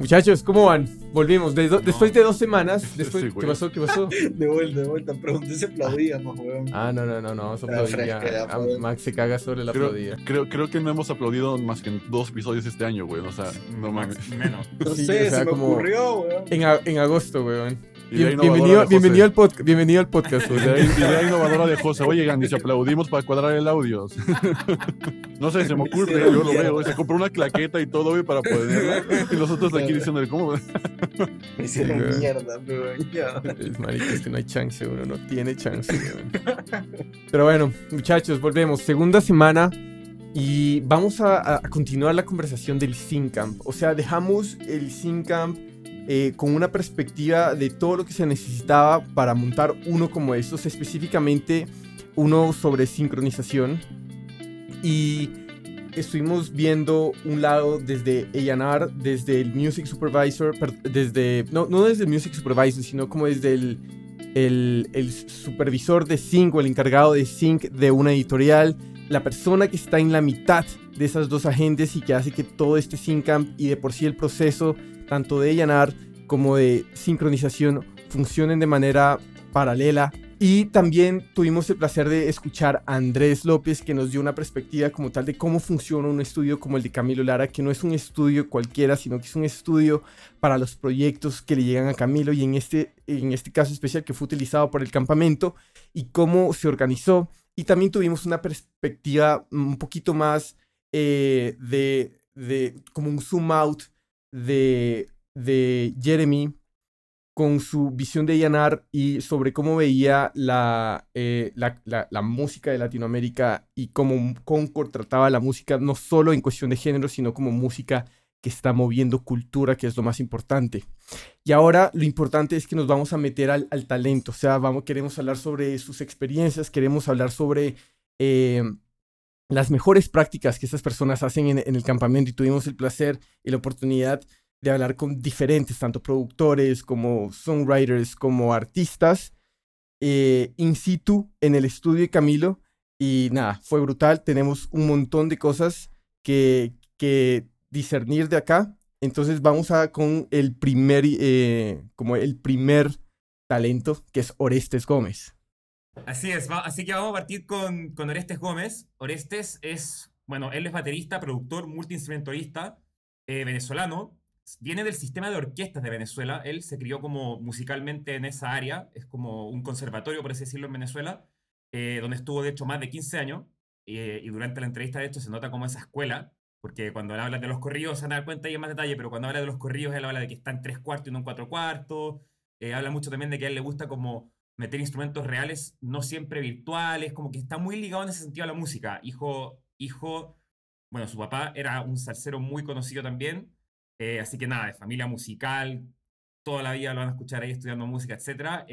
Muchachos, ¿cómo van? Volvimos. De do- después de dos semanas. Después, Sí, ¿Qué pasó? ¿Qué pasó? De vuelta, de vuelta. Pregunté si aplaudíamos, weón. Ah, no, no, no, no. Vamos a aplaudir. ya. Ah, pues. Max se caga sobre la Creo, aplaudida. creo, creo que no hemos aplaudido más que en dos episodios este año, güey. O sea, no mames. Menos. No Sí, sé, o sea, se me como- ocurrió, weón. En, a- en agosto, weón. Bien- bienvenido, al podcast, bienvenido al podcast. Idea, idea innovadora de José. Oye, Gandhi, si aplaudimos para cuadrar el audio. no sé, se me ocurre, yo lo veo. Se compró una claqueta y todo, güey, para poder. Y nosotros aquí diciendo, ¿cómo? Me hicieron weón. mierda. Ya. Es marica, es que no hay chance, uno no tiene chance. weón. Pero bueno, muchachos, volvemos. Segunda semana y vamos a, continuar la conversación del Camp. O sea, dejamos el Camp eh, con una perspectiva de todo lo que se necesitaba para montar uno como estos, específicamente uno sobre sincronización. Y estuvimos viendo un lado desde A&R, desde el Music Supervisor, per- desde, no, no desde el Music Supervisor, sino como desde el, el, el supervisor de sync o el encargado de sync de una editorial, la persona que está en la mitad de esas dos agentes y que hace que todo este sync camp y de por sí el proceso tanto de A&R como de sincronización funcionen de manera paralela. Y también tuvimos el placer de escuchar a Andrés López que nos dio una perspectiva como tal de cómo funciona un estudio como el de Camilo Lara, que no es un estudio cualquiera, sino que es un estudio para los proyectos que le llegan a Camilo y en este, en este caso especial que fue utilizado por el campamento y cómo se organizó. Y también tuvimos una perspectiva un poquito más eh, de, de como un zoom out de, de Jeremy con su visión de Yanar y sobre cómo veía la, eh, la, la- la música de Latinoamérica y cómo Concord trataba la música no solo en cuestión de género, sino como música que está moviendo cultura, que es lo más importante. Y ahora lo importante es que nos vamos a meter al, al talento, o sea, vamos, queremos hablar sobre sus experiencias, queremos hablar sobre eh, las mejores prácticas que estas personas hacen en, el campamento y tuvimos el placer y la oportunidad de hablar con diferentes, tanto productores como songwriters, como artistas, eh, in situ en el estudio de Camilo. Y nada, fue brutal. Tenemos un montón de cosas que, que discernir de acá. Entonces vamos a con el primer, eh, como el primer talento, que es Orestes Gómez. Así es, así que vamos a partir con, con Orestes Gómez. Orestes es, bueno, él es baterista, productor, multiinstrumentalista eh, venezolano. Viene del sistema de orquestas de Venezuela. Él se crió como musicalmente en esa área. Es como un conservatorio, por así decirlo, en Venezuela, eh, donde estuvo de hecho más de 15 años. y durante la entrevista, de hecho, se nota como esa escuela. Porque cuando él habla de los corridos se van a cuenta y en más detalle, pero cuando habla de los corridos, él habla de que está en tres cuartos y no en cuatro cuartos. Eh, habla mucho también de que a él le gusta como meter instrumentos reales, no siempre virtuales, como que está muy ligado en ese sentido a la música. Hijo, hijo, bueno, su papá era un salsero muy conocido también, eh, así que nada, de familia musical, toda la vida lo van a escuchar ahí estudiando música, etc.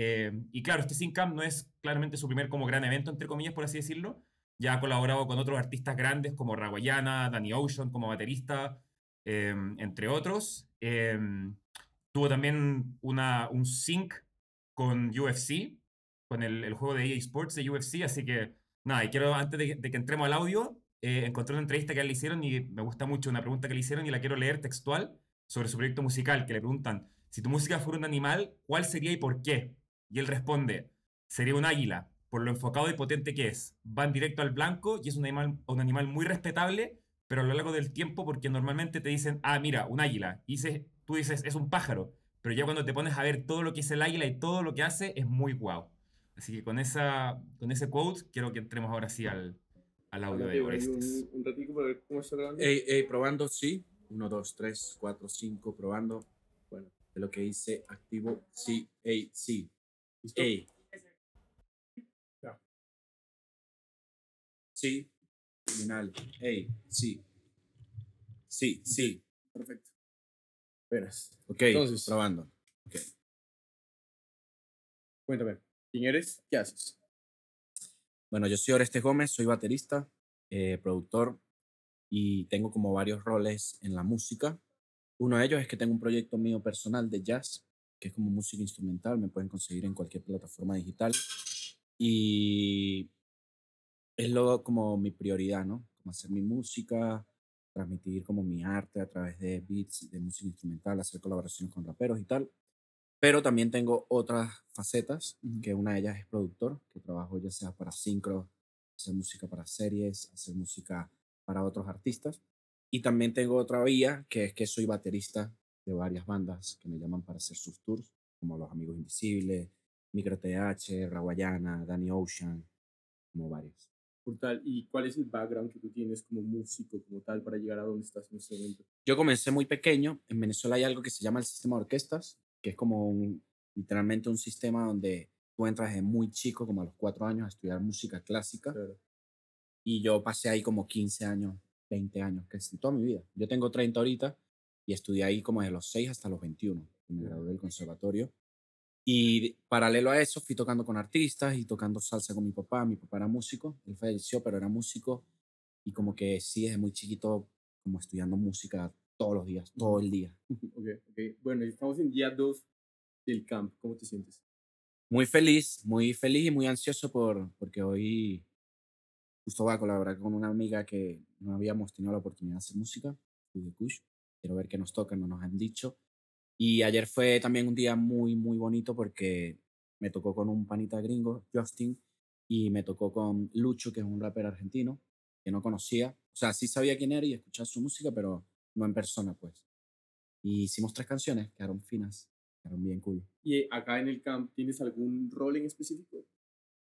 y claro, este Syncamp no es claramente su primer como gran evento, entre comillas, por así decirlo. Ya ha colaborado con otros artistas grandes como Raguayana, Danny Ocean como baterista, eh, entre otros. Eh, tuvo también una, un sync con UFC, con el, juego de EA Sports de UFC, así que nada, y quiero antes de, que- entremos al audio, eh, encontré una entrevista que le hicieron y me gusta mucho una pregunta que le hicieron y la quiero leer textual sobre su proyecto musical, que le preguntan, si tu música fuera un animal, ¿cuál sería y por qué? Y él responde, sería un águila, por lo enfocado y potente que es. Van directo al blanco y es un animal, un animal muy respetable, pero a lo largo del tiempo, porque normalmente te dicen, ah, mira, un águila, y tú dices, es un pájaro, pero ya cuando te pones a ver todo lo que es el águila y todo lo que hace, es muy guau. Así que con, esa, con ese quote, quiero que entremos ahora sí al, al audio de Orestes. Un, un ratico para ver cómo está grabando. Ey, ey, probando, sí. 1, 2, 3, 4, 5, probando. Bueno, de lo que hice, activo, sí, ey, sí. ¿Listo? Ey. Ya. Sí. Final. Ey, sí. Sí, sí. Perfecto. Verás. Ok, Entonces. probando. Ok. Cuéntame, ¿quién eres? ¿Qué haces? Bueno, yo soy Orestes Gómez, soy baterista, eh, productor y tengo como varios roles en la música. Uno de ellos es que tengo un proyecto mío personal de jazz, que es como música instrumental, me pueden conseguir en cualquier plataforma digital. Y es lo como mi prioridad, ¿no? Como hacer mi música, transmitir como mi arte a través de beats, de música instrumental, hacer colaboraciones con raperos y tal. Pero también tengo otras facetas, que una de ellas es productor, que trabajo ya sea para Syncro, hacer música para series, hacer música para otros artistas. Y también tengo otra vía, que es que soy baterista de varias bandas que me llaman para hacer sus tours, como Los Amigos Invisibles, Micro TH, Rawayana, Danny Ocean, como ¿Y cuál es el background que tú tienes como músico, como tal, para llegar a donde estás en este momento? Yo comencé muy pequeño. En Venezuela hay algo que se llama el sistema de orquestas, que es como un, literalmente un sistema donde tú entras desde muy chico, como a los cuatro años, a estudiar música clásica. Claro. Y yo pasé ahí como 15 años, 20 años, casi toda mi vida. Yo tengo 30 ahorita y estudié ahí como de los 6 hasta los 21. que Me gradué del conservatorio. Y paralelo a eso, fui tocando con artistas y tocando salsa con mi papá. Mi papá era músico, él falleció, pero era músico. Y como que sí, desde muy chiquito, como estudiando música todos los días, todo el día. Ok, ok. Bueno, estamos en día 2 del camp. ¿Cómo te sientes? Muy feliz, muy feliz y muy ansioso por, porque hoy justo voy a colaborar con una amiga que no habíamos tenido la oportunidad de hacer música, de Kush. Quiero ver qué nos toca, no nos han dicho. Y ayer fue también un día muy, muy bonito porque me tocó con un panita gringo, Justin, y me tocó con Lucho, que es un rapper argentino, que no conocía. O sea, sí sabía quién era y escuchaba su música, pero no en persona, pues. Y hicimos tres canciones, quedaron finas, quedaron bien cool. ¿Y acá en el camp tienes algún rol en específico?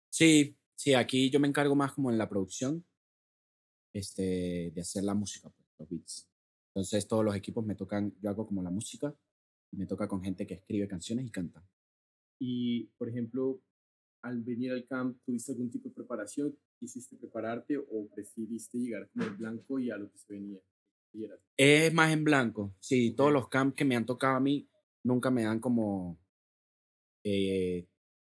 Sí, sí, aquí yo me encargo más como en la producción, este, de hacer la música, pues, los beats. Entonces todos los equipos me tocan, yo hago como la música, me toca con gente que escribe canciones y canta. Y, por ejemplo, al venir al camp, ¿tuviste algún tipo de preparación? ¿Quisiste prepararte o preferiste llegar como en blanco y a lo que se venía? Es más en blanco, sí, todos los camps que me han tocado a mí nunca me dan como, eh,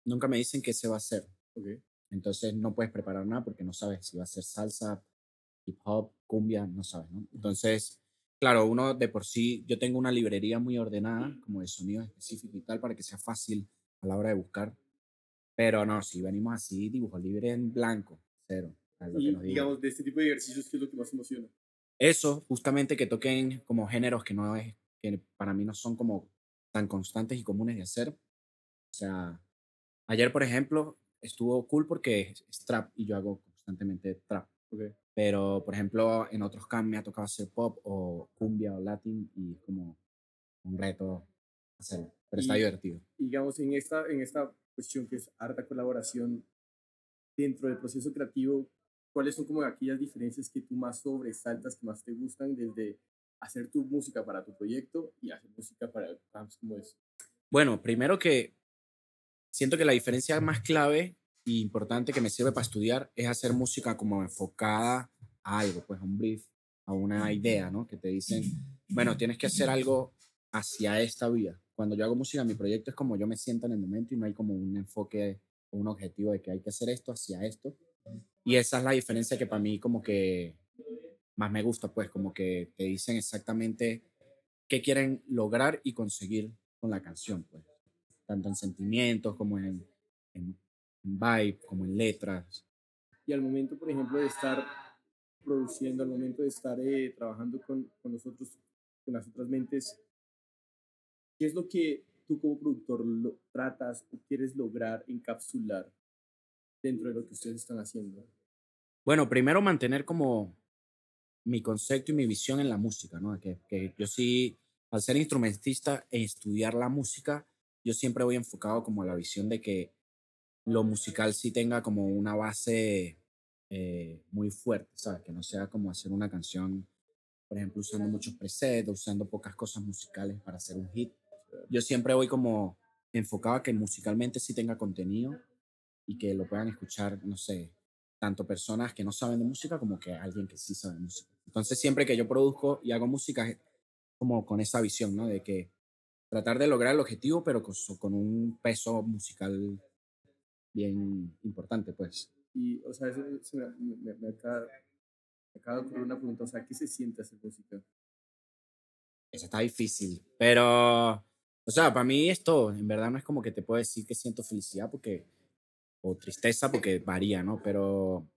nunca me dicen qué se va a hacer. Ok. Entonces no puedes preparar nada porque no sabes si va a ser salsa, hip hop, cumbia, no sabes, ¿no? Entonces, claro, uno de por sí, yo tengo una librería muy ordenada, como de sonido específico y tal, para que sea fácil a la hora de buscar. Pero no, si venimos así, dibujo libre en blanco, cero. a lo que Y, nos digan. digamos, de este tipo de ejercicios, ¿qué es lo que más emociona? Eso, justamente que toquen como géneros que no es, que para mí no son como tan constantes y comunes de hacer. O sea, ayer, por ejemplo, estuvo cool porque es, es trap y yo hago constantemente trap. Ok. Pero, por ejemplo, en otros camps me ha tocado hacer pop o cumbia o latin y es como un reto hacerlo. Pero está Y- divertido. Y, digamos, en esta, en esta cuestión que es harta colaboración dentro del proceso creativo, ¿cuáles son como aquellas diferencias que tú más sobresaltas, que más te gustan desde hacer tu música para tu proyecto y hacer música para camps como es? Bueno, primero que siento que la diferencia más clave y importante que me sirve para estudiar es hacer música como enfocada a algo, pues a un brief, a una idea, ¿no? Que te dicen, bueno, tienes que hacer algo hacia esta vía. Cuando yo hago música, mi proyecto es como yo me siento en el momento y no hay como un enfoque o un objetivo de que hay que hacer esto hacia esto. Y esa es la diferencia que para mí como que más me gusta, pues como que te dicen exactamente qué quieren lograr y conseguir con la canción, pues. Tanto en sentimientos como en, en, vibe, como en letras. Y al momento, por ejemplo, de estar produciendo, al momento de estar eh, trabajando con, con nosotros, con las otras mentes, ¿qué es lo que tú como productor lo, tratas o quieres lograr encapsular dentro de lo que ustedes están haciendo? Bueno, primero mantener como mi concepto y mi visión en la música, ¿no? Que, que yo sí, al ser instrumentista e estudiar la música, yo siempre voy enfocado como a la visión de que lo musical sí tenga como una base eh, muy fuerte, ¿sabes? Que no sea como hacer una canción, por ejemplo, usando muchos presets, usando pocas cosas musicales para hacer un hit. Yo siempre voy como enfocado a que musicalmente sí tenga contenido y que lo puedan escuchar, no sé, tanto personas que no saben de música como que alguien que sí sabe de música. Entonces, siempre que yo produzco y hago música, como con esa visión, ¿no? De que tratar de lograr el objetivo, pero con un peso musical bien importante, pues. Y, o sea, eso me, me, me acaba, me acaba de ocurrir una pregunta, o sea, ¿qué se siente hacer música? Eso está difícil, pero, o sea, para mí esto, en verdad no es como que te puedo decir que siento felicidad porque, o tristeza porque varía, ¿no? Pero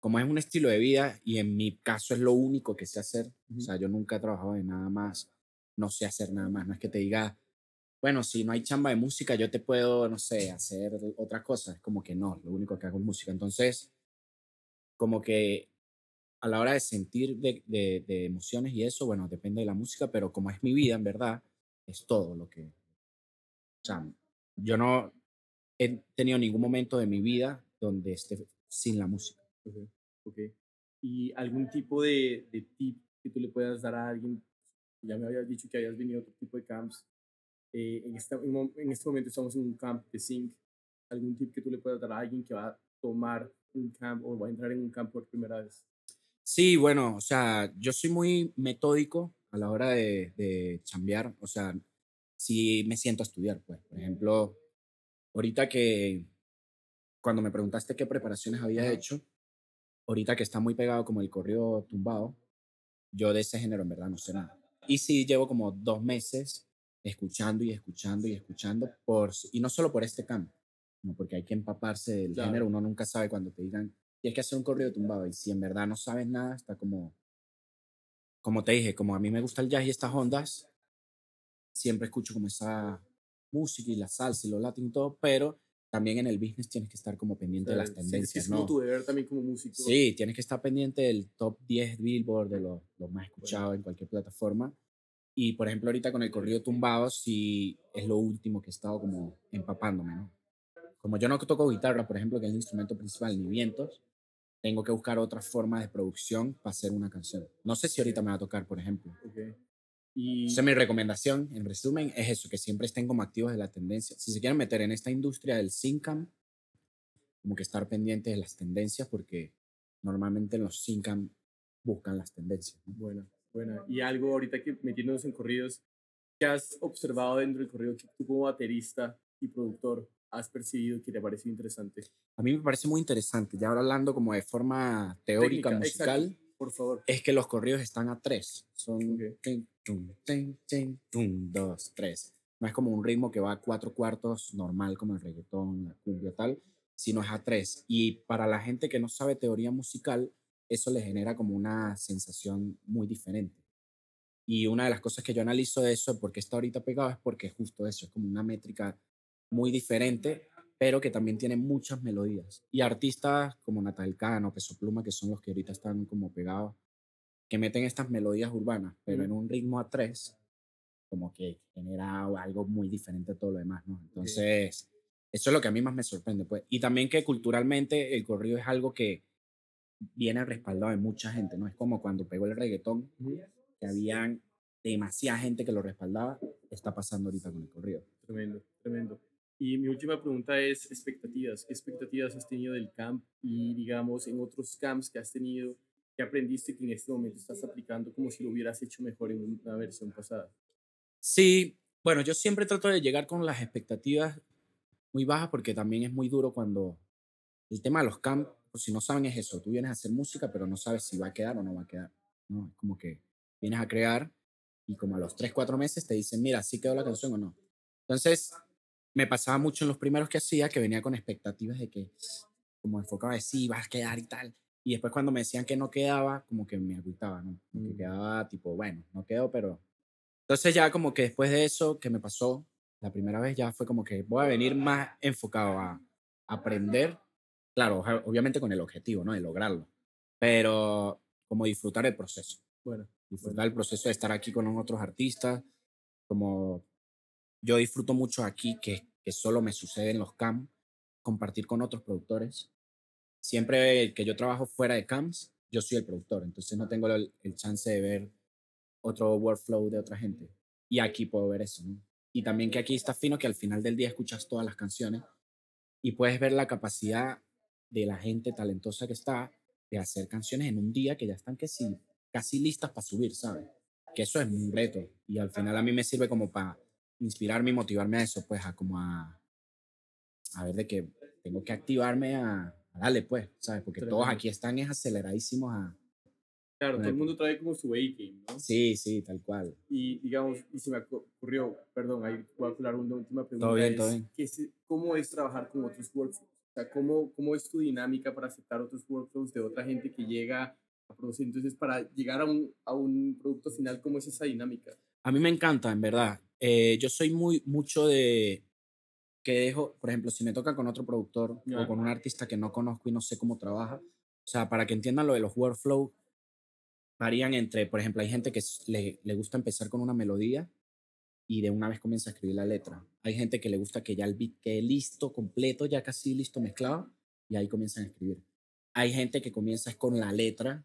como es un estilo de vida y en mi caso es lo único que sé hacer, o Ujú. sea, yo nunca he trabajado en nada más, no sé hacer nada más, no es que te diga, bueno, si no hay chamba de música, yo te puedo, no sé, hacer otra cosa, es como que no, lo único que hago es música. Entonces, como que a la hora de sentir de, de- de emociones y eso, bueno, depende de la música, pero como es mi vida, en verdad, es todo lo que... O sea, yo no he tenido ningún momento de mi vida donde esté sin la música. Ok, ok. ¿Y algún tipo de, de tip que tú le puedas dar a alguien? Ya me habías dicho que habías venido a otro tipo de camps. Eh, en, esta- en este momento estamos en un camp de Sync. ¿Algún tip que tú le puedas dar a alguien que va a tomar un camp o va a entrar en un camp por primera vez? Sí, bueno, o sea, yo soy muy metódico a la hora de, de chambear, o sea, si me siento a estudiar, pues, por ejemplo, ahorita que, cuando me preguntaste qué preparaciones había hecho, ahorita que está muy pegado como el corrido tumbado, yo de ese género en verdad no sé nada. Y sí llevo como dos meses escuchando y escuchando y escuchando, por, y no solo por este campo, no porque hay que empaparse del Claro. género, uno nunca sabe cuando te digan, tienes que hacer un corrido tumbado, y si en verdad no sabes nada, está como, como te dije, como a mí me gusta el jazz y estas ondas, siempre escucho como esa música y la salsa y lo latín y todo, pero también en el business tienes que estar como pendiente de las sea, sí, tendencias, es como ¿no? tu deber también como músico. Sí, tienes que estar pendiente del top 10 Billboard, de lo, lo más escuchado en cualquier plataforma. Y por ejemplo, ahorita con el corrido tumbado, sí es lo último que he estado como empapándome, ¿no? Como yo no toco guitarra, por ejemplo, que es el instrumento principal, ni vientos, tengo que buscar otras formas de producción para hacer una canción. No sé si ahorita me va a tocar, por ejemplo. Ok. Y, Entonces, mi recomendación, en resumen, es eso, que siempre estén como activos de la tendencia. Si se quieren meter en esta industria del Syncam, como que estar pendientes de las tendencias, porque normalmente en los Syncam buscan las tendencias. ¿no? Buena, buena. Y algo ahorita que metiéndonos en corridos, ¿qué has observado dentro del corrido que tú como baterista y productor has percibido que te ha parecido interesante? A mí me parece muy interesante, ya ahora hablando como de forma teórica, Técnica, musical, exacto. Por favor. es que los corridos están a tres. Son Ok. tin, tum, tin, tin, tum, dos, tres. No es como un ritmo que va a cuatro cuartos normal como el reggaetón, la cumbia tal, sino es a tres. Y para la gente que no sabe teoría musical, eso le genera como una sensación muy diferente. Y una de las cosas que yo analizo de eso, porque está ahorita pegado, es porque justo eso, es como una métrica muy diferente, pero que también tiene muchas melodías. Y artistas como Natal Cano, Peso Pluma, que son los que ahorita están como pegados, que meten estas melodías urbanas, pero en un ritmo a tres, como que genera algo muy diferente a todo lo demás, ¿no? Entonces, eso es lo que a mí más me sorprende, pues. Y también que culturalmente el corrido es algo que viene respaldado de mucha gente, ¿no? Es como cuando pegó el reggaetón, que habían demasiada gente que lo respaldaba, está pasando ahorita con el corrido. Tremendo, tremendo. Y mi última pregunta es expectativas. ¿Qué expectativas has tenido del camp y, digamos, en otros camps que has tenido, qué aprendiste que en este momento estás aplicando como si lo hubieras hecho mejor en una versión pasada? Sí, bueno, yo siempre trato de llegar con las expectativas muy bajas porque también es muy duro cuando el tema de los camps, por si no saben, es eso. Tú vienes a hacer música, pero no sabes si va a quedar o no va a quedar. ¿no? Es como que vienes a crear y como a los 3, 4 meses te dicen, mira, si quedó la canción o no. Entonces, me pasaba mucho en los primeros que hacía que venía con expectativas de que, como enfocaba de sí, vas a quedar y tal. Y después cuando me decían que no quedaba, como que me agüitaba, ¿no? Como que Mm. quedaba tipo, bueno, no quedó, pero... Entonces ya como que después de eso que me pasó, la primera vez ya fue como que voy a venir más enfocado a aprender, claro, obviamente con el objetivo, ¿no? De lograrlo, pero como disfrutar el proceso Bueno, disfrutar el proceso de estar aquí con otros artistas, como yo disfruto mucho aquí, que, que solo me sucede en los camps, compartir con otros productores. Siempre que yo trabajo fuera de camps, yo soy el productor, entonces no tengo el, el chance de ver otro workflow de otra gente. Y aquí puedo ver eso, ¿no? Y también que aquí está fino que al final del día escuchas todas las canciones y puedes ver la capacidad de la gente talentosa que está de hacer canciones en un día que ya están sí, casi listas para subir, ¿sabes? Que eso es un reto y al final a mí me sirve como para inspirarme y motivarme a eso, pues a como a, a ver de que tengo que activarme a, a darle, pues, ¿sabes? Porque todos Tremendo. aquí están es aceleradísimos a... claro, todo el mundo trae como su A-game, ¿no? Sí, sí, tal cual. Y digamos, y se me ocu- ocurrió, perdón, ahí voy a hablar una última pregunta. bien, es, todo bien. ¿qué se- ¿Cómo es trabajar con otros workflows? O sea, ¿cómo, ¿cómo es tu dinámica para aceptar otros workflows de otra gente que llega a producir? Entonces, para llegar a un, a un producto final, ¿cómo es esa dinámica? A mí me encanta, en verdad. Eh, yo soy muy mucho de que dejo, por ejemplo, si me toca con otro productor Ya. o con un artista que no conozco y no sé cómo trabaja, o sea, para que entiendan lo de los workflows, varían entre, por ejemplo, hay gente que le, le gusta empezar con una melodía y de una vez comienza a escribir la letra. Hay gente que le gusta que ya el beat quede listo, completo, ya casi listo, mezclado, y ahí comienzan a escribir. Hay gente que comienza con la letra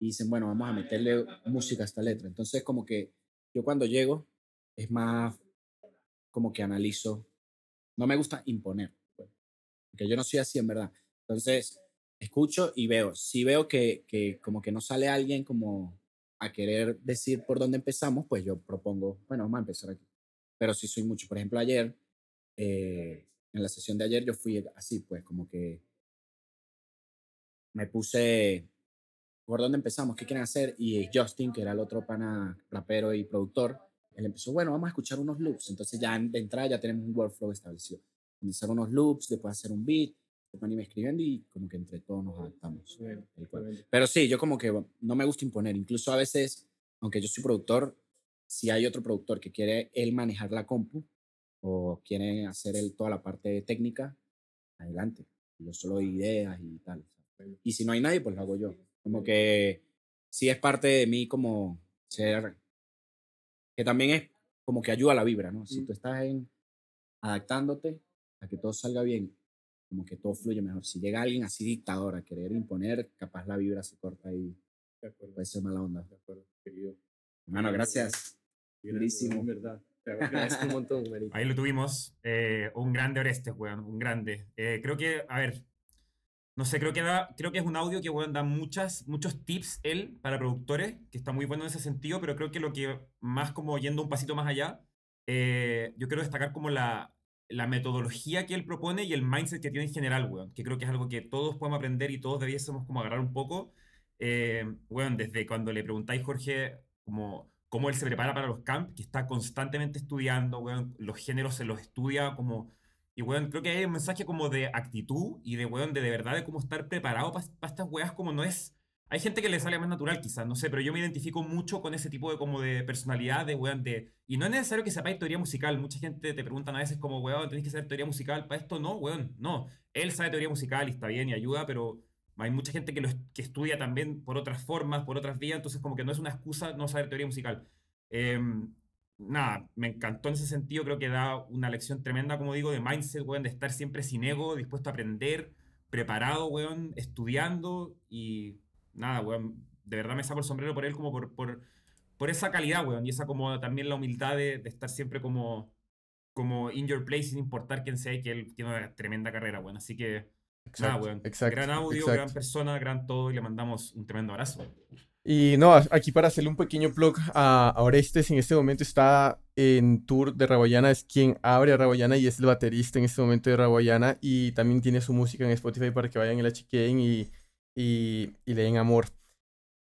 y dicen, bueno, vamos a meterle música a esta letra. Entonces, como que yo cuando llego es más como que analizo. No me gusta imponer, pues, porque yo no soy así en verdad. Entonces, escucho y veo. Si veo que, que como que no sale alguien como a querer decir por dónde empezamos, pues yo propongo, bueno, vamos a empezar aquí. Pero sí soy mucho. Por ejemplo, ayer, eh, en la sesión de ayer, yo fui así, pues como que me puse, ¿por dónde empezamos? ¿Qué quieren hacer? Y Justin, que era el otro pana rapero y productor, él empezó, bueno, vamos a escuchar unos loops. Entonces ya de entrada ya tenemos un workflow establecido. Comenzar unos loops, después hacer un beat, después iba escribiendo y como que entre todos nos adaptamos. Bueno. Pero sí, yo como que no me gusta imponer. Incluso a veces, aunque yo soy productor, si hay otro productor que quiere él manejar la compu o quiere hacer él toda la parte técnica, adelante. Yo solo doy ideas y tal. Y si no hay nadie, pues lo hago yo. Como que sí es parte de mí como ser, que también es como que ayuda a la vibra, ¿no? Si tú estás en, adaptándote a que todo salga bien, como que todo fluye mejor. Si llega alguien así dictador a querer imponer, capaz la vibra se corta y puede ser mala onda. de acuerdo, querido. Hermano, gracias. Buenísimo. En verdad. Te agradezco un montón. Ahí lo tuvimos. eh, un grande Orestes, weón. Un grande. Eh, creo que, a ver. No sé, creo que, da, creo que es un audio que, weón, da muchas, muchos tips él para productores, que está muy bueno en ese sentido, pero creo que lo que más como yendo un pasito más allá, eh, yo quiero destacar como la, la metodología que él propone y el mindset que tiene en general, weón, que creo que es algo que todos podemos aprender y todos debiésemos como agarrar un poco. Eh, weón, desde cuando le preguntáis, Jorge, como cómo él se prepara para los camps, que está constantemente estudiando, weón, los géneros se los estudia como... Y, weón, creo que hay un mensaje como de actitud y de, weón, de, de verdad de cómo estar preparado para estas weas como no es... Hay gente que le sale más natural quizás, no sé, pero yo me identifico mucho con ese tipo de como de personalidad, de weón, de... Y no es necesario que sepáis teoría musical, mucha gente te preguntan a veces como, weón, tenés que saber teoría musical para esto, no, weón, no. Él sabe teoría musical y está bien y ayuda, pero hay mucha gente que, lo, que estudia también por otras formas, por otras vías, entonces como que no es una excusa no saber teoría musical. Em, nada, me encantó en ese sentido, creo que da una lección tremenda, como digo, de mindset, weón, de estar siempre sin ego, dispuesto a aprender, preparado, weón, estudiando y nada, weón, de verdad me saco el sombrero por él como por, por, esa calidad, weón, y esa como también la humildad de, estar siempre como, como in your place sin importar quién sea y que él tiene una tremenda carrera, weón, así que nada, weón, exacto, gran audio, exacto. gran persona, gran todo y le mandamos un tremendo abrazo. Y no, aquí para hacerle un pequeño plug a, a Orestes, en este momento está en tour de Raboyana, es quien abre a Raboyana y es el baterista en este momento de Raboyana y también tiene su música en Spotify para que vayan y la chequeen y, y, y le den amor.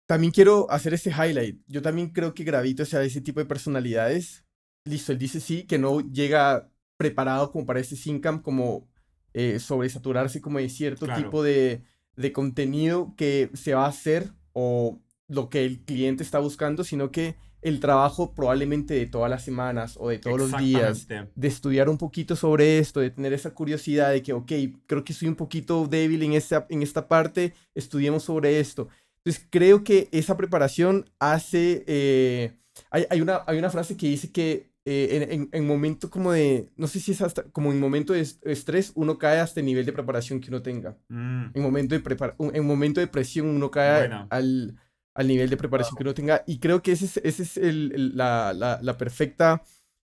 También quiero hacer este highlight. Yo también creo que Gravito sea de ese tipo de personalidades. Listo, él dice sí, que no llega preparado como para este Syncam, como eh, sobresaturarse como de cierto Claro. tipo de, de contenido que se va a hacer o lo que el cliente está buscando, sino que el trabajo probablemente de todas las semanas o de todos los días, de estudiar un poquito sobre esto, de tener esa curiosidad de que, ok, creo que soy un poquito débil en esta, en esta parte, estudiemos sobre esto. Entonces, creo que esa preparación hace... eh, hay, hay una, hay una frase que dice que eh, en, en, en momento como de, no sé si es hasta, como en momento de est- estrés, uno cae hasta el nivel de preparación que uno tenga. Mm, En momento de, un- en momento de presión uno cae al, al nivel de preparación que uno tenga. Y creo que ese es, ese es el, el- la, la, la perfecta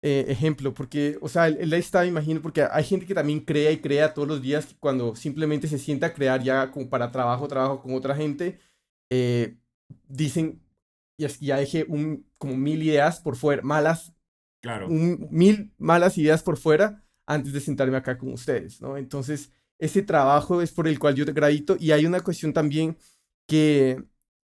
eh, ejemplo, porque, o sea, él, él ahí está, imagino, porque hay gente que también crea y crea todos los días que cuando simplemente se sienta a crear ya como para trabajo, trabajo con otra gente, eh, dicen, ya, ya dejé un, como mil ideas por fuera, malas, claro. un- mil malas ideas por fuera antes de sentarme acá con ustedes, ¿no? Entonces, ese trabajo es por el cual yo te gradito y hay una cuestión también que,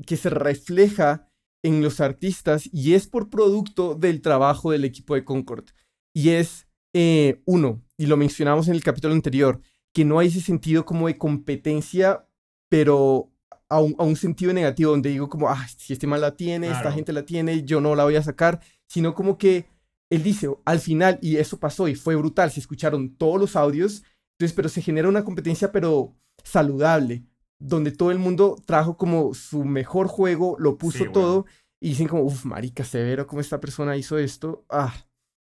que se refleja en los artistas y es por producto del trabajo del equipo de Concord. Y es, eh, uno, y lo mencionamos en el capítulo anterior, que no hay ese sentido como de competencia, pero a un, a un sentido negativo, donde digo como, ah, si este mal la tiene, esta gente la tiene, yo no la voy a sacar, sino como que él dice, al final, y eso pasó y fue brutal, se escucharon todos los audios, entonces, pero se genera una competencia, pero saludable, donde todo el mundo trajo como su mejor juego, lo puso Sí, todo, y dicen como, uff, marica, severo, cómo esta persona hizo esto, ah,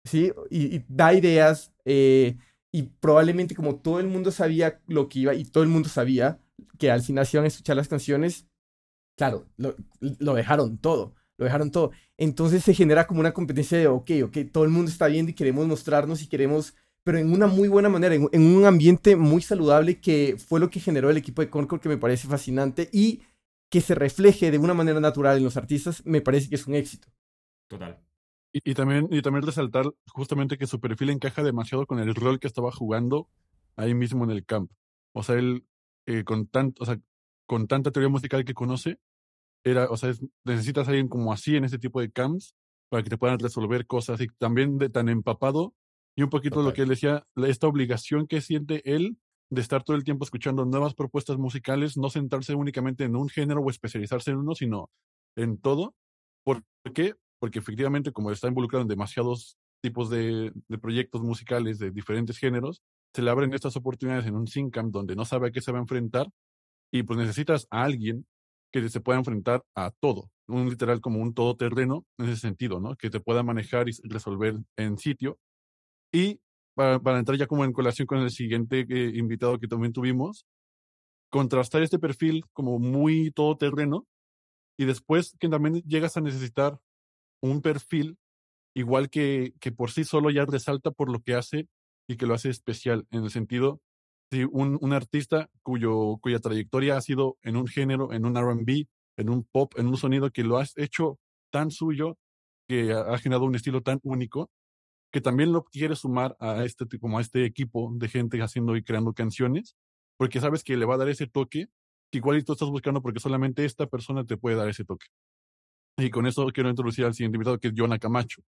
sí, y, y da ideas, eh, y probablemente como todo el mundo sabía lo que iba, y todo el mundo sabía que al final se iban a escuchar las canciones, claro, lo, lo dejaron todo, lo dejaron todo. Entonces se genera como una competencia de, ok, ok, todo el mundo está viendo y queremos mostrarnos y queremos, pero en una muy buena manera, en, en un ambiente muy saludable que fue lo que generó el equipo de Concord, que me parece fascinante y que se refleje de una manera natural en los artistas, me parece que es un éxito. Total. Y, y también, y también resaltar justamente que su perfil encaja demasiado con el rol que estaba jugando ahí mismo en el camp. O sea, él eh, con, tan, o sea, con tanta teoría musical que conoce, era, o sea, es- necesitas a alguien como así en ese tipo de camps para que te puedan resolver cosas y también de tan empapado y un poquito lo Total. que él decía, esta obligación que siente él de estar todo el tiempo escuchando nuevas propuestas musicales, no centrarse únicamente en un género o especializarse en uno, sino en todo. ¿Por qué? Porque efectivamente, como está involucrado en demasiados tipos de, de proyectos musicales de diferentes géneros, se le abren estas oportunidades en un Syncamp donde no sabe a qué se va a enfrentar y pues necesitas a alguien que se pueda enfrentar a todo, un literal como un todoterreno en ese sentido, ¿no? Que te pueda manejar y resolver en sitio. Y para, entrar ya como en colación con el siguiente eh, invitado que también tuvimos, contrastar este perfil como muy todoterreno y después que también llegas a necesitar un perfil igual que, que por sí solo ya resalta por lo que hace y que lo hace especial, en el sentido, un, artista cuyo, cuya trayectoria ha sido en un género, en un RB, en un pop, en un sonido que lo has hecho tan suyo, que ha, generado un estilo tan único, que también lo quieres sumar a este, como a este equipo de gente haciendo y creando canciones, porque sabes que le va a dar ese toque que igual tú estás buscando porque solamente esta persona te puede dar ese toque. Y con eso quiero introducir al siguiente invitado, que es Jonah Camacho,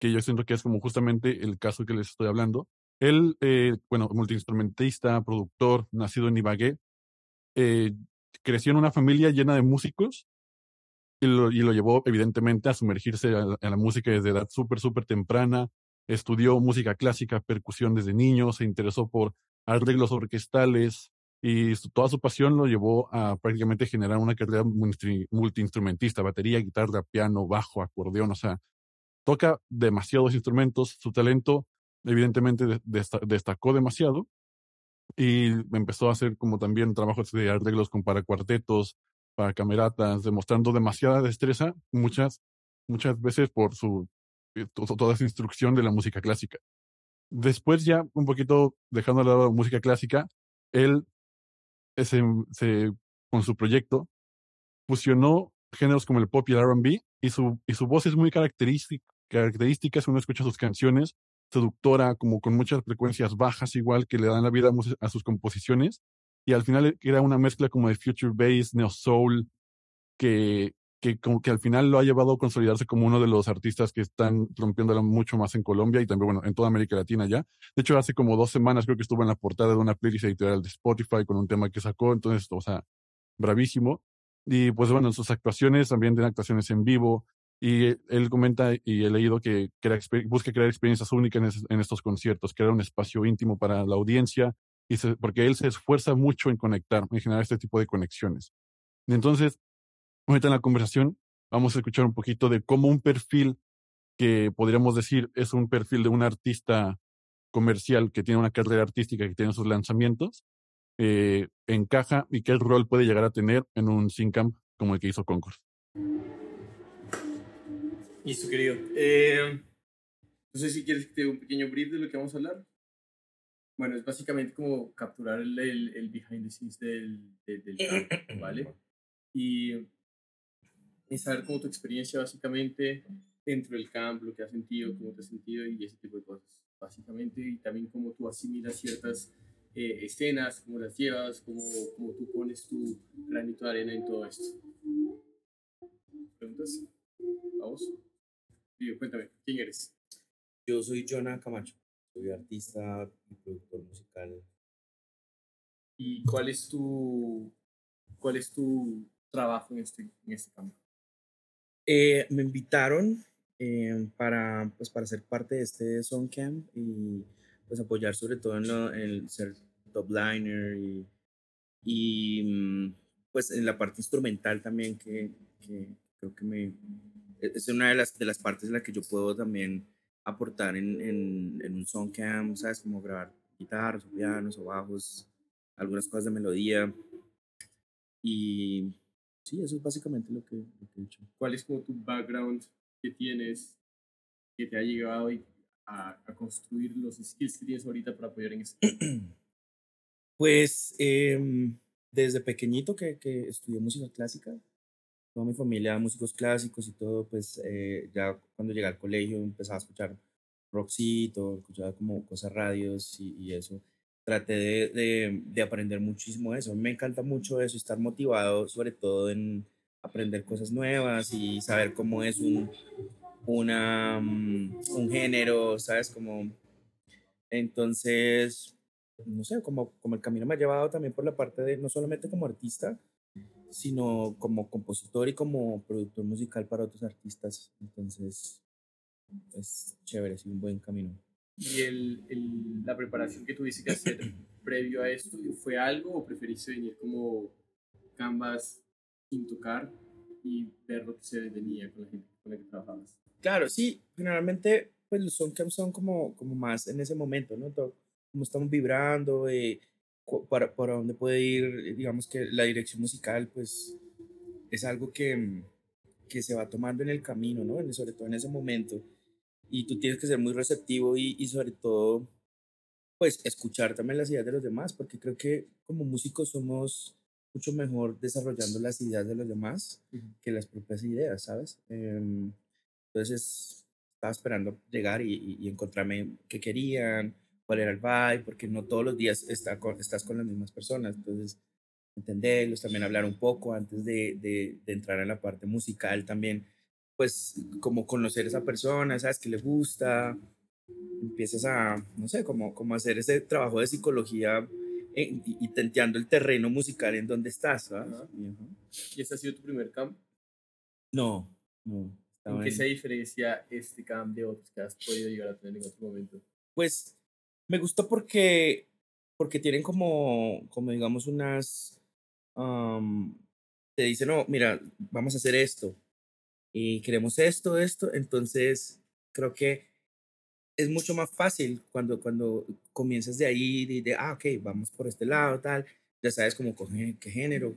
que yo siento que es como justamente el caso que les estoy hablando. Él, eh, bueno, multiinstrumentista, productor, nacido en Ibagué, eh, creció en una familia llena de músicos y lo, y lo llevó evidentemente a sumergirse a, la- música desde edad súper, súper temprana. Estudió música clásica, percusión desde niño, se interesó por arreglos orquestales y toda su pasión lo llevó a prácticamente generar una carrera multi- multiinstrumentista, batería, guitarra, piano, bajo, acordeón, o sea, toca demasiados instrumentos, su talento evidentemente de- desta- destacó demasiado y empezó a hacer como también trabajos de arreglos con para cuartetos, para cameratas, demostrando demasiada destreza, muchas, muchas veces por su eh, to- toda esa instrucción de la música clásica. Después ya un poquito dejando de lado la música clásica, él eh, se, se- con su proyecto fusionó géneros como el pop y el R&B y su, y su voz es muy característica, característica si uno escucha sus canciones, seductora, como con muchas frecuencias bajas igual que le dan la vida a sus composiciones y al final era una mezcla como de future bass, neo soul, que, que como que al final lo ha llevado a consolidarse como uno de los artistas que están rompiéndola mucho más en Colombia y también, bueno, en toda América Latina ya. De hecho, hace como dos semanas creo que estuvo en la portada de una playlist editorial de Spotify con un tema que sacó, entonces, o sea, bravísimo. Y pues bueno, en sus actuaciones también tiene actuaciones en vivo. Y él- comenta y he leído que busca crear experiencias únicas en, es- en estos conciertos, crear un espacio íntimo para la audiencia, y porque él se esfuerza mucho en conectar, en generar este tipo de conexiones. Entonces, ahorita en la conversación vamos a escuchar un poquito de cómo un perfil que podríamos decir es un perfil de un artista comercial que tiene una carrera artística, que tiene sus lanzamientos, eh, encaja y qué rol puede llegar a tener en un Syncamp como el que hizo Concord. Listo, querido. Eh, no sé si quieres que te dé un pequeño brief de lo que vamos a hablar. Bueno, es básicamente como capturar el, el, el behind the scenes del, del, del campo, ¿vale? Y, y saber cómo tu experiencia básicamente dentro del campo, lo que has sentido, cómo te has sentido y ese tipo de cosas, básicamente. Y también cómo tú asimilas ciertas eh, escenas, cómo las llevas, cómo, cómo tú pones tu granito de arena en todo esto. ¿Preguntas? Vamos. Sí, cuéntame, ¿quién eres? Yo soy Jonah Camacho, soy artista y productor musical ¿Y cuál es tu, cuál es tu trabajo en este, en este campo? Eh, me invitaron eh, para, pues, para ser parte de este Songcamp y pues apoyar sobre todo en, lo- en ser top liner y, y mm, pues en la parte instrumental también que, que creo que me es una de las, de las partes en las que yo puedo también aportar en, en, en un Songcamp, ¿sabes? Como grabar guitarras o pianos o bajos, algunas cosas de melodía y sí, eso es básicamente lo que, lo que he hecho. ¿Cuál es como tu background que tienes que te ha llegado y- a, a construir los skills que tienes ahorita para apoyar en campo? Pues em, desde pequeñito que, que estudié música clásica, toda mi familia músicos clásicos y todo, pues eh, ya cuando llegué al colegio empezaba a escuchar rockcito, escuchaba como cosas radios y, y eso. Traté de, de, de aprender muchísimo eso. Me encanta mucho eso, estar motivado sobre todo en aprender cosas nuevas y saber cómo es un, una, mm, un género, ¿sabes? Como, entonces, no sé, como, como el camino me ha llevado también por la parte de, no solamente como artista, sino como compositor y como productor musical para otros artistas. Entonces, es chévere, es un buen camino. ¿Y el, el- la preparación que tuviste que hacer previo a esto fue algo o preferiste venir como canvas sin tocar y ver lo que se venía con la gente con la que trabajabas? Claro, sí, generalmente pues los soundcamps son como, como más en ese momento, ¿no? Todo- como estamos vibrando, eh, para, para dónde puede ir, digamos que la dirección musical, pues es algo que, mm, que se va tomando en el camino, ¿no? En- sobre todo en ese momento. Y tú tienes que ser muy receptivo y, y sobre todo, pues escuchar también las ideas de los demás, porque creo que como músicos somos mucho mejor desarrollando las ideas de los demás que las propias ideas, ¿sabes? Em, entonces estaba esperando llegar y, y- y encontrarme qué querían, cuál era el vibe, porque no todos los días está con- estás con las mismas personas. Entonces, entenderlos, también hablar un poco antes de, de- de entrar en la parte musical también, pues como conocer a esa persona, sabes que le gusta, empiezas a, no sé, como, como hacer ese trabajo de psicología en- y, y tanteando el terreno musical en donde estás, ¿sabes? Ajá. Y, ajá. ¿Y este ha sido tu primer camp? No, no. ¿En qué se diferencia este camp de otros que has podido llegar a tener en otro momento? Pues me gustó porque, porque tienen como, como digamos, unas... am, te dicen, no, mira, vamos a hacer esto. Y queremos esto, esto. Entonces, creo que es mucho más fácil cuando, cuando comienzas de ahí, de, de, ah, ok, vamos por este lado, tal. Ya sabes como coge- qué género.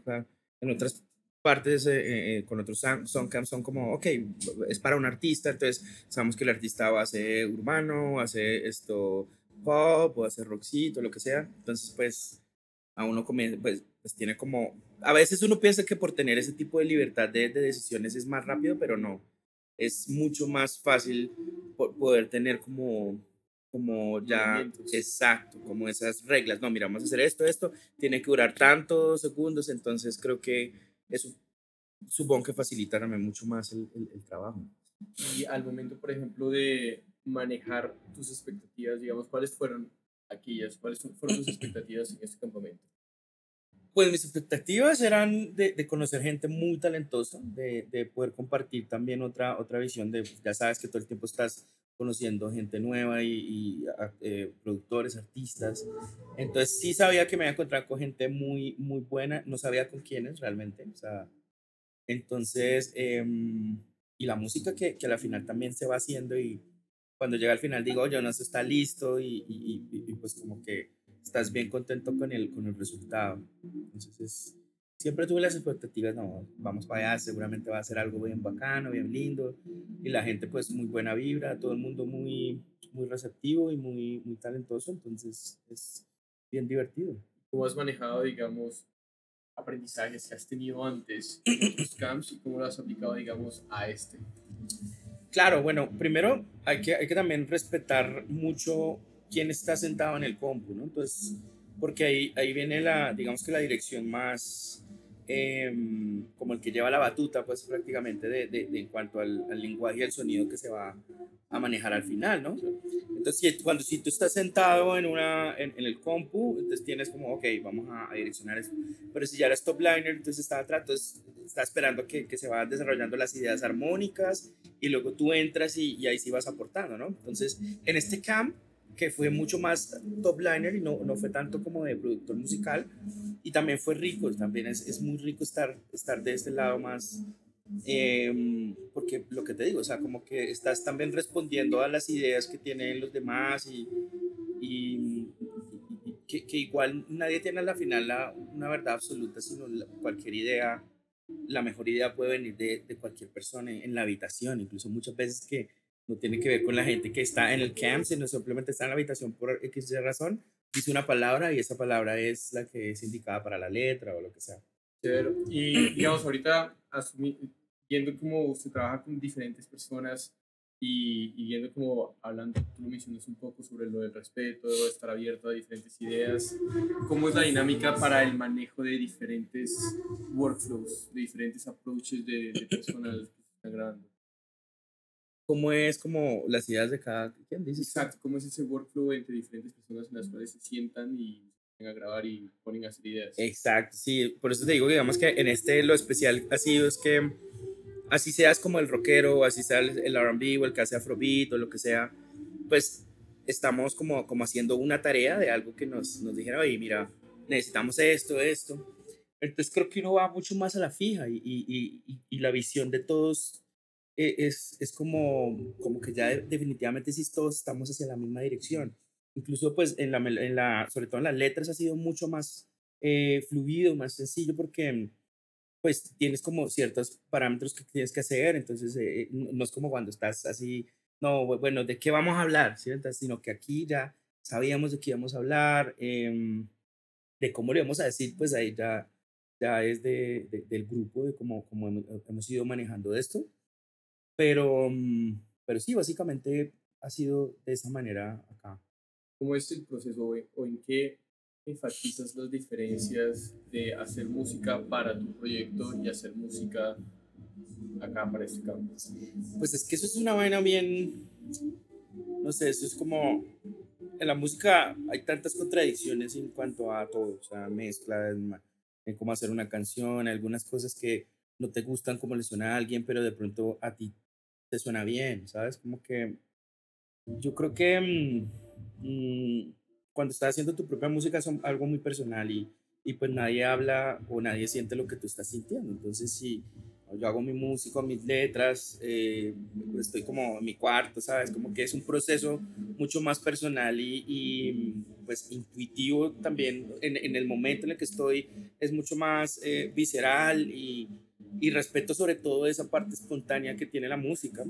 En otras partes, eh, eh, con otros songcamps son como, ok, es para un artista, entonces sabemos que el artista va a ser urbano, hacer esto pop, o hacer rockcito, lo que sea. Entonces, pues, a uno comienza, pues, pues tiene como, a veces uno piensa que por tener ese tipo de libertad de, de decisiones es más rápido, pero no. Es mucho más fácil po- poder tener como, como ya, exacto, como esas reglas. No, mira, vamos a hacer esto, esto, tiene que durar tantos segundos, entonces creo que eso supongo que facilita también mucho más el, el- el trabajo. Y al momento, por ejemplo, de manejar tus expectativas, digamos, ¿cuáles fueron aquellas? ¿Cuáles fueron tus expectativas en este campamento? Pues mis expectativas eran de, de conocer gente muy talentosa, de, de poder compartir también otra, otra visión de, ya sabes que todo el tiempo estás conociendo gente nueva y, y, eh, productores, artistas. Entonces sí sabía que me iba a encontrar con gente muy, muy buena, no sabía con quiénes realmente. O sea, entonces, em, y la música que, que a la final también se va haciendo y cuando llega al final digo, eso está listo y, y, y- y pues como que estás bien contento con el, con el resultado. Entonces, es- siempre tuve las expectativas, no, vamos para allá, seguramente va a ser algo bien bacano, bien lindo, y la gente pues muy buena vibra, todo el mundo muy, muy receptivo y muy, muy talentoso, entonces es bien divertido. ¿Cómo has manejado, digamos, aprendizajes que has tenido antes en otros camps y cómo lo has aplicado, digamos, a este? Claro, bueno, primero hay que, hay que también respetar mucho quién está sentado en el compu, ¿no? Entonces, porque ahí, ahí viene la, digamos que la dirección más em, como el que lleva la batuta, pues prácticamente de, de- de en cuanto al, al lenguaje y al sonido que se va a manejar al final, ¿no? Entonces, cuando si tú estás sentado en, una, en, en el compu, entonces tienes como, ok, vamos a, a direccionar eso. Pero si ya eres top liner, entonces está atrás, entonces está esperando que, que se van desarrollando las ideas armónicas y luego tú entras y, y ahí sí vas aportando, ¿no? Entonces, en este camp, que fue mucho más top liner y no, no fue tanto como de productor musical, y también fue rico, también es, es muy rico estar, estar de este lado más, em, porque lo que te digo, o sea, como que estás también respondiendo a las ideas que tienen los demás y- y que, que igual nadie tiene a la final la, una verdad absoluta, sino la- cualquier idea, la mejor idea puede venir de, de cualquier persona en, en la habitación, incluso muchas veces que no tiene que ver con la gente que está en el camp, sino simplemente está en la habitación por X razón, dice una palabra y esa palabra es la que es indicada para la letra o lo que sea. Y digamos, ahorita viendo cómo se trabaja con diferentes personas y, y viendo cómo hablando, tú lo mencionas un poco sobre lo del respeto, estar abierto a diferentes ideas, ¿cómo es la dinámica para el manejo de diferentes workflows, de diferentes approaches de, de personas que están grabando? ¿Cómo es como las ideas de cada quien? Dices? Exacto, ¿cómo es ese workflow entre diferentes personas en las cuales se sientan y a grabar y ponen a hacer ideas? Exacto, sí, por eso te digo, digamos que en este lo especial ha sido es que así seas como el rockero, o así sea el el R&B o el que hace afrobeat o lo que sea, pues estamos como, como haciendo una tarea de algo que nos, nos dijera, oye, mira, necesitamos esto, esto. Entonces creo que uno va mucho más a la fija y, y, y- y- la visión de todos es, es como, como que ya de- definitivamente sí todos estamos hacia la misma dirección. Incluso pues en la, en la, sobre todo en las letras ha sido mucho más eh, fluido, más sencillo porque pues tienes como ciertos parámetros que tienes que hacer, entonces eh, eh, no es como cuando estás así, no, bu- bueno, ¿de qué vamos a hablar? Entonces, sino que aquí ya sabíamos de qué íbamos a hablar, em, de cómo le vamos a decir, pues ahí ya, ya es de, de- del grupo, de cómo, cómo hemos ido manejando esto, pero, mm, pero sí, básicamente ha sido de esa manera acá. ¿Cómo es el proceso o en- qué enfatizas las diferencias de hacer música para tu proyecto y hacer música acá para este campo? Pues es que eso es una vaina bien, no sé, eso es como, en la música hay tantas contradicciones en cuanto a todo, o sea, mezclas, ma- en cómo hacer una canción, algunas cosas que no te gustan como le suena a alguien, pero de pronto a ti te suena bien, ¿sabes? Como que yo creo que mm, mm, cuando estás haciendo tu propia música es algo muy personal y, y pues nadie habla o nadie siente lo que tú estás sintiendo, entonces si yo hago mi música, mis letras, eh, estoy como en mi cuarto, ¿sabes? Como que es un proceso mucho más personal y, y, pues intuitivo también en, en el momento en el que estoy, es mucho más eh, visceral y, y respeto sobre todo esa parte espontánea que tiene la música.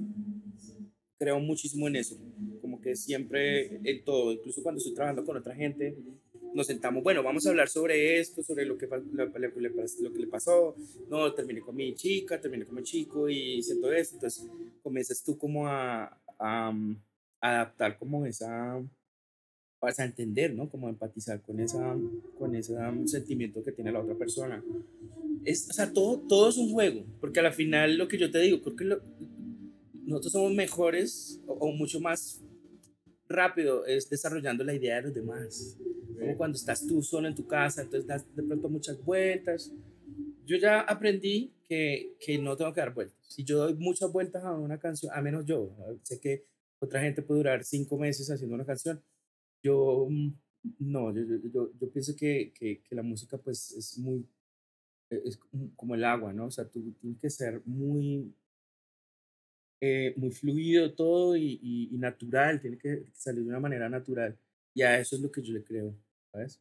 Creo muchísimo en eso, como que siempre en todo, incluso cuando estoy trabajando con otra gente, nos sentamos, bueno, vamos a hablar sobre esto, sobre lo que, lo, lo que le, pasó, no, terminé con mi chica, terminé con mi chico y siento esto, entonces comienzas tú como a, a, um, adaptar como esa, vas a entender, ¿no? Como empatizar con, esa, con ese sentimiento que tiene la otra persona. Es, o sea, todo, todo es un juego, porque al final lo que yo te digo, creo que lo- nosotros somos mejores o, o mucho más rápido es desarrollando la idea de los demás como cuando estás tú solo en tu casa, entonces das de pronto muchas vueltas. Yo ya aprendí que, que no tengo que dar vueltas. Si yo doy muchas vueltas a una canción, a menos yo, sé que otra gente puede durar cinco meses haciendo una canción, yo mm, no, yo, yo, yo, pienso que, que, que la música pues es muy, eh, es como- como el agua, ¿no? O sea, tú tienes que ser muy, eh, muy fluido todo y, y, y natural, tiene que salir de una manera natural. Y a eso es lo que yo le creo, ¿sabes?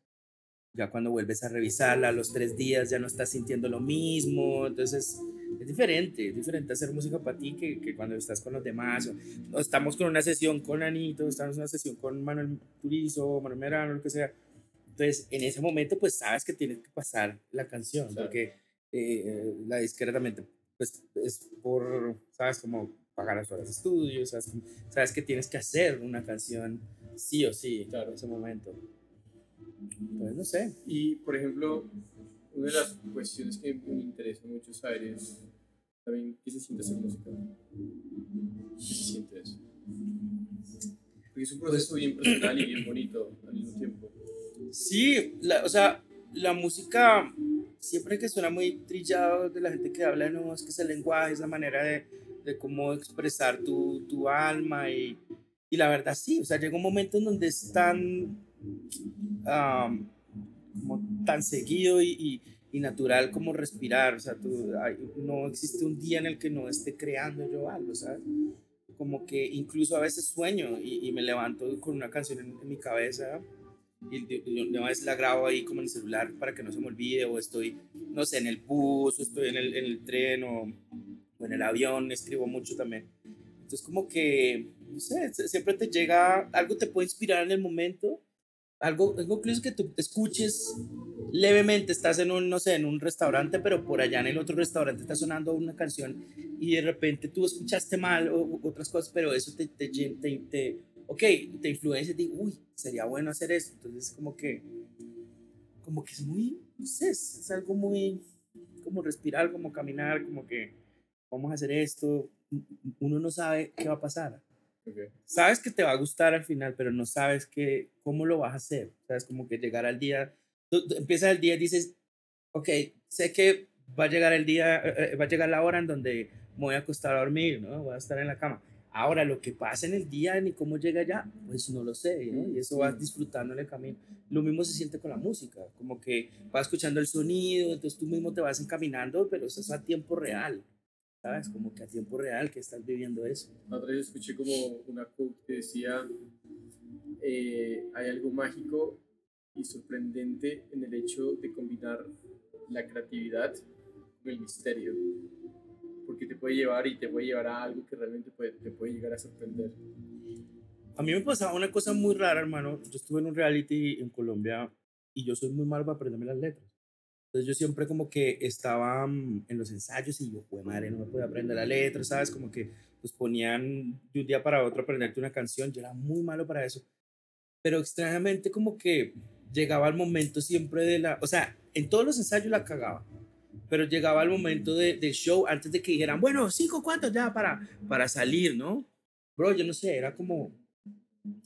Ya cuando vuelves a revisarla a los tres días ya no estás sintiendo lo mismo, entonces es diferente, es diferente hacer música para ti que, que cuando estás con los demás. O, o estamos con una sesión con Anito, estamos en una sesión con Manuel Turizo, Manuel Merano, lo que sea. Entonces, en ese momento, pues sabes que tienes que pasar la canción, Claro. porque eh, la disquera también te- pues, es por, ¿sabes? Como pagar las horas de estudio, ¿sabes? Sabes que tienes que hacer una canción sí o sí Claro. en ese momento. Pues no sé. Y, por ejemplo, una de las cuestiones que me interesa mucho saber es también qué se siente hacer música. ¿Qué se siente eso? Porque es un proceso bien personal y bien bonito al mismo tiempo. Sí, la- o sea, la música siempre que suena muy trillado de la gente que habla, no, es que es el lenguaje, es la manera de, de cómo expresar tu, tu alma y, y la verdad sí, o sea, llega un momento en donde es tan, am, como tan seguido y, y- y natural como respirar, o sea, tú, hay- no existe un día en el que no esté creando yo algo, ¿sabes? Como que incluso a veces sueño y, y me levanto con una canción en, en mi cabeza y una vez la grabo ahí como en el celular para que no se me olvide o estoy, no sé, en el bus o estoy en el, en el tren o, o en el avión, escribo mucho también. Entonces como que, no sé, siempre te llega, algo te puede inspirar en el momento, algo, algo incluso que tú escuches levemente, estás en un, no sé, en un restaurante, pero por allá en el otro restaurante está sonando una canción y de repente tú escuchaste mal o, o otras cosas, pero eso te, te, te, te- ok, te influencia y uy, sería bueno hacer eso. Entonces, como que, como que es muy, no sé, es, es algo muy, como respirar, como caminar, como que vamos a hacer esto. Uno no sabe qué va a pasar. Okay. Sabes que te va a gustar al final, pero no sabes que, cómo lo vas a hacer. Sabes, como que llegar al día, tú, tú empiezas el día y dices, ok, sé que va a llegar el día, eh, eh, va a llegar la hora en donde me voy a acostar a dormir, ¿no? Voy a estar en la cama. Ahora, lo que pasa en el día ni cómo llega allá, pues no lo sé, ¿no? Y eso vas disfrutando en el camino. Lo mismo se siente con la música, como que vas escuchando el sonido, entonces tú mismo te vas encaminando, pero eso es a tiempo real, ¿sabes? Como que a tiempo real que estás viviendo eso. La otra vez escuché como una quote que decía, eh, hay algo mágico y sorprendente en el hecho de combinar la creatividad con el misterio. Porque te puede llevar y te puede llevar a algo que realmente puede- te puede llegar a sorprender. A mí me pasaba una cosa muy rara, hermano. Yo estuve en un reality en Colombia y yo soy muy malo para aprenderme las letras. Entonces yo siempre como que estaba mm, en los ensayos y yo, pues madre, no me podía aprender la letra, ¿sabes? Como que pues ponían de un día para otro aprenderte una canción. Yo era muy malo para eso. Pero extrañamente como que llegaba el momento siempre de la... O sea, en todos los ensayos la cagaba. Pero llegaba el momento de, del show antes de que dijeran, bueno, cinco, cuántos ya para, para salir, ¿no? Bro, yo no sé, era como,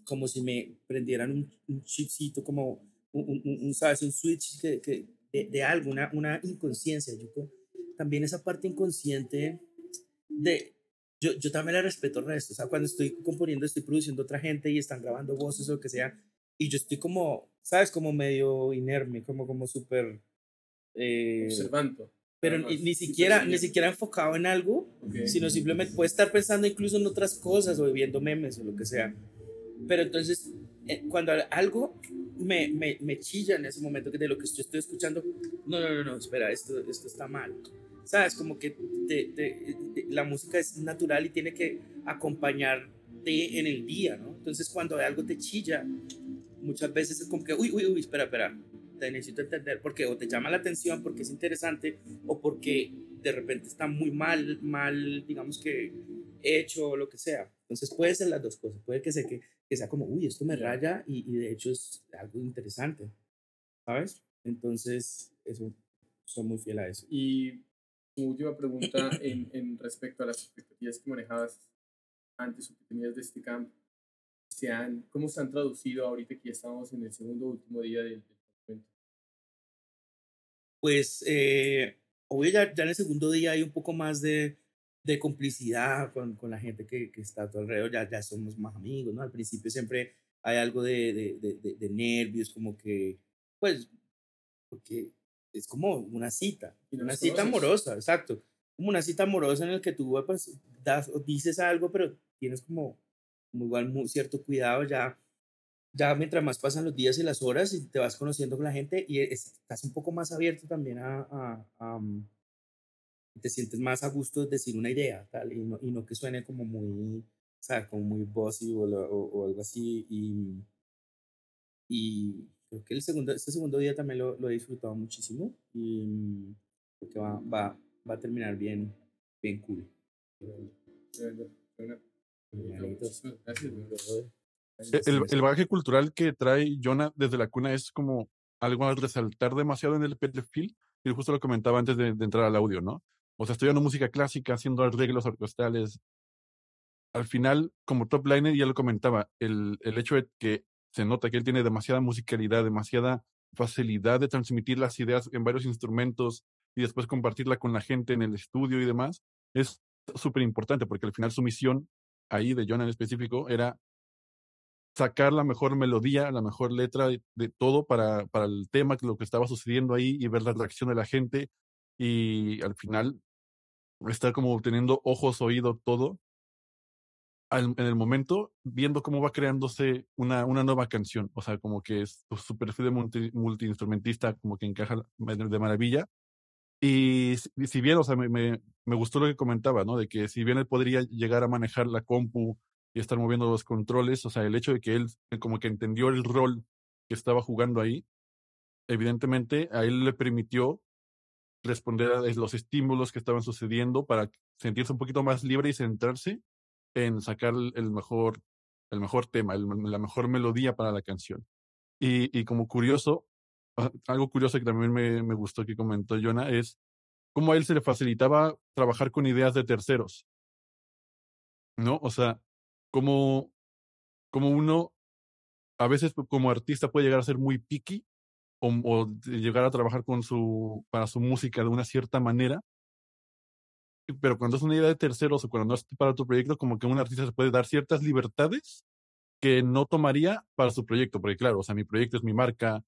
como si me prendieran un, un chipcito, como un, un- un, ¿sabes? Un switch que, que, de, de algo, una, una inconsciencia. Yo co- también esa parte inconsciente de... Yo, yo también la respeto el resto. O sea, cuando estoy componiendo, estoy produciendo otra gente y están grabando voces o lo que sea, y yo estoy como, ¿sabes? Como medio inerme, como, como súper... eh, Observando. pero ni, ni siquiera, ni siquiera enfocado en algo, Ok. sino simplemente puede estar pensando incluso en otras cosas o viendo memes o lo que sea. Pero entonces, cuando algo me, me, me chilla en ese momento de lo que yo estoy escuchando, no, no, no, no, espera, esto, esto está mal. ¿Sabes? Como que te- te- te- la música es natural y tiene que acompañarte en el día, ¿no? Entonces, cuando algo te chilla, muchas veces es como que, uy, uy, uy, espera, espera, te necesito entender, porque o te llama la atención porque es interesante o porque de repente está muy mal, mal, digamos que hecho o lo que sea. Entonces puede ser las dos cosas, puede que sea, que, que sea como, uy, esto me raya y, y de hecho es algo interesante, ¿sabes? Entonces, eso, soy muy fiel a eso. Y como última pregunta en, en respecto a las expectativas que manejabas antes o que tenías de este camp, se han, ¿cómo se han traducido ahorita que ya estamos en el segundo último día del, del? Pues, eh, obvio, ya, ya en el segundo día hay un poco más de, de complicidad con, con la gente que, que está a tu alrededor, ya, ya somos más amigos, ¿no? Al principio siempre hay algo de, de, de, de- nervios, como que, pues, porque es como una cita, una cita amorosa, exacto. Como una cita amorosa en la que tú, pues, das, o dices algo, pero tienes como, como igual mu- cierto cuidado ya. Ya mientras más pasan los días y las horas y te vas conociendo con la gente y es- estás un poco más abierto también a, a- a, mm, te sientes más a gusto de decir una idea, tal, y no, y no que suene como muy, ¿sabes? Como muy bossy o, o, o algo así. Y, y creo que el segundo, este segundo día también lo, lo he disfrutado muchísimo y mm, creo que va, va, va a terminar bien, bien cool. Tremendo, tremendo. Hermanito. Muchísimas Gracias, bro. E- El, el bagaje cultural que trae Jonah desde la cuna es como algo al resaltar demasiado en el perfil, y justo lo comentaba antes de, de entrar al audio, ¿no? O sea, estudiando música clásica, haciendo arreglos orquestales. Al final, como top liner, ya lo comentaba, el, el hecho de que se nota que él tiene demasiada musicalidad, demasiada facilidad de transmitir las ideas en varios instrumentos y después compartirla con la gente en el estudio y demás, es súper importante porque al final su misión ahí de John en específico era sacar la mejor melodía, la mejor letra de, todo para, para el tema, lo que estaba sucediendo ahí y ver la reacción de la gente y al final estar como teniendo ojos, oído, todo en el momento viendo cómo va creándose una, una nueva canción. O sea, como que es, su perfil de multi, multiinstrumentista como que encaja de maravilla. Y si, y si bien, o sea, me, me, me gustó lo que comentaba, ¿no? De que si bien él podría llegar a manejar la compu y estar moviendo los controles, o sea, el hecho de que él como que entendió el rol que estaba jugando ahí, evidentemente a él le permitió responder a los estímulos que estaban sucediendo para sentirse un poquito más libre y centrarse en sacar el mejor, el mejor tema, la mejor melodía para la canción. Y, como curioso, ah, algo curioso que también me, me gustó que comentó Jonah es cómo a él se le facilitaba trabajar con ideas de terceros, ¿no? O sea, como, como uno a veces como artista puede llegar a ser muy picky o, llegar a trabajar con su, para su música de una cierta manera, pero cuando es una idea de terceros o cuando no es para tu proyecto, como que un artista se puede dar ciertas libertades que no tomaría para su proyecto, porque claro, o sea, mi proyecto es mi marca,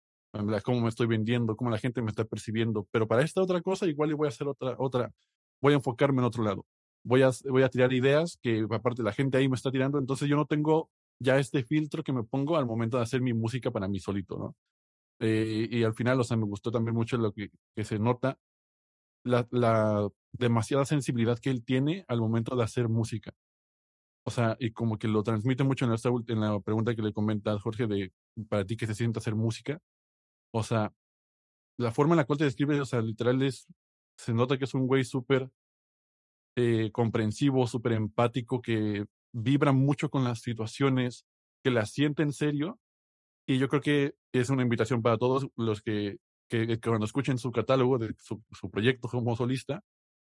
cómo me estoy vendiendo, cómo la gente me está percibiendo, pero para esta otra cosa igual voy a hacer otra, otra, voy a enfocarme en otro lado, voy a, voy a tirar ideas que aparte la gente ahí me está tirando, entonces yo no tengo ya este filtro que me pongo al momento de hacer mi música para mí solito, ¿no? Eh, y al final, o sea, me gustó también mucho lo que, se nota, la, demasiada sensibilidad que él tiene al momento de hacer música. O sea, y como que lo transmite mucho en, esta, en la pregunta que le comenta Jorge de para ti que se siente hacer música. O sea, la forma en la cual te describe, o sea, literal es, se nota que es un güey súper eh, comprensivo, súper empático, que vibra mucho con las situaciones, que las siente en serio. Y yo creo que es una invitación para todos los que, que, cuando escuchen su catálogo, de su, su proyecto como solista,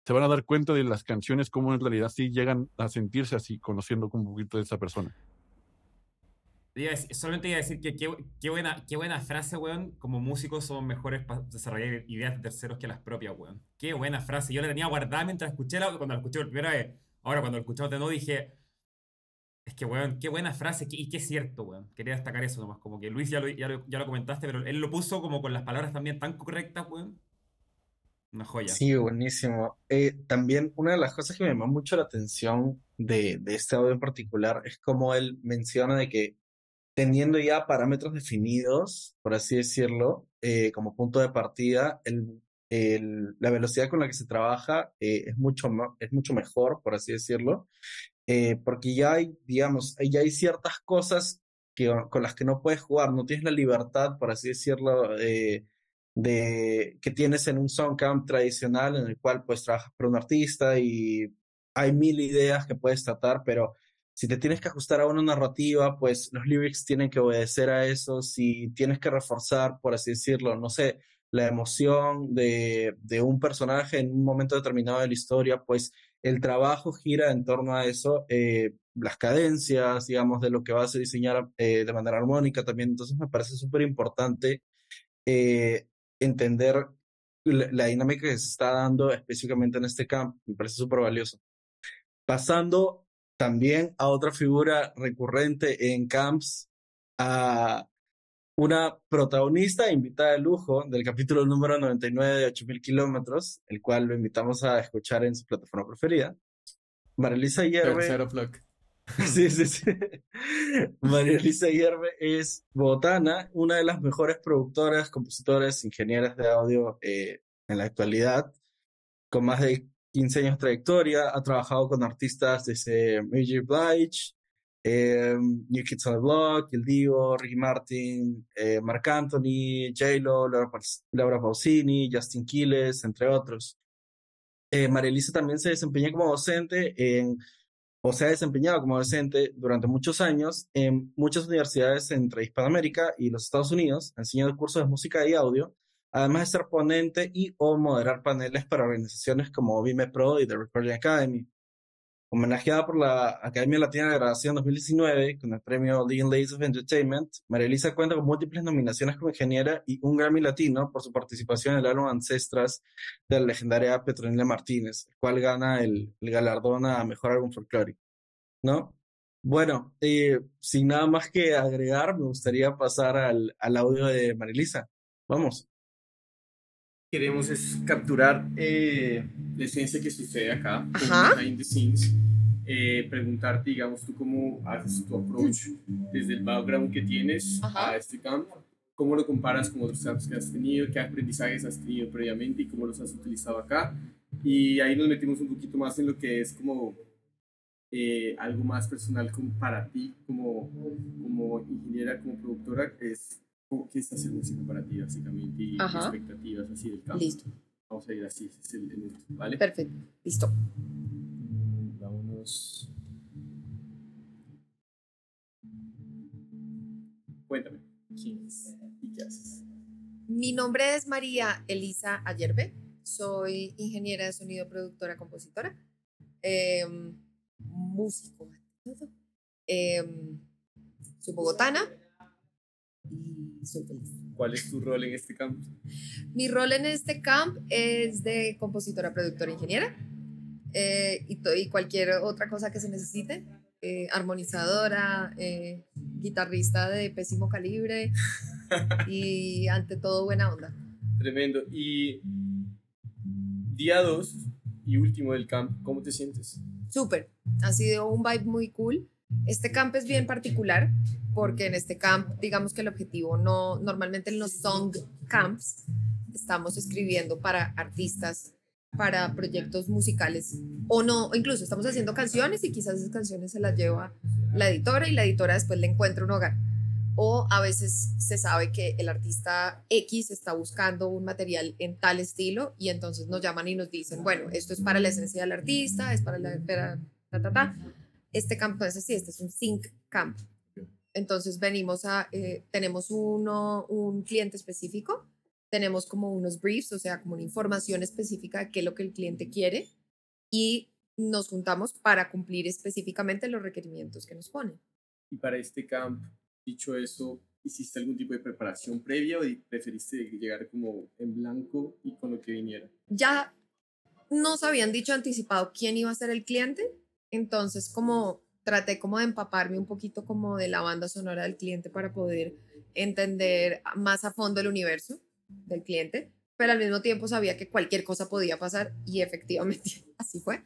se van a dar cuenta de las canciones, cómo en realidad sí llegan a sentirse así, conociendo un poquito de esa persona. Solamente iba a decir que qué, qué buena, qué buena frase, weón. Como músicos somos mejores para desarrollar ideas de terceros que las propias, weón. Qué buena frase. Yo la tenía guardada mientras escuché la, cuando la escuché por primera vez. Ahora, cuando la escuchamos de nuevo, dije. Es que, weón, qué buena frase. y qué cierto, weón. Quería destacar eso nomás. Como que Luis ya lo, ya lo, comentaste, pero él lo puso como con las palabras también tan correctas, weón. Una joya. Sí, buenísimo. Eh, también una de las cosas que me llamó mucho la atención de, de este audio en particular es como él menciona de que teniendo ya parámetros definidos, por así decirlo, eh, como punto de partida, la velocidad con la que se trabaja eh, es mucho, es mucho mejor, por así decirlo, eh, porque ya hay, digamos, ya hay ciertas cosas que, con las que no puedes jugar, no tienes la libertad, por así decirlo, eh, de, que tienes en un Soundcamp tradicional en el cual pues trabajas para un artista y hay mil ideas que puedes tratar, pero si te tienes que ajustar a una narrativa, pues los lyrics tienen que obedecer a eso, si tienes que reforzar, por así decirlo, no sé, la emoción de, de un personaje en un momento determinado de la historia, pues el trabajo gira en torno a eso, eh, las cadencias, digamos, de lo que vas a diseñar eh, de manera armónica también. Entonces me parece súper importante eh, entender la, la dinámica que se está dando específicamente en este campo. Me parece súper valioso. Pasando también a otra figura recurrente en camps, a una protagonista invitada de lujo del capítulo número 99 de 8000 kilómetros, el cual lo invitamos a escuchar en su plataforma preferida. Marilisa Hierve. Tercero. Sí, sí, sí. María Elisa Hierve es botana, una de las mejores productoras, compositoras, ingenieras de audio eh, en la actualidad, con más de 15 años de trayectoria. Ha trabajado con artistas desde J. Blige, eh, New Kids on the Block, El Divo, Ricky Martin, eh, Marc Anthony, J-Lo, Laura, Paus- Laura Pausini, Justin Quiles, entre otros. Eh, María Elisa también se desempeña como docente en o se ha desempeñado como docente durante muchos años en muchas universidades entre Hispanoamérica y los Estados Unidos, enseñando cursos de música y audio, además de ser ponente y o moderar paneles para organizaciones como Vime Pro y The Recording Academy. Homenajeada por la Academia Latina de Grabación 2019 con el premio Leading Ladies of Entertainment, María Elisa cuenta con múltiples nominaciones como ingeniera y un Grammy Latino por su participación en el álbum Ancestras de la legendaria Petronila Martínez, el cual gana el, galardón a Mejor Álbum Folclórico. ¿No? Bueno, eh, sin nada más que agregar, me gustaría pasar al, al audio de María Elisa. Vamos. Queremos es capturar eh, la esencia que sucede acá, behind the scenes. eh, preguntarte, digamos, tú cómo haces tu approach desde el background que tienes Ajá. a este camp, cómo lo comparas con otros camps que has tenido, qué aprendizajes has tenido previamente y cómo los has utilizado acá. Y ahí nos metimos un poquito más en lo que es como eh, algo más personal como para ti, como, como ingeniera, como productora, es qué es hacer música para ti, básicamente, y Ajá. expectativas así del campo. Listo. Vamos a ir así, ese es el, el ¿vale? Perfecto. Listo. Mm, Vámonos. Cuéntame, ¿quién es y qué haces? Mi nombre es María Elisa Ayerbe. Soy ingeniera de sonido, productora, compositora, em, músico. Em, soy bogotana y soy feliz. ¿Cuál es tu rol en este campo? Mi rol en este camp es de compositora, productora, ingeniera eh, y, y cualquier otra cosa que se necesite. eh, armonizadora, eh, guitarrista de pésimo calibre y ante todo buena onda. Tremendo. Y día 2 y último del camp, ¿cómo te sientes? Súper, ha sido un vibe muy cool. Este camp es bien particular porque en este camp, digamos que el objetivo no, normalmente en los song camps estamos escribiendo para artistas, para proyectos musicales o no, incluso estamos haciendo canciones y quizás esas canciones se las lleva la editora y la editora después le encuentra un hogar. O a veces se sabe que el artista X está buscando un material en tal estilo y entonces nos llaman y nos dicen, bueno, esto es para la esencia del artista, es para la... ta, ta, ta. Este campo es así, este es un sync camp. Entonces venimos a, eh, tenemos uno, un cliente específico, tenemos como unos briefs, o sea, como una información específica de qué es lo que el cliente quiere y nos juntamos para cumplir específicamente los requerimientos que nos ponen. Y para este camp, dicho eso, ¿hiciste algún tipo de preparación previa o preferiste llegar como en blanco y con lo que viniera? ya nos habían dicho anticipado quién iba a ser el cliente, entonces como traté como de empaparme un poquito como de la banda sonora del cliente para poder entender más a fondo el universo del cliente, pero al mismo tiempo sabía que cualquier cosa podía pasar y efectivamente así fue.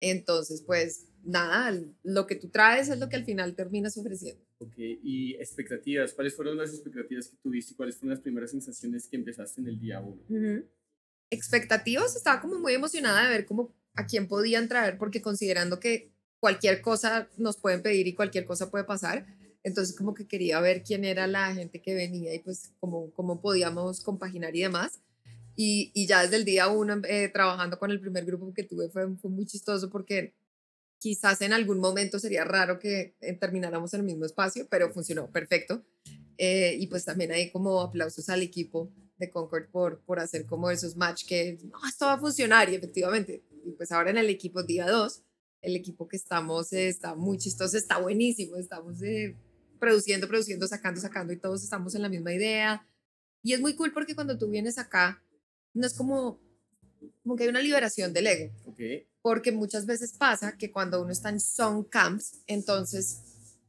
Entonces, pues nada, lo que tú traes es lo que al final terminas ofreciendo. Ok, y expectativas, ¿cuáles fueron las expectativas que tuviste y cuáles fueron las primeras sensaciones que empezaste en el día 1? expectativas, estaba como muy emocionada de ver cómo a quién podían traer, porque considerando que cualquier cosa nos pueden pedir y cualquier cosa puede pasar, entonces como que quería ver quién era la gente que venía y pues cómo, cómo podíamos compaginar y demás. Y, y ya desde el día uno, eh, trabajando con el primer grupo que tuve, fue, fue muy chistoso porque quizás en algún momento sería raro que eh, termináramos en el mismo espacio, pero funcionó perfecto. Eh, y pues también hay como aplausos al equipo de Concord por, por hacer como esos match que no, esto va a funcionar y efectivamente. Y pues ahora en el equipo día 2, el equipo que estamos eh, está muy chistoso, está buenísimo, estamos eh, produciendo, produciendo, sacando, sacando y todos estamos en la misma idea. Y es muy cool porque cuando tú vienes acá, no es como, como que hay una liberación del ego Ok, porque muchas veces pasa que cuando uno está en song camps, entonces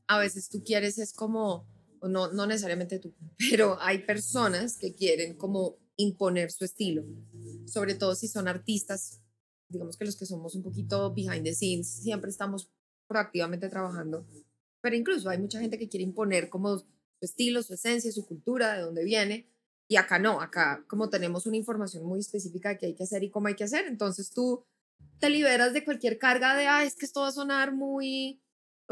a veces tú quieres es como, no, no necesariamente tú, pero hay personas que quieren como imponer su estilo, sobre todo si son artistas, digamos que los que somos un poquito behind the scenes, siempre estamos proactivamente trabajando, pero incluso hay mucha gente que quiere imponer como su estilo, su esencia, su cultura, de dónde viene, y acá no, acá como tenemos una información muy específica de qué hay que hacer y cómo hay que hacer, entonces tú te liberas de cualquier carga de, ah, es que esto va a sonar muy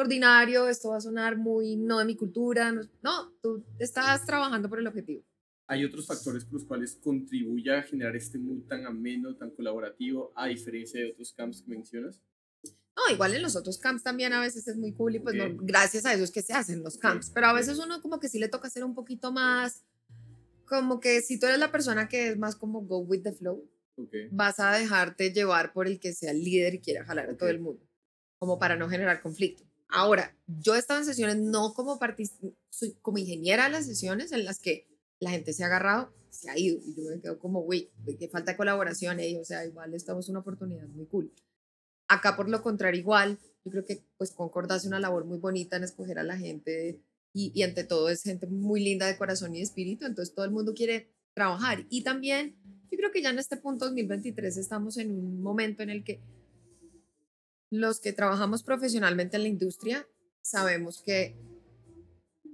ordinario, esto va a sonar muy no de mi cultura. No, no, tú estás trabajando por el objetivo. ¿hay otros factores por los cuales contribuye a generar este mood tan ameno, tan colaborativo, a diferencia de otros camps que mencionas? No, igual en los otros camps también a veces es muy cool y pues no, Ok. gracias a eso es que se hacen los camps, pero a veces uno como que sí le toca ser un poquito más como que si tú eres la persona que es más como go with the flow, Ok. vas a dejarte llevar por el que sea el líder y quiera jalar a todo el mundo, como para no generar conflicto. Ahora, yo he estado en sesiones no como soy como ingeniera de las sesiones en las que la gente se ha agarrado, se ha ido y yo me quedo como, güey, que falta de colaboración, ey, o sea, igual estamos una oportunidad muy cool. Acá por lo contrario igual, yo creo que pues Concord hace una labor muy bonita en escoger a la gente y, y ante todo es gente muy linda de corazón y de espíritu, entonces todo el mundo quiere trabajar. Y también yo creo que ya en este punto 2023 estamos en un momento en el que los que trabajamos profesionalmente en la industria sabemos que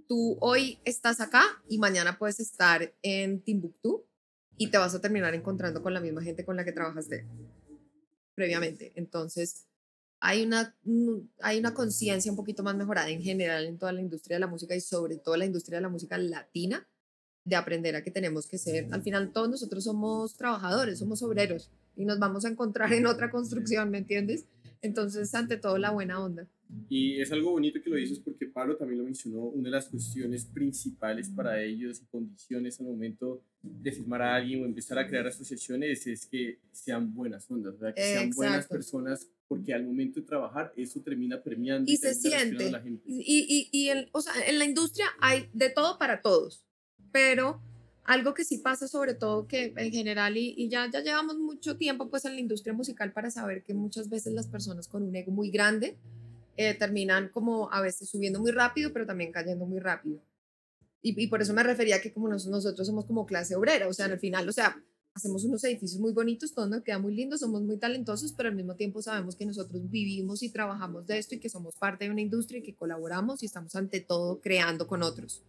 tú hoy estás acá y mañana puedes estar en Timbuktu y te vas a terminar encontrando con la misma gente con la que trabajaste previamente. Entonces, hay una, hay una conciencia un poquito más mejorada en general en toda la industria de la música y sobre todo la industria de la música latina, de aprender a que tenemos que ser, al final todos nosotros somos trabajadores, somos obreros y nos vamos a encontrar en otra construcción, ¿me entiendes? Entonces, ante todo, la buena onda. Y es algo bonito que lo dices porque Pablo también lo mencionó, una de las cuestiones principales para ellos y condiciones al momento de firmar a alguien o empezar a crear asociaciones es que sean buenas ondas, ¿verdad? que sean buenas Exacto. personas porque al momento de trabajar eso termina premiando Y se termina relacionando siente. a la gente. Y, y, y en, o sea, en la industria hay de todo para todos, pero algo que sí pasa sobre todo que en general, y, y ya, ya llevamos mucho tiempo pues en la industria musical para saber que muchas veces las personas con un ego muy grande eh, terminan como a veces subiendo muy rápido, pero también cayendo muy rápido. Y, y por eso me refería que como nos- nosotros somos como clase obrera, o sea, al final, o sea, hacemos unos edificios muy bonitos, todo nos queda muy lindo, somos muy talentosos, pero al mismo tiempo sabemos que nosotros vivimos y trabajamos de esto y que somos parte de una industria y que colaboramos y estamos ante todo creando con otros,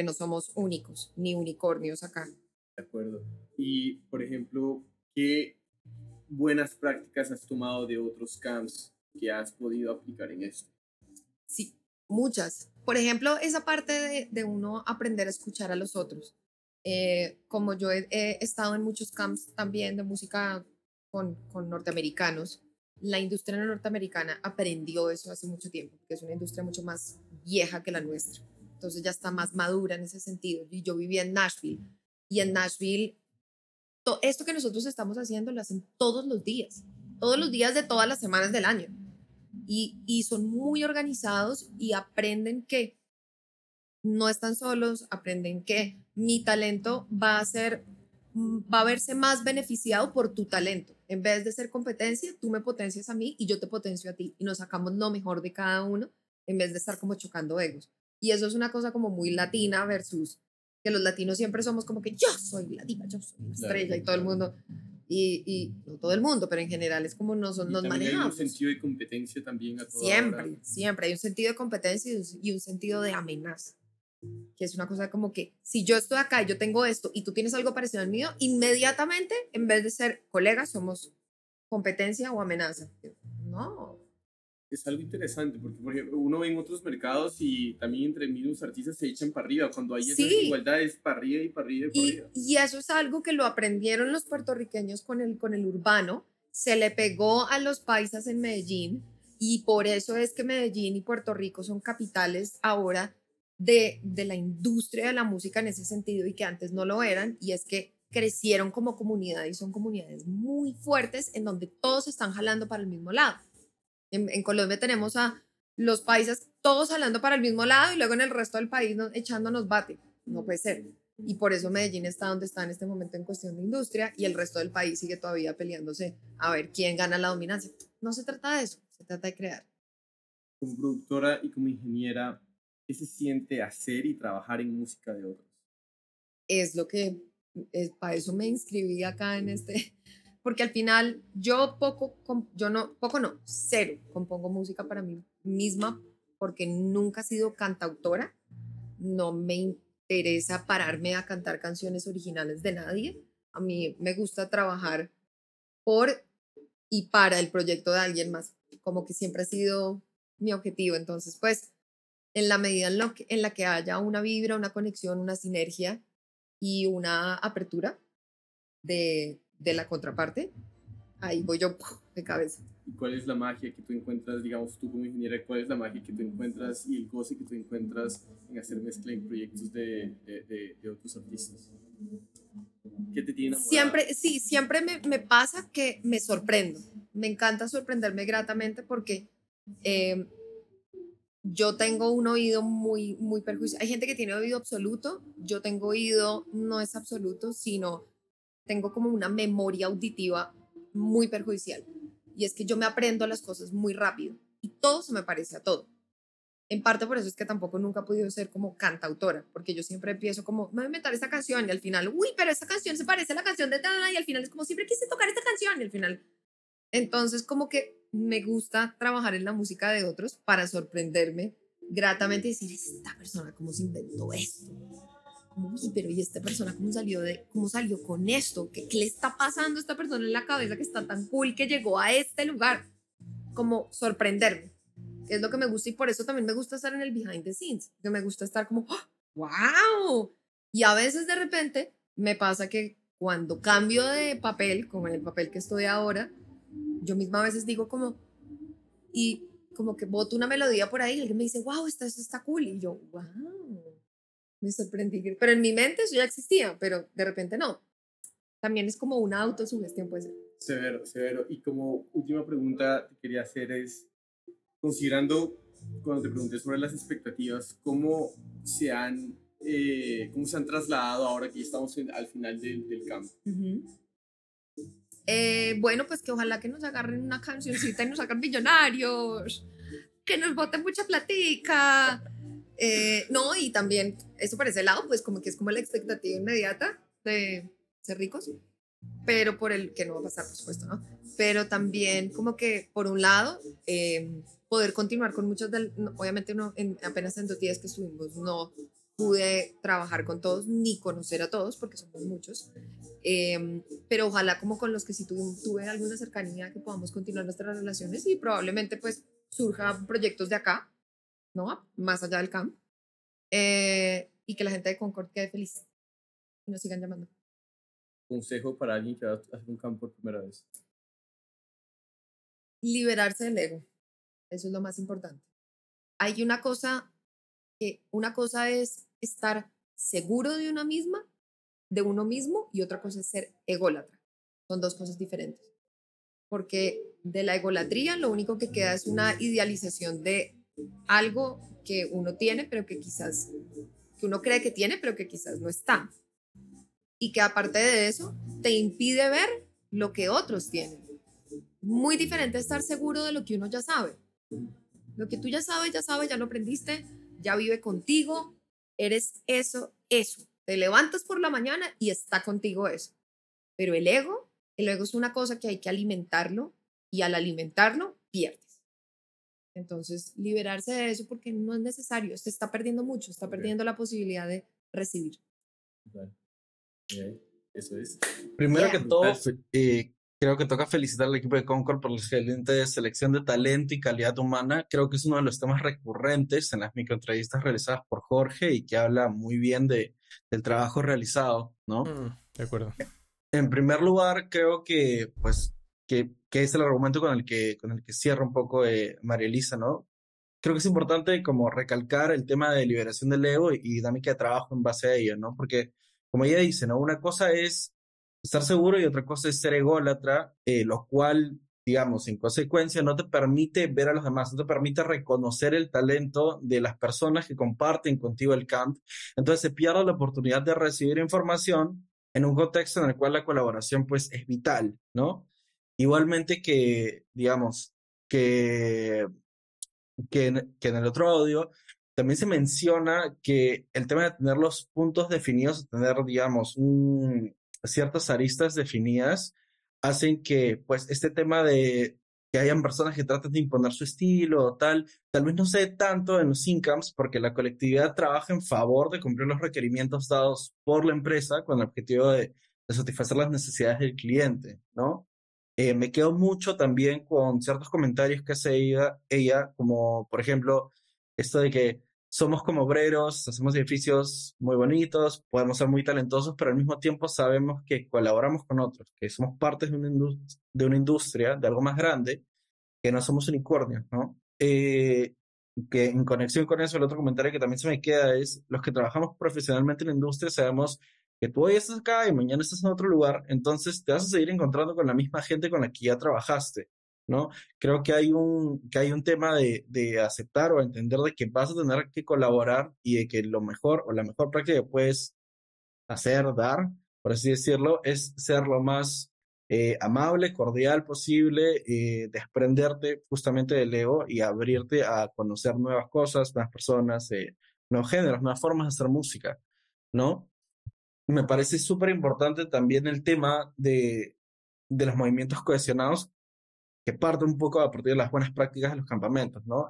que no somos únicos ni unicornios acá. De acuerdo. Y, por ejemplo, ¿qué buenas prácticas has tomado de otros camps que has podido aplicar en esto? Sí, muchas. Por ejemplo, esa parte de, de uno aprender a escuchar a los otros. Eh, como yo he, he estado en muchos camps también de música con, con norteamericanos, la industria norteamericana aprendió eso hace mucho tiempo, que es una industria mucho más vieja que la nuestra. Entonces ya está más madura en ese sentido. Y yo vivía en Nashville y en Nashville to- esto que nosotros estamos haciendo lo hacen todos los días, todos los días de todas las semanas del año. Y, y son muy organizados y aprenden que no están solos, aprenden que mi talento va a ser, mm, va a verse más beneficiado por tu talento. En vez de ser competencia, tú me potencias a mí y yo te potencio a ti y nos sacamos lo mejor de cada uno en vez de estar como chocando egos. Y eso es una cosa como muy latina versus que los latinos siempre somos como que yo soy la diva, yo soy la Claro, estrella y todo el mundo. Y, y no todo el mundo, pero en general es como nos, Y nos también hay un manejamos. sentido de competencia también a toda Siempre, hora. siempre hay un sentido de competencia y un- y un sentido de amenaza. Que es una cosa como que si yo estoy acá yo tengo esto y tú tienes algo parecido al mío, inmediatamente, en vez de ser colegas, somos competencia o amenaza. No. Es algo interesante porque por ejemplo, uno ve en otros mercados y también entre mismos artistas se echan para arriba. Cuando hay esa Sí. desigualdad es para arriba y para arriba y para Y, arriba. y eso es algo que lo aprendieron los puertorriqueños con el, con el urbano, se le pegó a los paisas en Medellín y por eso es que Medellín y Puerto Rico son capitales ahora de, de la industria de la música en ese sentido y que antes no lo eran, y es que crecieron como comunidad y son comunidades muy fuertes en donde todos están jalando para el mismo lado. En, en Colombia tenemos a los paisas todos jalando para el mismo lado y luego en el resto del país nos- echándonos bate. No puede ser. Y por eso Medellín está donde está en este momento en cuestión de industria y el resto del país sigue todavía peleándose a ver quién gana la dominancia. No se trata de eso, se trata de crear. Como productora y como ingeniera, ¿qué se siente hacer y trabajar en música de otros? Es lo que, es, para eso me inscribí acá en este, porque al final yo poco, yo no, poco no, cero compongo música para mí misma porque nunca he sido cantautora, no me interesa pararme a cantar canciones originales de nadie, a mí me gusta trabajar por y para el proyecto de alguien más, como que siempre ha sido mi objetivo, entonces pues en la medida en, en la que haya una vibra, una conexión, una sinergia y una apertura de, de la contraparte, ahí voy yo de cabeza. ¿Y cuál es la magia que tú encuentras, digamos, tú como ingeniera, cuál es la magia que tú encuentras y el goce que tú encuentras en hacer mezcla en proyectos de, de, de- de otros artistas? ¿Qué te tiene enamorada? Siempre, sí, siempre me, me pasa que me sorprendo. Me encanta sorprenderme gratamente porque eh, yo tengo un oído muy, muy perjudicial. Hay gente que tiene oído absoluto. Yo tengo oído, no es absoluto, sino tengo como una memoria auditiva muy perjudicial. Y es que yo me aprendo las cosas muy rápido y todo se me parece a todo. En parte por eso es que tampoco nunca he podido ser como cantautora, porque yo siempre empiezo como, me voy a inventar esta canción y al final, uy, pero esa canción se parece a la canción de tal y al final es como, siempre quise tocar esta canción y al final. Entonces como que me gusta trabajar en la música de otros para sorprenderme gratamente y decir, esta persona, ¿cómo se inventó esto? Como, "Uy, pero ¿y esta persona cómo salió, de, cómo salió con esto? ¿Qué, ¿Qué le está pasando a esta persona en la cabeza que está tan cool que llegó a este lugar? Como sorprenderme es lo que me gusta y por eso también me gusta estar en el behind the scenes, que me gusta estar como, wow. Y a veces de repente me pasa que cuando cambio de papel, como en el papel que estoy ahora, yo misma a veces digo como, y como que boto una melodía por ahí y alguien me dice, wow, esto, esto está cool. Y yo, wow, me sorprendí. Pero en mi mente eso ya existía, pero de repente no. También es como una autosugestión, puede ser. Severo, severo. Y como última pregunta que quería hacer es, considerando cuando te pregunté sobre las expectativas, ¿cómo se han, eh, cómo se han trasladado ahora que ya estamos en- al final del, del campo? Eh, bueno, pues que ojalá que nos agarren una cancioncita y nos hagan millonarios, que nos boten mucha platica. Eh, no, y también, eso por ese lado, pues como que es como la expectativa inmediata de ser ricos, pero por el que no va a pasar, por supuesto, ¿no? Pero también como que, por un lado, eh, poder continuar con muchos del, obviamente no, en, apenas en dos días que estuvimos, no pude trabajar con todos ni conocer a todos porque somos muchos. Em, pero ojalá como con los que sí tuve, tuve alguna cercanía que podamos continuar nuestras relaciones y probablemente pues surjan proyectos de acá, ¿no? Más allá del camp. Eh, y que la gente de Concord quede feliz y nos sigan llamando. Consejo para alguien que va a hacer un campo por primera vez. Liberarse del ego. Eso es lo más importante. Hay una cosa que una cosa es estar seguro de una misma, de uno mismo, y otra cosa es ser ególatra. Son dos cosas diferentes. Porque de la egolatría lo único que queda es una idealización de algo que uno tiene, pero que quizás, que uno cree que tiene, pero que quizás no está. Y que aparte de eso, te impide ver lo que otros tienen. Muy diferente estar seguro de lo que uno ya sabe. Lo que tú ya sabes, ya sabes, ya lo aprendiste, ya vive contigo, eres eso, eso. Te levantas por la mañana y está contigo eso. Pero el ego, el ego es una cosa que hay que alimentarlo y al alimentarlo pierdes. Entonces, liberarse de eso porque no es necesario, se está perdiendo mucho, está perdiendo la posibilidad de recibir. Claro. Ok, Eso es. Primero Yeah. que todo, eh, creo que toca felicitar al equipo de Concord por la excelente selección de talento y calidad humana. Creo que es uno de los temas recurrentes en las microentrevistas realizadas por Jorge y que habla muy bien de, del trabajo realizado, ¿no? Mm, de acuerdo. En primer lugar, creo que, pues, que, es el argumento con el que, con el que cierra un poco eh, María Elisa, ¿no? Creo que es importante como recalcar el tema de liberación del ego y, y dinámica de trabajo en base a ello, ¿no? Porque, como ella dice, ¿no? Una cosa es estar seguro y otra cosa es ser ególatra, eh, lo cual, digamos, en consecuencia no te permite ver a los demás, no te permite reconocer el talento de las personas que comparten contigo el camp. Entonces se pierde la oportunidad de recibir información en un contexto en el cual la colaboración pues es vital, ¿no? Igualmente que, digamos, que, que, en, el otro audio también se menciona que el tema de tener los puntos definidos, tener, digamos, un, ciertas aristas definidas, hacen que pues este tema de que hayan personas que traten de imponer su estilo o tal, tal vez no se dé tanto en los incomes porque la colectividad trabaja en favor de cumplir los requerimientos dados por la empresa con el objetivo de, de satisfacer las necesidades del cliente, ¿no? Eh, me quedo mucho también con ciertos comentarios que hace ella, ella, como por ejemplo, esto de que somos como obreros, hacemos edificios muy bonitos, podemos ser muy talentosos, pero al mismo tiempo sabemos que colaboramos con otros, que somos partes de una, industria, de algo más grande, que no somos unicornios, ¿no? Eh, que en conexión con eso, el otro comentario que también se me queda es, los que trabajamos profesionalmente en la industria sabemos que tú hoy estás acá y mañana estás en otro lugar, entonces te vas a seguir encontrando con la misma gente con la que ya trabajaste, ¿no? Creo que hay un, que hay un tema de, de aceptar o entender de que vas a tener que colaborar y de que lo mejor o la mejor práctica que puedes hacer, dar, por así decirlo, es ser lo más eh, amable, cordial posible, eh, desprenderte justamente del ego y abrirte a conocer nuevas cosas, nuevas personas, eh, nuevos géneros, nuevas formas de hacer música, ¿no? Me parece súper importante también el tema de, de los movimientos cohesionados que parte un poco a partir de las buenas prácticas de los campamentos, ¿no?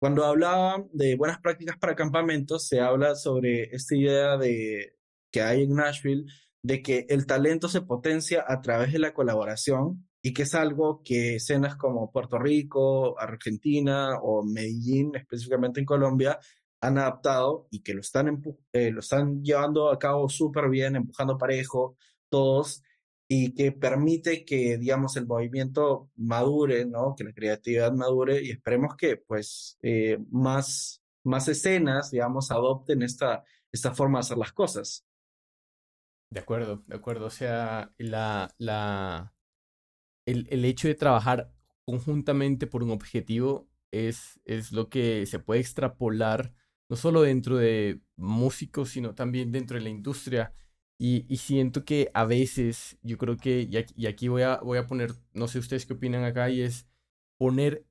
cuando hablaba de buenas prácticas para campamentos, se habla sobre esta idea de que hay en Nashville de que el talento se potencia a través de la colaboración y que es algo que escenas como Puerto Rico, Argentina o Medellín, específicamente en Colombia, han adaptado y que lo están, eh, lo están llevando a cabo súper bien, empujando parejo todos y que permite que, digamos, el movimiento madure, ¿no? Que la creatividad madure y esperemos que, pues, eh, más, más escenas, digamos, adopten esta, esta forma de hacer las cosas. De acuerdo, de acuerdo. O sea, la, la, el, el hecho de trabajar conjuntamente por un objetivo es, es lo que se puede extrapolar no solo dentro de músicos, sino también dentro de la industria. Y, y siento que a veces, yo creo que, y aquí, voy, a, voy a poner, no sé ustedes qué opinan acá, y es poner,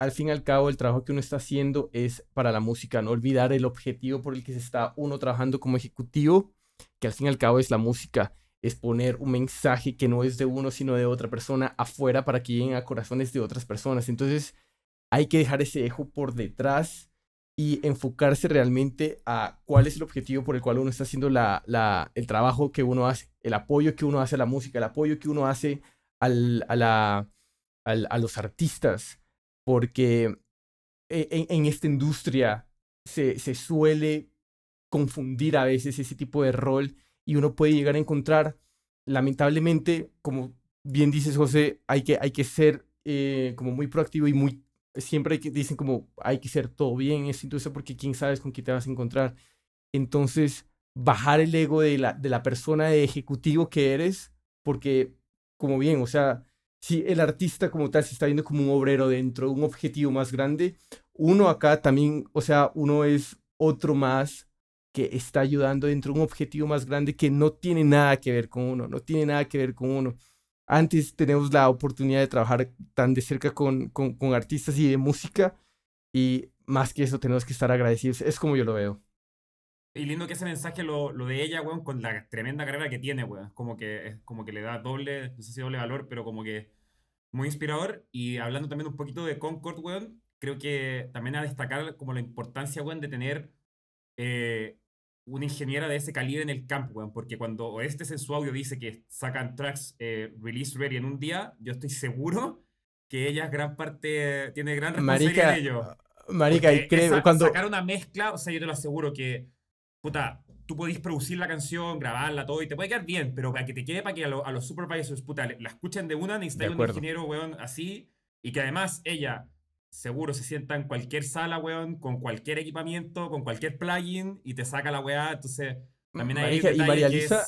al fin y al cabo, el trabajo que uno está haciendo es para la música, no olvidar el objetivo por el que se está uno trabajando como ejecutivo que al fin y al cabo es la música, es poner un mensaje que no es de uno, sino de otra persona afuera para que lleguen a corazones de otras personas. Entonces, hay que dejar ese ejo por detrás y enfocarse realmente a cuál es el objetivo por el cual uno está haciendo la, el trabajo que uno hace, el apoyo que uno hace a la música, el apoyo que uno hace al, a, la, a los artistas, porque e, en, en esta industria se, se suele confundir a veces ese tipo de rol y uno puede llegar a encontrar, lamentablemente, como bien dices José, hay que, hay que ser eh, como muy proactivo y muy, siempre que, dicen como hay que ser todo bien en esa industria porque quién sabes con quién te vas a encontrar. Entonces, bajar el ego de la, de la persona de ejecutivo que eres, porque como bien, o sea, si el artista como tal se está viendo como un obrero dentro de un objetivo más grande, uno acá también, o sea, uno es otro más que está ayudando dentro de un objetivo más grande que no tiene nada que ver con uno, no tiene nada que ver con uno. Antes tenemos la oportunidad de trabajar tan de cerca con, con, con artistas y de música y más que eso tenemos que estar agradecidos. Es como yo lo veo. Y lindo que ese mensaje lo, lo de ella, weón, con la tremenda carrera que tiene, weón. Como que, como que le da doble, no sé si doble valor, pero como que muy inspirador. Y hablando también un poquito de Concord, weón, creo que también a destacar como la importancia, weón, de tener eh, una ingeniera de ese calibre en el campo, weón, porque cuando Oestes en su audio dice que sacan tracks eh, release ready en un día, yo estoy seguro que ella es gran parte, tiene gran responsabilidad en ello. Marica, y creo, cuando... Sacar una mezcla, o sea, yo te lo aseguro que, puta, tú podés producir la canción, grabarla, todo, y te puede quedar bien, pero para que te quede, para que a, los supervisors, puta, la escuchen de una, necesitas un ingeniero, weón, así, y que además ella seguro se sienta en cualquier sala, weón, con cualquier equipamiento, con cualquier plugin y te saca la weá. Entonces, también hay y María Lisa,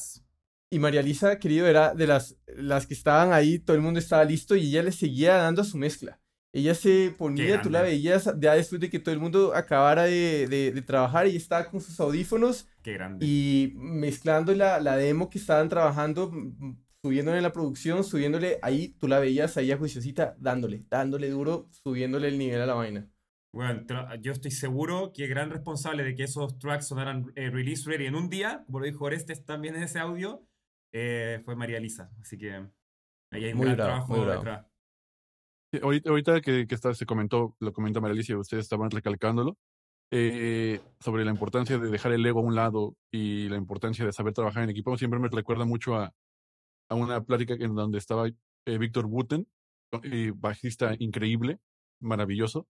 y María Lisa, querido, era de las, las que estaban ahí, todo el mundo estaba listo y ella le seguía dando su mezcla. Ella se ponía, tú la veías ya después de que todo el mundo acabara de, de, trabajar y estaba con sus audífonos. Qué grande. Y mezclando la, la demo que estaban trabajando, subiéndole la producción, subiéndole, ahí tú la veías ahí a juiciosita, dándole, dándole duro, subiéndole el nivel a la vaina. Bueno, yo estoy seguro que el gran responsable de que esos tracks sonaran eh, release ready en un día, como lo dijo Orestes también en ese audio, eh, fue María Lisa. Así que ahí hay un gran trabajo detrás. ahorita, que, que se comentó, lo comentó María Lisa y ustedes estaban recalcándolo, eh, sobre la importancia de dejar el ego a un lado y la importancia de saber trabajar en equipo, siempre me recuerda mucho a, a una plática en donde estaba eh, Víctor Buten, eh, bajista increíble, maravilloso,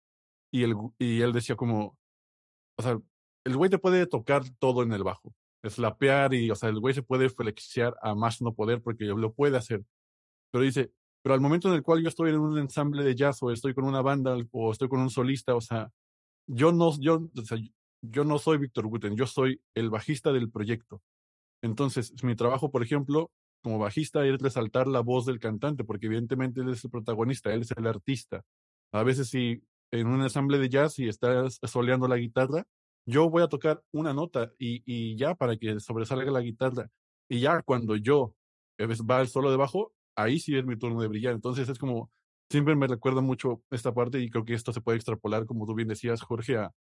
y él, y él decía como, o sea, el güey te puede tocar todo en el bajo, slapear y, o sea, el güey se puede flexiar a más no poder porque lo puede hacer. Pero dice, pero al momento en el cual yo estoy en un ensamble de jazz o estoy con una banda o estoy con un solista, o sea, yo no, yo, o sea, yo no soy Víctor Buten, yo soy el bajista del proyecto. Entonces, mi trabajo, por ejemplo, como bajista, es resaltar la voz del cantante, porque evidentemente él es el protagonista, él es el artista. A veces si en un ensamble de jazz y estás soleando la guitarra, yo voy a tocar una nota y, y ya para que sobresalga la guitarra. Y ya cuando yo eh, va el solo debajo, ahí sí es mi turno de brillar. Entonces es como, siempre me recuerda mucho esta parte y creo que esto se puede extrapolar, como tú bien decías, Jorge, a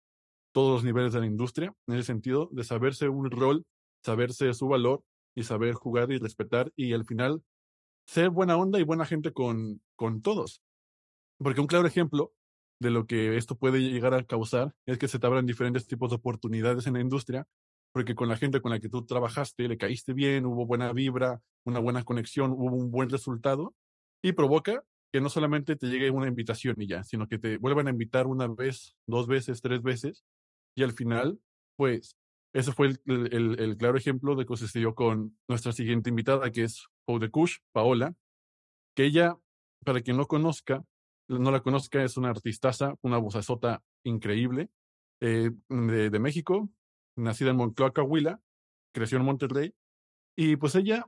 todos los niveles de la industria, en el sentido de saberse un rol, saberse su valor y saber jugar y respetar y al final ser buena onda y buena gente con, con todos. Porque un claro ejemplo de lo que esto puede llegar a causar es que se te abran diferentes tipos de oportunidades en la industria, porque con la gente con la que tú trabajaste le caíste bien, hubo buena vibra, una buena conexión, hubo un buen resultado y provoca que no solamente te llegue una invitación y ya, sino que te vuelvan a invitar una vez, dos veces, tres veces y al final, pues, ese fue el, claro ejemplo de que sucedió con nuestra siguiente invitada, que es Kush, Paola, que ella, para quien no conozca, no la conozca, es una artistaza, una bozazota increíble, eh, de, México, nacida en Moncloa, Coahuila, creció en Monterrey, y pues ella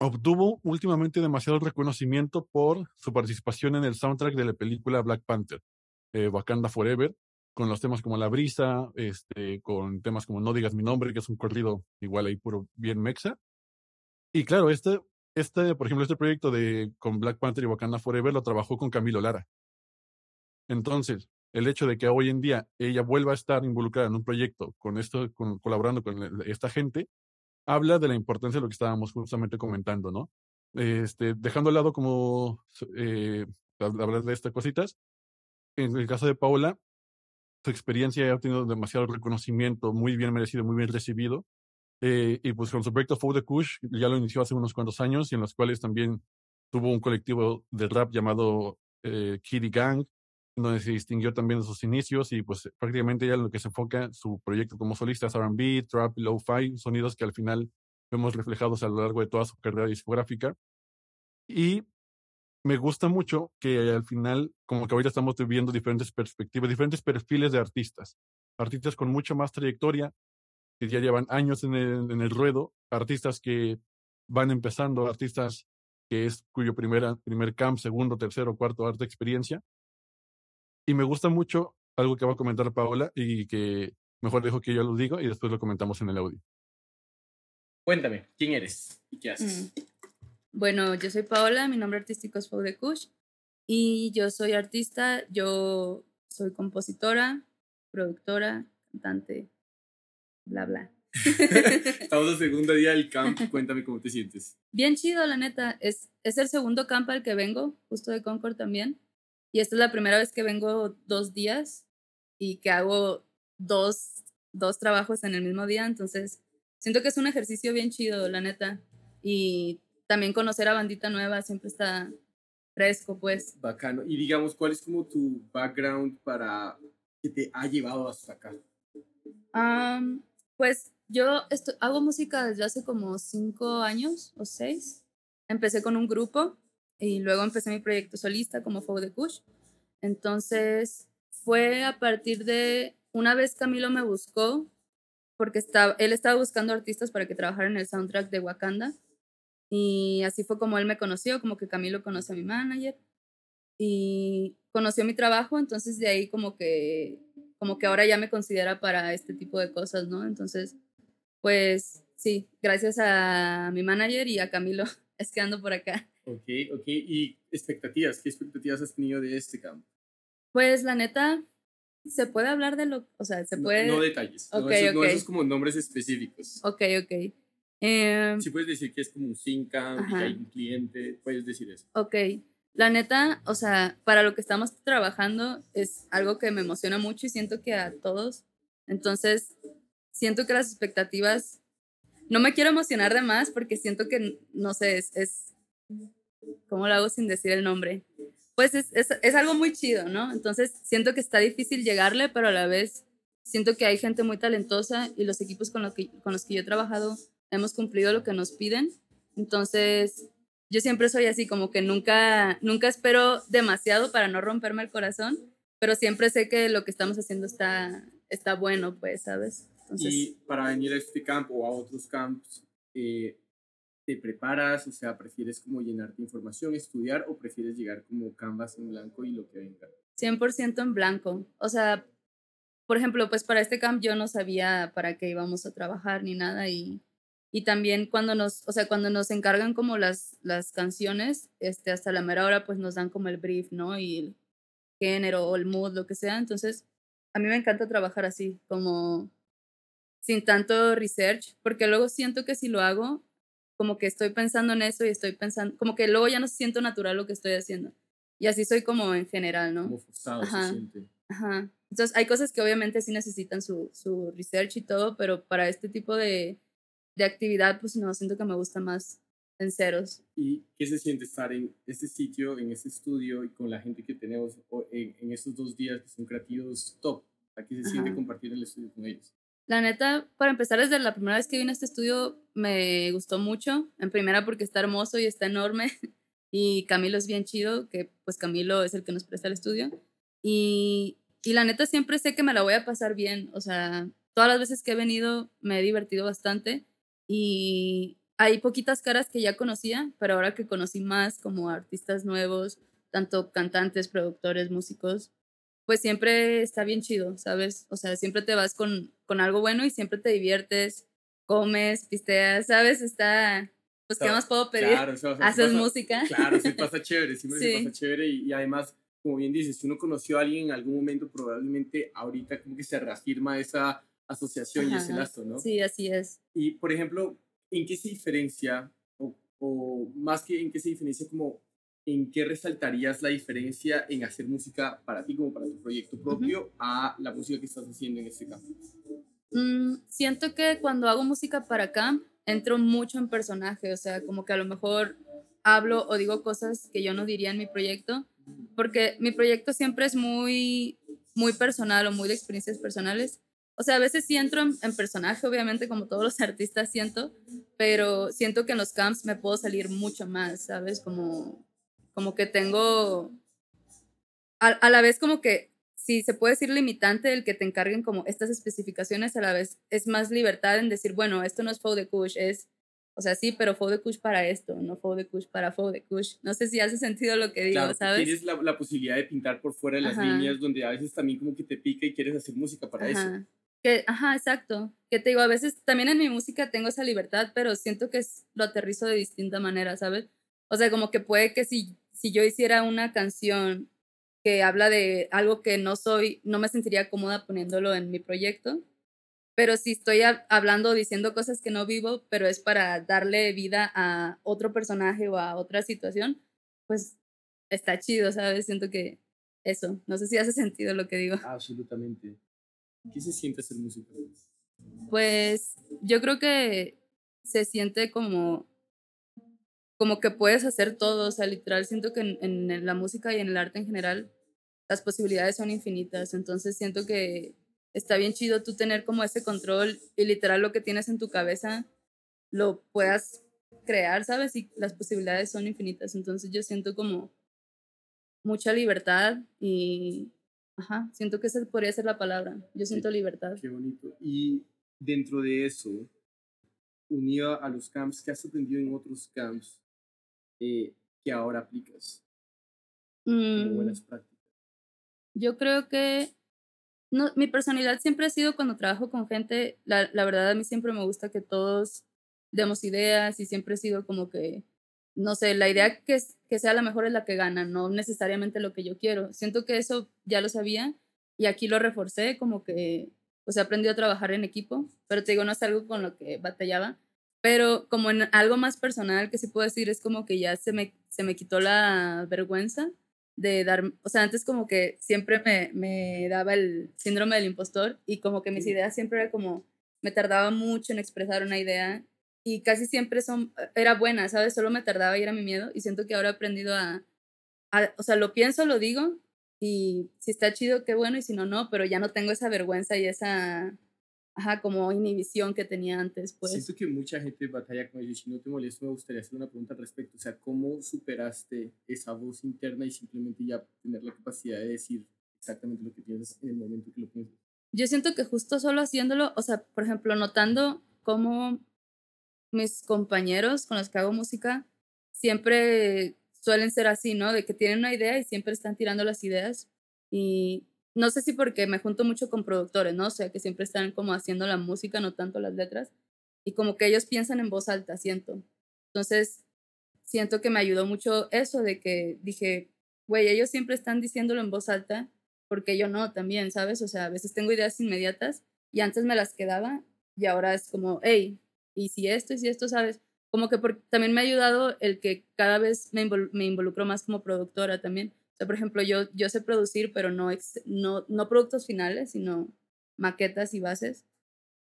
obtuvo últimamente demasiado reconocimiento por su participación en el soundtrack de la película Black Panther, eh, Wakanda Forever, con los temas como La Brisa, este, con temas como No digas mi nombre, que es un corrido igual ahí puro bien mexa. Y claro, este, este, por ejemplo, este proyecto de con Black Panther y Wakanda Forever lo trabajó con Camilo Lara. Entonces, el hecho de que hoy en día ella vuelva a estar involucrada en un proyecto con esto, con, colaborando con esta gente, habla de la importancia de lo que estábamos justamente comentando, ¿no? Este, dejando al lado como eh, hablar de estas cositas, en el caso de Paula, su experiencia ha tenido demasiado reconocimiento, muy bien merecido, muy bien recibido. Eh, y pues con su proyecto For the Kush ya lo inició hace unos cuantos años y en los cuales también tuvo un colectivo de rap llamado eh, Kitty Gang, donde se distinguió también de sus inicios y pues prácticamente ya lo que se enfoca su proyecto como solista es R&B, trap, lo-fi, sonidos que al final vemos reflejados a lo largo de toda su carrera discográfica. Y me gusta mucho que al final, como que ahorita estamos viendo diferentes perspectivas, diferentes perfiles de artistas. Artistas con mucha más trayectoria, que ya llevan años en el, en el ruedo, artistas que van empezando, artistas que es cuyo primera, primer camp, segundo, tercero, cuarto arte experiencia, y me gusta mucho algo que va a comentar Paola y que mejor dejo que yo lo diga y después lo comentamos en el audio. Cuéntame, ¿quién eres y qué haces? Mm. Bueno, yo soy Paola, mi nombre artístico es Pau de Kush y yo soy artista, yo soy compositora, productora, cantante, bla, bla. Estamos el segundo día del camp, cuéntame cómo te sientes. Bien chido, la neta. Es, es el segundo camp al que vengo, justo de Concord también. Y esta es la primera vez que vengo dos días y que hago dos, dos trabajos en el mismo día. Entonces, siento que es un ejercicio bien chido, la neta. Y también conocer a bandita nueva siempre está fresco, pues. Bacano. Y digamos, ¿cuál es como tu background para que te ha llevado hasta acá? pues yo hago música desde hace como cinco años o seis. Empecé con un grupo y luego empecé mi proyecto solista como Fuego de Kush. Entonces fue a partir de una vez Camilo me buscó porque estaba, él estaba buscando artistas para que trabajaran en el soundtrack de Wakanda y así fue como él me conoció, como que Camilo conoce a mi manager y conoció mi trabajo, entonces de ahí como que como que ahora ya me considera para este tipo de cosas, ¿no? Entonces, pues sí, gracias a mi manager y a Camilo es que ando por acá. Ok, ok. ¿Y expectativas? ¿Qué expectativas has tenido de este campo? Pues la neta, se puede hablar de lo, o sea, se puede... No, detalles, okay, no, esos, como nombres específicos. Ok, ok. Eh, si puedes decir que es como un Sync-Camp, que hay un cliente, puedes decir eso. Ok. La neta, o sea, para lo que estamos trabajando es algo que me emociona mucho y siento que a todos. Entonces, siento que las expectativas no me quiero emocionar de más porque siento que, no sé, es, es ¿cómo lo hago sin decir el nombre? Pues es, es, es, algo muy chido, ¿no? Entonces siento que está difícil llegarle, pero a la vez siento que hay gente muy talentosa y los equipos con, lo que, con los que yo he trabajado hemos cumplido lo que nos piden. Entonces yo siempre soy así, como que nunca, nunca espero demasiado para no romperme el corazón, pero siempre sé que lo que estamos haciendo está, está bueno, pues, ¿sabes? y para venir a este campo o a otros camps, eh, te preparas? O sea, ¿prefieres como llenarte información, estudiar o prefieres llegar como canvas en blanco y lo que venga? 100% en blanco. O sea, por ejemplo, pues para este camp yo no sabía para qué íbamos a trabajar ni nada y, y también cuando nos, o sea, cuando nos encargan como las, las canciones, este, hasta la mera hora pues nos dan como el brief, ¿no? Y el género o el mood, lo que sea. Entonces, a mí me encanta trabajar así, como sin tanto research, porque luego siento que si lo hago, como que estoy pensando en eso y estoy pensando, como que luego ya no siento natural lo que estoy haciendo. Y así soy como en general, ¿no? Como forzado Ajá. se siente. Ajá. Entonces, hay cosas que obviamente sí necesitan su, su research y todo, pero para este tipo de, de actividad, pues no, siento que me gusta más en ceros. ¿Y qué se siente estar en este sitio, en este estudio y con la gente que tenemos en, en estos dos días que son creativos top? ¿A qué se siente Ajá. compartir el estudio con ellos? La neta, para empezar, desde la primera vez que vine a este estudio me gustó mucho. En primera porque está hermoso y está enorme. Y Camilo es bien chido, que pues Camilo es el que nos presta el estudio. Y, y la neta siempre sé que me la voy a pasar bien. O sea, todas las veces que he venido me he divertido bastante. Y hay poquitas caras que ya conocía, pero ahora que conocí más como artistas nuevos, tanto cantantes, productores, músicos, pues siempre está bien chido, ¿sabes? O sea, siempre te vas con, con algo bueno y siempre te diviertes, comes, pisteas, ¿sabes? Está, pues, ¿qué más puedo pedir? Claro, o sea, o sea, Haces pasa- música. Claro, se pasa chévere, siempre se Sí. pasa chévere y, y además, como bien dices, si uno conoció a alguien en algún momento, probablemente ahorita como que se reafirma esa asociación y ese Ajá. lazo, ¿no? Sí, así es. Y, por ejemplo, ¿en qué se diferencia, o, o más que en qué se diferencia, como en qué resaltarías la diferencia en hacer música para ti, como para tu proyecto propio, a la música que estás haciendo en este campo? Mm, siento que cuando hago música para camp, entro mucho en personaje, o sea, como que a lo mejor hablo o digo cosas que yo no diría en mi proyecto, porque mi proyecto siempre es muy, muy personal o muy de experiencias personales. O sea, a veces sí entro en, en personaje, obviamente, como todos los artistas siento, pero siento que en los camps me puedo salir mucho más, ¿sabes? Como, como que tengo, a, a la vez como que si se puede decir limitante el que te encarguen como estas especificaciones, a la vez es más libertad en decir, bueno, esto no es Faux de Kush, es, o sea, sí, pero Faux de Kush para esto, no Faux de Kush para Faux de Kush. No sé si hace sentido lo que digo, Claro, ¿sabes? tienes la, la posibilidad de pintar por fuera de las Ajá. líneas, donde a veces también como que te pica y quieres hacer música para eso. Que, ajá, exacto. Que te digo, a veces también en mi música tengo esa libertad, pero siento que lo aterrizo de distinta manera, ¿sabes? O sea, como que puede que si, si yo hiciera una canción que habla de algo que no soy, no me sentiría cómoda poniéndolo en mi proyecto. Pero si estoy hab- hablando diciendo cosas que no vivo, pero es para darle vida a otro personaje o a otra situación, pues está chido, ¿sabes? Siento que eso, no sé si hace sentido lo que digo. Absolutamente. ¿Qué se siente ser músico? Pues yo creo que se siente como, como que puedes hacer todo, o sea, literal, siento que en, en la música y en el arte en general las posibilidades son infinitas, entonces siento que está bien chido tú tener como ese control y literal lo que tienes en tu cabeza lo puedas crear, ¿sabes? Y las posibilidades son infinitas, entonces yo siento como mucha libertad y, ajá, siento que esa podría ser la palabra, yo siento libertad. Qué bonito. Y dentro de eso, unido a los camps, ¿qué has aprendido en otros camps eh, que ahora aplicas como Mm, buenas prácticas? Yo creo que no, mi personalidad siempre ha sido cuando trabajo con gente, la, la verdad a mí siempre me gusta que todos demos ideas y siempre he sido como que, no sé, la idea que, que sea la mejor es la que gana, no necesariamente lo que yo quiero. Siento que eso ya lo sabía y aquí lo reforcé, como que pues he aprendido a trabajar en equipo, pero te digo, no es algo con lo que batallaba, pero como en algo más personal que sí puedo decir es como que ya se me, se me quitó la vergüenza de dar, o sea, antes como que siempre me, me daba el síndrome del impostor y como que mis ideas siempre era como, me tardaba mucho en expresar una idea y casi siempre son, era buena, ¿sabes? Solo me tardaba y era mi miedo y siento que ahora he aprendido a, a- o sea, lo pienso, lo digo y si está chido, qué bueno y si no, no, pero ya no tengo esa vergüenza y esa, ajá, como inhibición que tenía antes, pues. Siento que mucha gente batalla con ello. y Si no te molesta, me gustaría hacer una pregunta al respecto. O sea, ¿cómo superaste esa voz interna y simplemente ya tener la capacidad de decir exactamente lo que piensas en el momento que lo piensas? Yo siento que justo solo haciéndolo, o sea, por ejemplo, notando cómo mis compañeros con los que hago música siempre suelen ser así, ¿no? De que tienen una idea y siempre están tirando las ideas. Y no sé si porque me junto mucho con productores, ¿no? O sea, que siempre están como haciendo la música, no tanto las letras. Y como que ellos piensan en voz alta, siento. Entonces, siento que me ayudó mucho eso de que dije, güey, ellos siempre están diciéndolo en voz alta, porque yo no también, ¿sabes? O sea, a veces tengo ideas inmediatas y antes me las quedaba y ahora es como, hey, y si esto y si esto, ¿sabes? Como que también me ha ayudado el que cada vez me, involucro más como productora también. O sea, por ejemplo, yo, yo sé producir, pero no, no, no productos finales, sino maquetas y bases.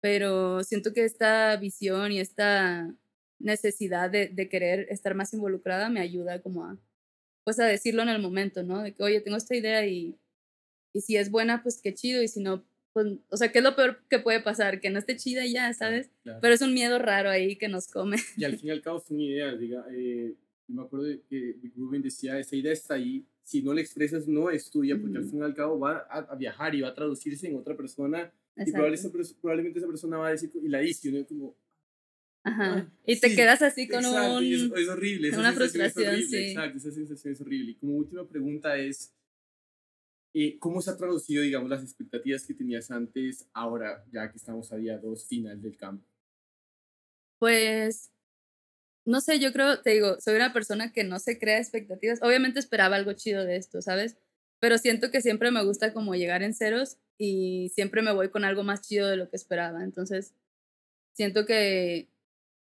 Pero siento que esta visión y esta necesidad de, de, querer estar más involucrada me ayuda como a, pues a decirlo en el momento, ¿no? De que, oye, tengo esta idea y, y si es buena, pues qué chido, y si no, pues, o sea, ¿qué es lo peor que puede pasar? Que no esté chida y ya, ¿sabes? Pero es un miedo raro ahí que nos come. Y al fin y al cabo son ideas, diga, eh, me acuerdo que Rubin decía, esa idea está ahí, si no la expresas no es tuya, porque al fin y al cabo va a, viajar y va a traducirse en otra persona, y probablemente, probablemente esa persona va a decir, y la dice, y uno como, Ajá. Ah, y te quedas así con un... Es, horrible. Esa una frustración, sí. Exacto, esa sensación es horrible. Y como última pregunta es, eh, ¿cómo se ha traducido, digamos, las expectativas que tenías antes, ahora, ya que estamos a día 2 final del campo? Pues, no sé, yo creo, te digo, soy una persona que no se crea expectativas. Obviamente esperaba algo chido de esto, ¿sabes? Pero siento que siempre me gusta como llegar en ceros y siempre me voy con algo más chido de lo que esperaba. Entonces, siento que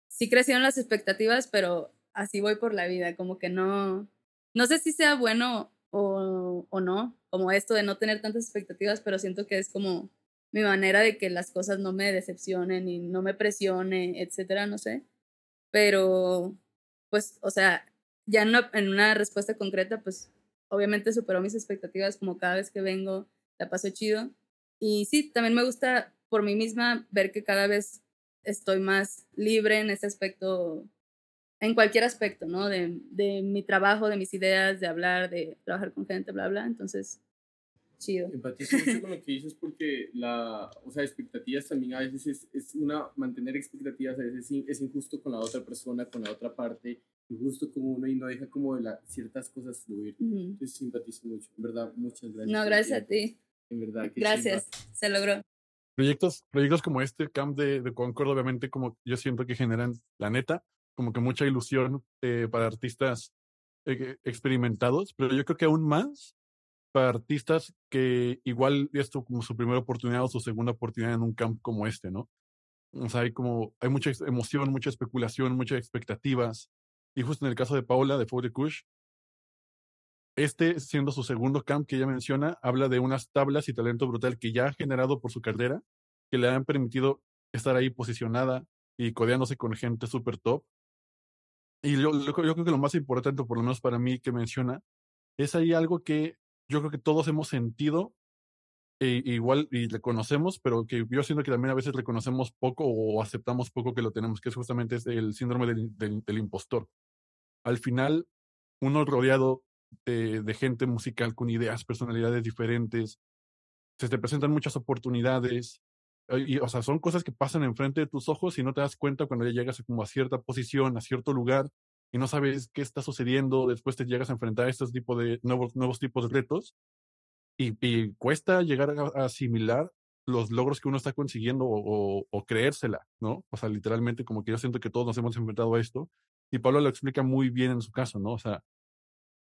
sí crecieron las expectativas, pero así voy por la vida, como que no, no sé si sea bueno o, o no, como esto de no tener tantas expectativas, pero siento que es como mi manera de que las cosas no me decepcionen y no me presione, etcétera, no sé. Pero, pues, o sea, ya en una, en una respuesta concreta, pues, obviamente superó mis expectativas, como cada vez que vengo, la paso chido. Y sí, también me gusta por mí misma ver que cada vez estoy más libre en ese aspecto, en cualquier aspecto, ¿no? De, de mi trabajo, de mis ideas, de hablar, de trabajar con gente, bla, bla. Entonces, chido. Empatizo mucho con lo que dices porque la, o sea, expectativas también a veces es, es una, mantener expectativas a veces es injusto con la otra persona, con la otra parte, injusto como uno y no deja como de la, ciertas cosas fluir. Entonces simpatizo mucho, en verdad, muchas gracias. No, gracias a ti. En verdad. gracias, se logró proyectos, proyectos como este, Camp de, de, Concord, obviamente, como yo siento que generan, la neta, como que mucha ilusión eh, para artistas eh, experimentados, pero yo creo que aún más para artistas que igual esto como su primera oportunidad o su segunda oportunidad en un camp como este, ¿no? O sea, hay como, hay mucha emoción, mucha especulación, muchas expectativas. Y justo en el caso de Paula, de Fode Kush, este, siendo su segundo camp que ella menciona, habla de unas tablas y talento brutal que ya ha generado por su carrera, que le han permitido estar ahí posicionada y codeándose con gente súper top. Y yo, yo, creo que lo más importante, por lo menos para mí, que menciona, es ahí algo que yo creo que todos hemos sentido, e, igual y reconocemos, pero que yo siento que también a veces reconocemos poco o aceptamos poco que lo tenemos, que es justamente el síndrome del, del impostor. Al final, uno rodeado de, gente musical con ideas, personalidades diferentes. Se te presentan muchas oportunidades. Y, o sea, son cosas que pasan enfrente de tus ojos y no te das cuenta cuando ya llegas a, como cierta posición, a cierto lugar y no sabes qué está sucediendo. Después te llegas a enfrentar a estos tipos de nuevos, nuevos tipos de retos y, cuesta llegar a, asimilar los logros que uno está consiguiendo o, creérsela, ¿no? O sea, literalmente como que yo siento que todos nos hemos enfrentado a esto y Pablo lo explica muy bien en su caso, ¿no? O sea,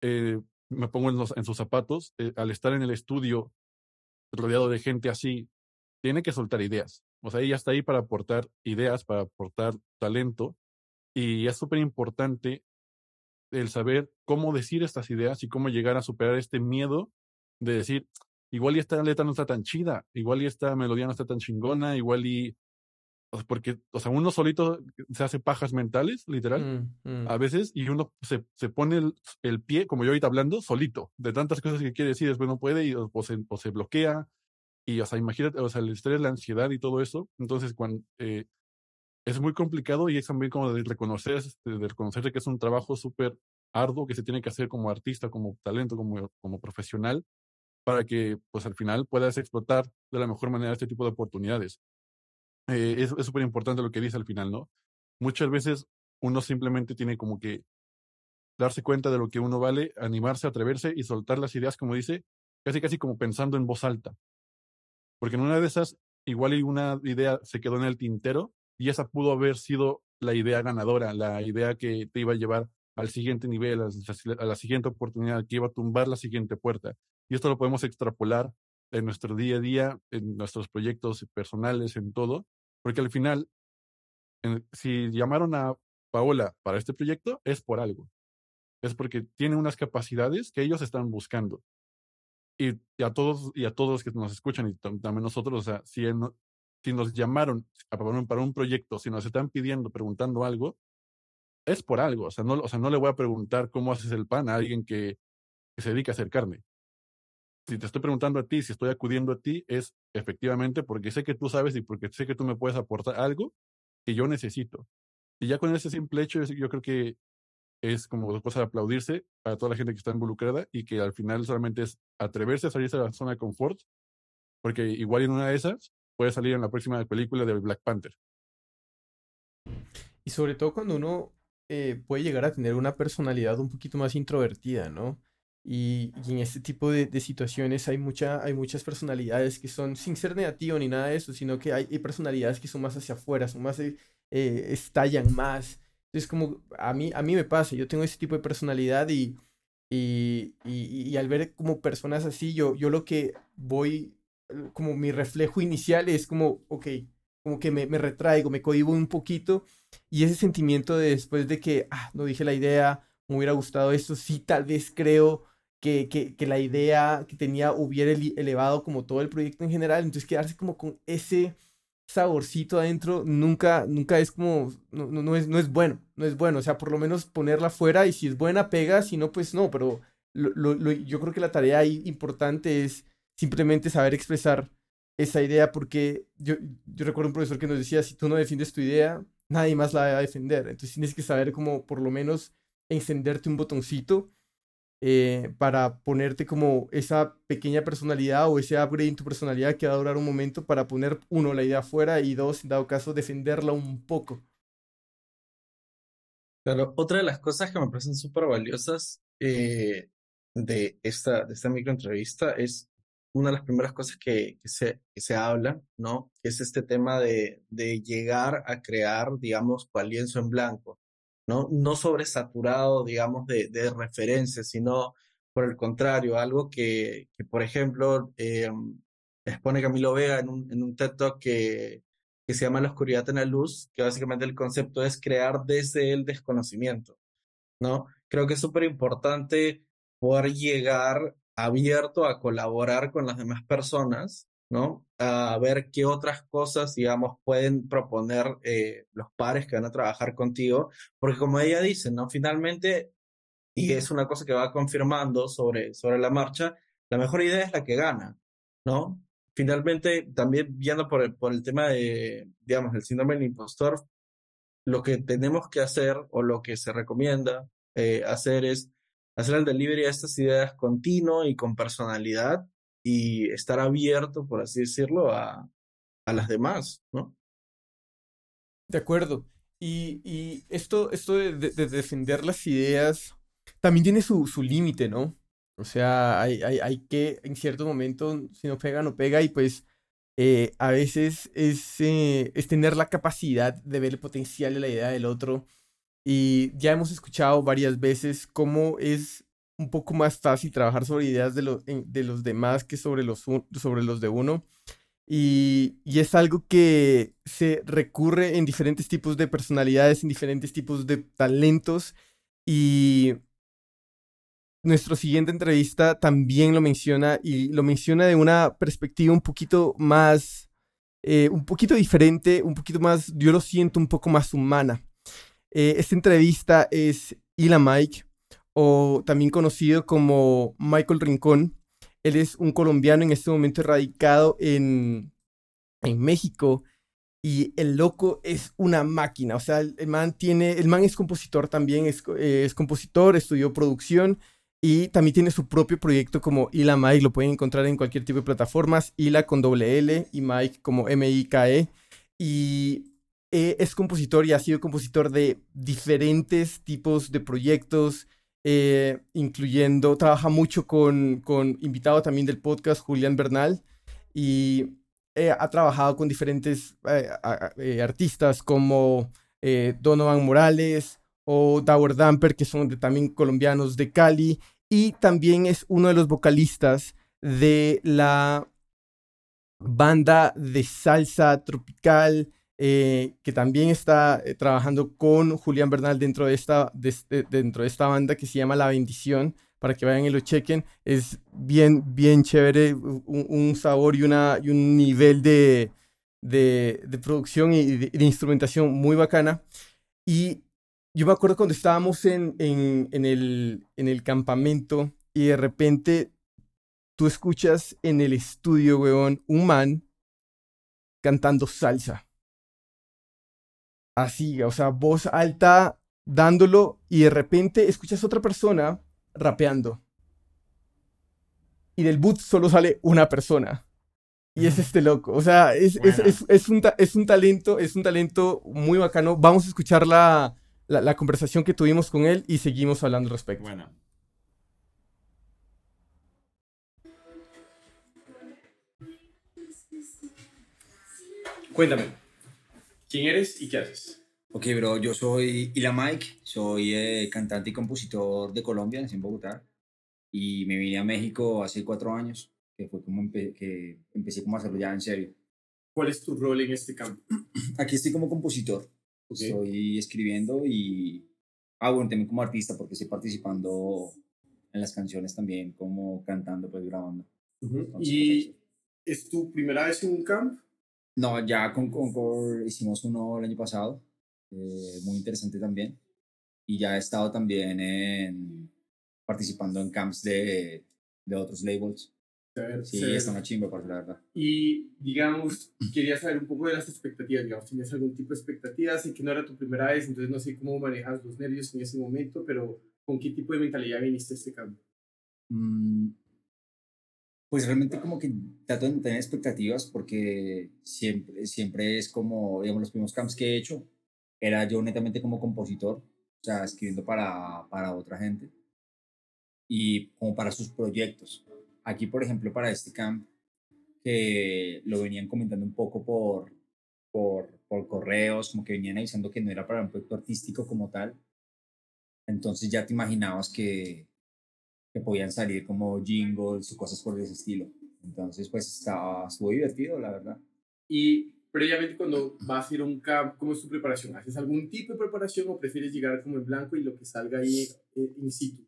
eh, me pongo en, en sus zapatos, eh, al estar en el estudio rodeado de gente así, tiene que soltar ideas. O sea, ella está ahí para aportar ideas, para aportar talento. Y es súper importante el saber cómo decir estas ideas y cómo llegar a superar este miedo de decir, igual y esta letra no está tan chida, igual y esta melodía no está tan chingona, igual y porque, o sea, uno solito se hace pajas mentales, literal, mm, mm. a veces, y uno se, se pone el, pie, como yo ahorita hablando, solito, de tantas cosas que quiere decir, después no puede, y, o, se, o se bloquea, y, o sea, imagínate, o sea, el estrés, la ansiedad y todo eso, entonces, cuando, eh, es muy complicado y es también como de reconocer, de reconocer que es un trabajo súper arduo que se tiene que hacer como artista, como talento, como, como profesional, para que, pues, al final puedas explotar de la mejor manera este tipo de oportunidades. Eh, es súper importante lo que dice al final, ¿no? muchas veces uno simplemente tiene como que darse cuenta de lo que uno vale, animarse, atreverse y soltar las ideas, como dice, casi casi como pensando en voz alta. Porque en una de esas, igual y una idea se quedó en el tintero y esa pudo haber sido la idea ganadora, la idea que te iba a llevar al siguiente nivel, a la, siguiente oportunidad, que iba a tumbar la siguiente puerta. Y esto lo podemos extrapolar en nuestro día a día, en nuestros proyectos personales, en todo, porque al final, si llamaron a Paola para este proyecto, es por algo. Es porque tiene unas capacidades que ellos están buscando. Y, a todos y a todos que nos escuchan y tam- también nosotros, o sea, si, si nos llamaron a- para un, para un proyecto, si nos están pidiendo, preguntando algo, es por algo. O sea, no, o sea, no le voy a preguntar cómo haces el pan a alguien que, que se dedica a hacer carne. Si te estoy preguntando a ti, si estoy acudiendo a ti, es efectivamente porque sé que tú sabes y porque sé que tú me puedes aportar algo que yo necesito. Y ya con ese simple hecho, yo creo que es como cosa de aplaudirse para toda la gente que está involucrada y que al final solamente es atreverse a salirse de la zona de confort, porque igual en una de esas puede salir en la próxima película de Black Panther. Y sobre todo cuando uno eh, puede llegar a tener una personalidad un poquito más introvertida, ¿no? Y, en este tipo de, situaciones hay, mucha, hay muchas personalidades que son, sin ser negativo ni nada de eso, sino que hay, hay personalidades que son más hacia afuera, son más, eh, eh, estallan más. Entonces, como a mí, a mí me pasa, yo tengo ese tipo de personalidad y, y, y, al ver como personas así, yo, yo lo que voy, eh, como mi reflejo inicial es como, ok, como que me, me retraigo, me cohibo un poquito y ese sentimiento de después de que, ah, no dije la idea, me hubiera gustado esto, sí, tal vez creo que, que, que la idea que tenía hubiera ele- elevado como todo el proyecto en general, entonces quedarse como con ese saborcito adentro nunca, nunca es como, no, no, es, no es bueno, no es bueno, o sea, por lo menos ponerla fuera y si es buena pega, si no, pues no, pero lo, lo- lo- yo creo que la tarea ahí importante es simplemente saber expresar esa idea porque yo, yo recuerdo un profesor que nos decía, si tú no defiendes tu idea, nadie más la va a defender. Entonces tienes que saber como por lo menos encenderte un botoncito eh, para ponerte como esa pequeña personalidad o ese upgrade en tu personalidad que va a durar un momento para poner, uno, la idea afuera y dos, en dado caso, defenderla un poco. Claro, otra de las cosas que me parecen súper valiosas eh, de esta, de esta microentrevista es una de las primeras cosas que, se, que se habla, ¿no? Es este tema de, de llegar a crear, digamos, cual lienzo en blanco, ¿no? No sobresaturado, digamos, de, de referencias, sino por el contrario, algo que, por ejemplo, eh, expone Camilo Vega en un, en un TED que, que se llama La oscuridad en la luz, que básicamente el concepto es crear desde el desconocimiento, ¿no? Creo que es súper importante poder llegar abierto a colaborar con las demás personas, ¿no? A ver qué otras cosas, digamos, pueden proponer eh, los pares que van a trabajar contigo, porque como ella dice, ¿no? Finalmente, y es una cosa que va confirmando sobre, sobre la marcha, la mejor idea es la que gana, ¿no? Finalmente, también viendo por el, por el tema de, digamos, el síndrome del impostor, lo que tenemos que hacer o lo que se recomienda eh, hacer es hacer el delivery de estas ideas continuo y con personalidad y estar abierto, por así decirlo, a, a las demás, ¿no? De acuerdo. Y, y esto, esto de, de- de defender las ideas también tiene su, su límite, ¿no? O sea, hay, hay, hay que, en cierto momento, si no pega, no pega, y pues eh, a veces es, eh, es tener la capacidad de ver el potencial de la idea del otro. Y ya hemos escuchado varias veces cómo es un poco más fácil trabajar sobre ideas de, lo- de los demás que sobre los, sobre los de uno. Y, y es algo que se recurre en diferentes tipos de personalidades, en diferentes tipos de talentos. Y nuestro siguiente entrevista también lo menciona y lo menciona de una perspectiva un poquito más, eh, un poquito diferente, un poquito más, yo lo siento un poco más humana. Eh, esta entrevista es Ila Mike, o también conocido como Michael Rincón. Él es un colombiano en este momento radicado en, en México y el loco es una máquina. O sea, el, el man tiene, el man es compositor también, es, eh, es compositor, estudió producción y también tiene su propio proyecto como Ila Mike. Lo pueden encontrar en cualquier tipo de plataformas. Ila con doble L y Mike como M-I-K-E. Y eh, es compositor y ha sido compositor de diferentes tipos de proyectos, eh, incluyendo, trabaja mucho con, con invitado también del podcast, Julián Bernal, y eh, ha trabajado con diferentes eh, artistas como Donovan Morales o Dower Damper, que son también colombianos de Cali, y también es uno de los vocalistas de la banda de salsa tropical eh, que también está eh, trabajando con Julián Bernal dentro de, esta, de este- dentro de esta banda que se llama La Bendición, para que vayan y lo chequen. Es bien, bien chévere, un, un sabor y, una, y un nivel de, de, de producción y de, de instrumentación muy bacana. Y yo me acuerdo cuando estábamos en, en, en el, en el campamento y de repente tú escuchas en el estudio, weón, un man cantando salsa. Así, o sea, voz alta dándolo y de repente escuchas otra persona rapeando. Y del boot solo sale una persona. Y es este loco. O sea, es, es, es, es un, ta- es un talento, es un talento muy bacano. Vamos a escuchar la, la, la conversación que tuvimos con él y seguimos hablando al respecto. Bueno. Cuéntame, ¿quién eres y qué haces? Ok, bro, yo soy Ila Mike, soy eh, cantante y compositor de Colombia, nací en Bogotá, y me vine a México hace cuatro años, que fue como empe- que empecé como a hacerlo ya en serio. ¿Cuál es tu rol en este campo? Aquí estoy como compositor, Ok. estoy escribiendo y, ah, bueno, también como artista, porque estoy participando en las canciones también, como cantando, pues grabando. Entonces, ¿Y es tu primera vez en un camp? No, ya con Concord hicimos uno el año pasado, eh, muy interesante también. Y ya he estado también en, participando en camps de, de otros labels. Sí, está una chimba, parce, la verdad. Y digamos, quería saber un poco de las expectativas, digamos, ¿tenías algún tipo de expectativas? Sé que no era tu primera vez, entonces no sé cómo manejas los nervios en ese momento, pero ¿con qué tipo de mentalidad viniste a este campo? Mm, Pues realmente como que trato de no tener expectativas porque siempre, siempre es como, digamos, los primeros camps que he hecho, era yo netamente como compositor, o sea, escribiendo para, para otra gente y como para sus proyectos. Aquí, por ejemplo, para este camp, que lo venían comentando un poco por, por, por correos, como que venían avisando que no era para un proyecto artístico como tal. Entonces ya te imaginabas que, que podían salir como jingles o cosas por ese estilo. Entonces, pues estaba, estuvo divertido, la verdad. Y previamente cuando vas a ir a un camp, ¿cómo es tu preparación? ¿Haces algún tipo de preparación o prefieres llegar como en blanco y lo que salga ahí eh, in situ?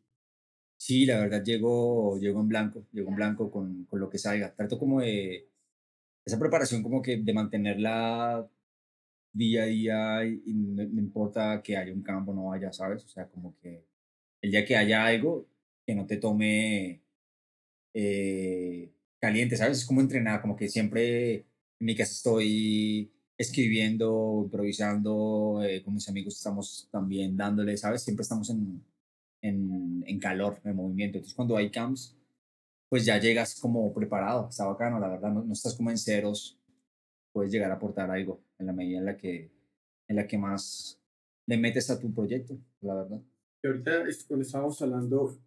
Sí, la verdad, llego, llego en blanco, llego en blanco con, con lo que salga. Trato como de, esa preparación como que de mantenerla día a día y, no, no importa que haya un campo o no haya, ¿sabes? O sea, como que el día que haya algo, que no te tome eh, caliente, ¿sabes? Es como entrenar, como que siempre en mi casa estoy escribiendo, improvisando, eh, con mis amigos estamos también dándole, ¿sabes? Siempre estamos en, en, en calor, en movimiento. Entonces, cuando hay camps, pues ya llegas como preparado, está bacano, la verdad, no, no estás como en ceros, puedes llegar a aportar algo en la medida en la que, en la que más le metes a tu proyecto, la verdad. Y ahorita es- cuando estábamos hablando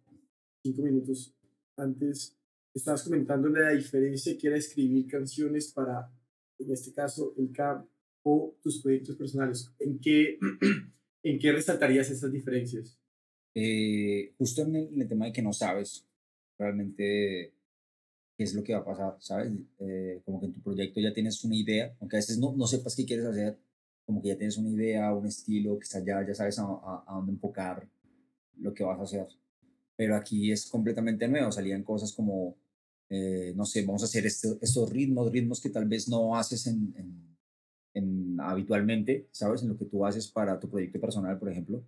cinco minutos antes, estabas comentando la diferencia que era escribir canciones para, en este caso, el camp o tus proyectos personales. ¿En qué, en qué resaltarías esas diferencias? Eh, justo en el, en el tema de que no sabes realmente qué es lo que va a pasar, ¿sabes? Eh, como que en tu proyecto ya tienes una idea, aunque a veces no, no sepas qué quieres hacer, como que ya tienes una idea, un estilo, que estás ya, ya sabes a, a, a dónde enfocar lo que vas a hacer. Pero aquí es completamente nuevo, salían cosas como, eh, no sé, vamos a hacer esto- estos ritmos, ritmos que tal vez no haces en, en, en- habitualmente, ¿sabes? En lo que tú haces para tu proyecto personal, por ejemplo.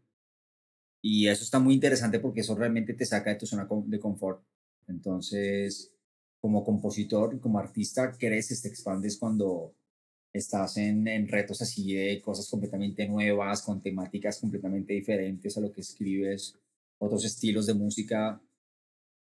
Y eso está muy interesante porque eso realmente te saca de tu zona de confort. Entonces, como compositor, como artista, creces, te expandes cuando estás en, en retos así de cosas completamente nuevas, con temáticas completamente diferentes a lo que escribes, otros estilos de música.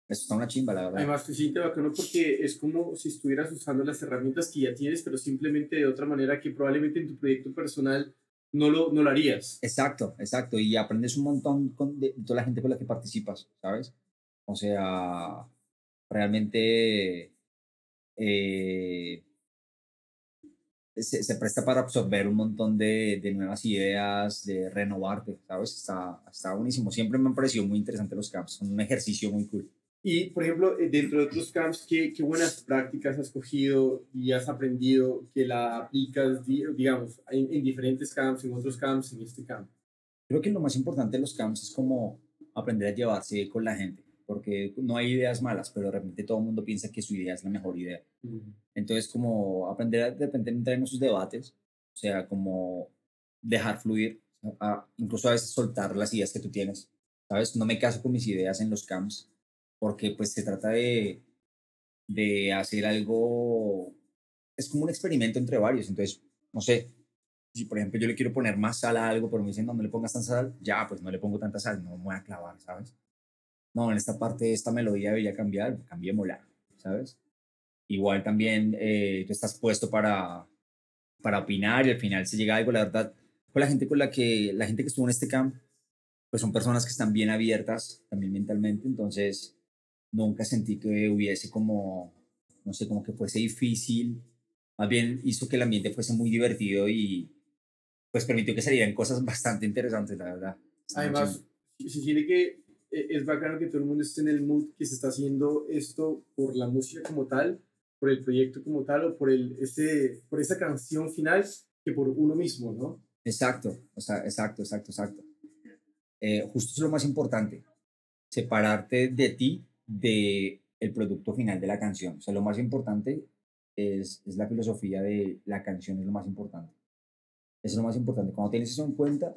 Eso está una chimba, la verdad. Además, se siente bacano porque es como si estuvieras usando las herramientas que ya tienes, pero simplemente de otra manera que probablemente en tu proyecto personal no lo, no lo harías. Exacto, exacto. Y aprendes un montón con, de, de toda la gente con la que participas, ¿sabes? O sea, realmente eh, se, se presta para absorber un montón de, de nuevas ideas, de renovarte, ¿sabes? Está, está buenísimo. Siempre me han parecido muy interesantes los camps. Son un ejercicio muy cool. Y, por ejemplo, eh, dentro de otros camps, ¿qué, qué buenas prácticas has cogido y has aprendido que la aplicas, di- digamos, en, en diferentes camps, en otros camps, en este camp? Creo que lo más importante de los camps es como aprender a llevarse con la gente, porque no hay ideas malas, pero de repente todo el mundo piensa que su idea es la mejor idea. Entonces, como aprender a de repente entrar en esos debates, o sea, como dejar fluir, a- incluso a veces soltar las ideas que tú tienes, ¿sabes? No me caso con mis ideas en los camps, porque pues se trata de, de hacer algo, es como un experimento entre varios, entonces, no sé, si por ejemplo yo le quiero poner más sal a algo, pero me dicen no, no le pongas tanta sal, ya, pues no le pongo tanta sal, no me voy a clavar, ¿sabes? No, en esta parte, esta melodía debería cambiar, cambiémosla, ¿sabes? Igual también eh, tú estás puesto para, para opinar y al final se llega a algo, la verdad, con la gente con la que, la gente que estuvo en este camp, pues son personas que están bien abiertas también mentalmente, entonces nunca sentí que hubiese como, no sé, como que fuese difícil, más bien hizo que el ambiente fuese muy divertido y pues permitió que salieran cosas bastante interesantes, la verdad. Además, se siente que es bacano que todo el mundo esté en el mood que se está haciendo esto por la música como tal, por el proyecto como tal o por, el, ese, por esa canción final que por uno mismo, ¿no? Exacto, o sea, exacto, exacto, exacto. Eh, justo es lo más importante, separarte de ti de el producto final de la canción. O sea, lo más importante es, es la filosofía de la canción, es lo más importante. Eso es lo más importante. Cuando tienes eso en cuenta,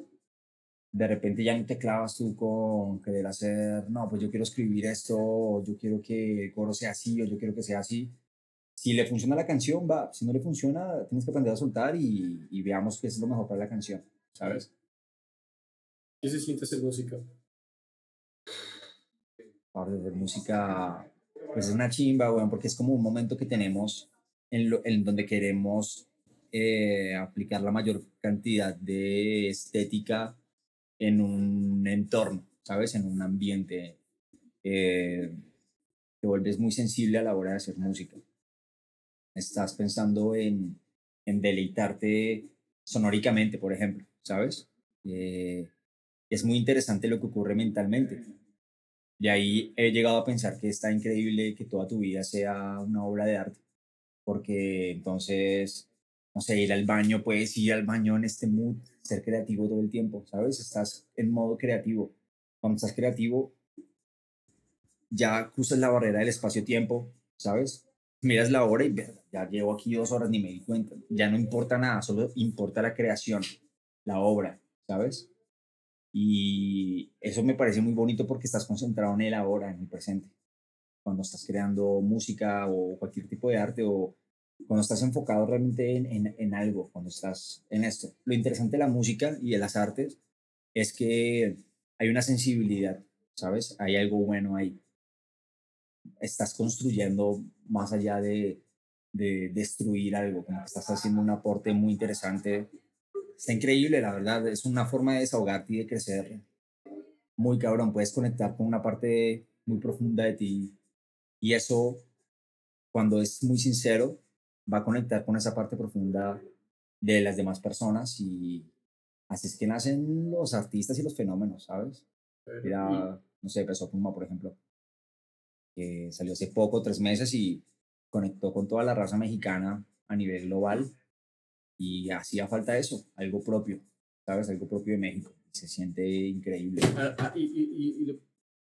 de repente ya no te clavas tú con querer hacer, no, pues yo quiero escribir esto, o yo quiero que el coro sea así, o yo quiero que sea así. Si le funciona la canción, va. Si no le funciona, tienes que aprender a soltar y, y veamos qué es lo mejor para la canción, ¿sabes? ¿Qué se siente hacer música? Ahora de música, pues es una chimba, weón, porque es como un momento que tenemos en, lo, en donde queremos eh, aplicar la mayor cantidad de estética en un entorno, ¿sabes? En un ambiente. Eh, te vuelves muy sensible a la hora de hacer música. Estás pensando en, en deleitarte sonóricamente, por ejemplo, ¿sabes? Eh, es muy interesante lo que ocurre mentalmente. Y ahí he llegado a pensar que está increíble que toda tu vida sea una obra de arte, porque entonces, no sé, ir al baño, puedes ir al baño en este mood, ser creativo todo el tiempo, ¿sabes? Estás en modo creativo. Cuando estás creativo, ya cruzas la barrera del espacio-tiempo, ¿sabes? Miras la hora y "Verga, ya llevo aquí dos horas ni me di cuenta. Ya no importa nada, solo importa la creación, la obra, ¿sabes? Y eso me parece muy bonito porque estás concentrado en el ahora, en el presente. Cuando estás creando música o cualquier tipo de arte o cuando estás enfocado realmente en, en, en algo, cuando estás en esto. Lo interesante de la música y de las artes es que hay una sensibilidad, ¿sabes? Hay algo bueno ahí. Estás construyendo más allá de, de destruir algo, como que estás haciendo un aporte muy interesante está increíble, la verdad. Es una forma de desahogarte y de crecer muy cabrón. Puedes conectar con una parte muy profunda de ti y eso, cuando es muy sincero, va a conectar con esa parte profunda de las demás personas y así es que nacen los artistas y los fenómenos, ¿sabes? Mira, no sé, Peso Pluma, por ejemplo, que salió hace poco, tres meses y conectó con toda la raza mexicana a nivel global y hacía falta eso, algo propio, ¿sabes? Algo propio de México. Se siente increíble. Ah, ah, y, y,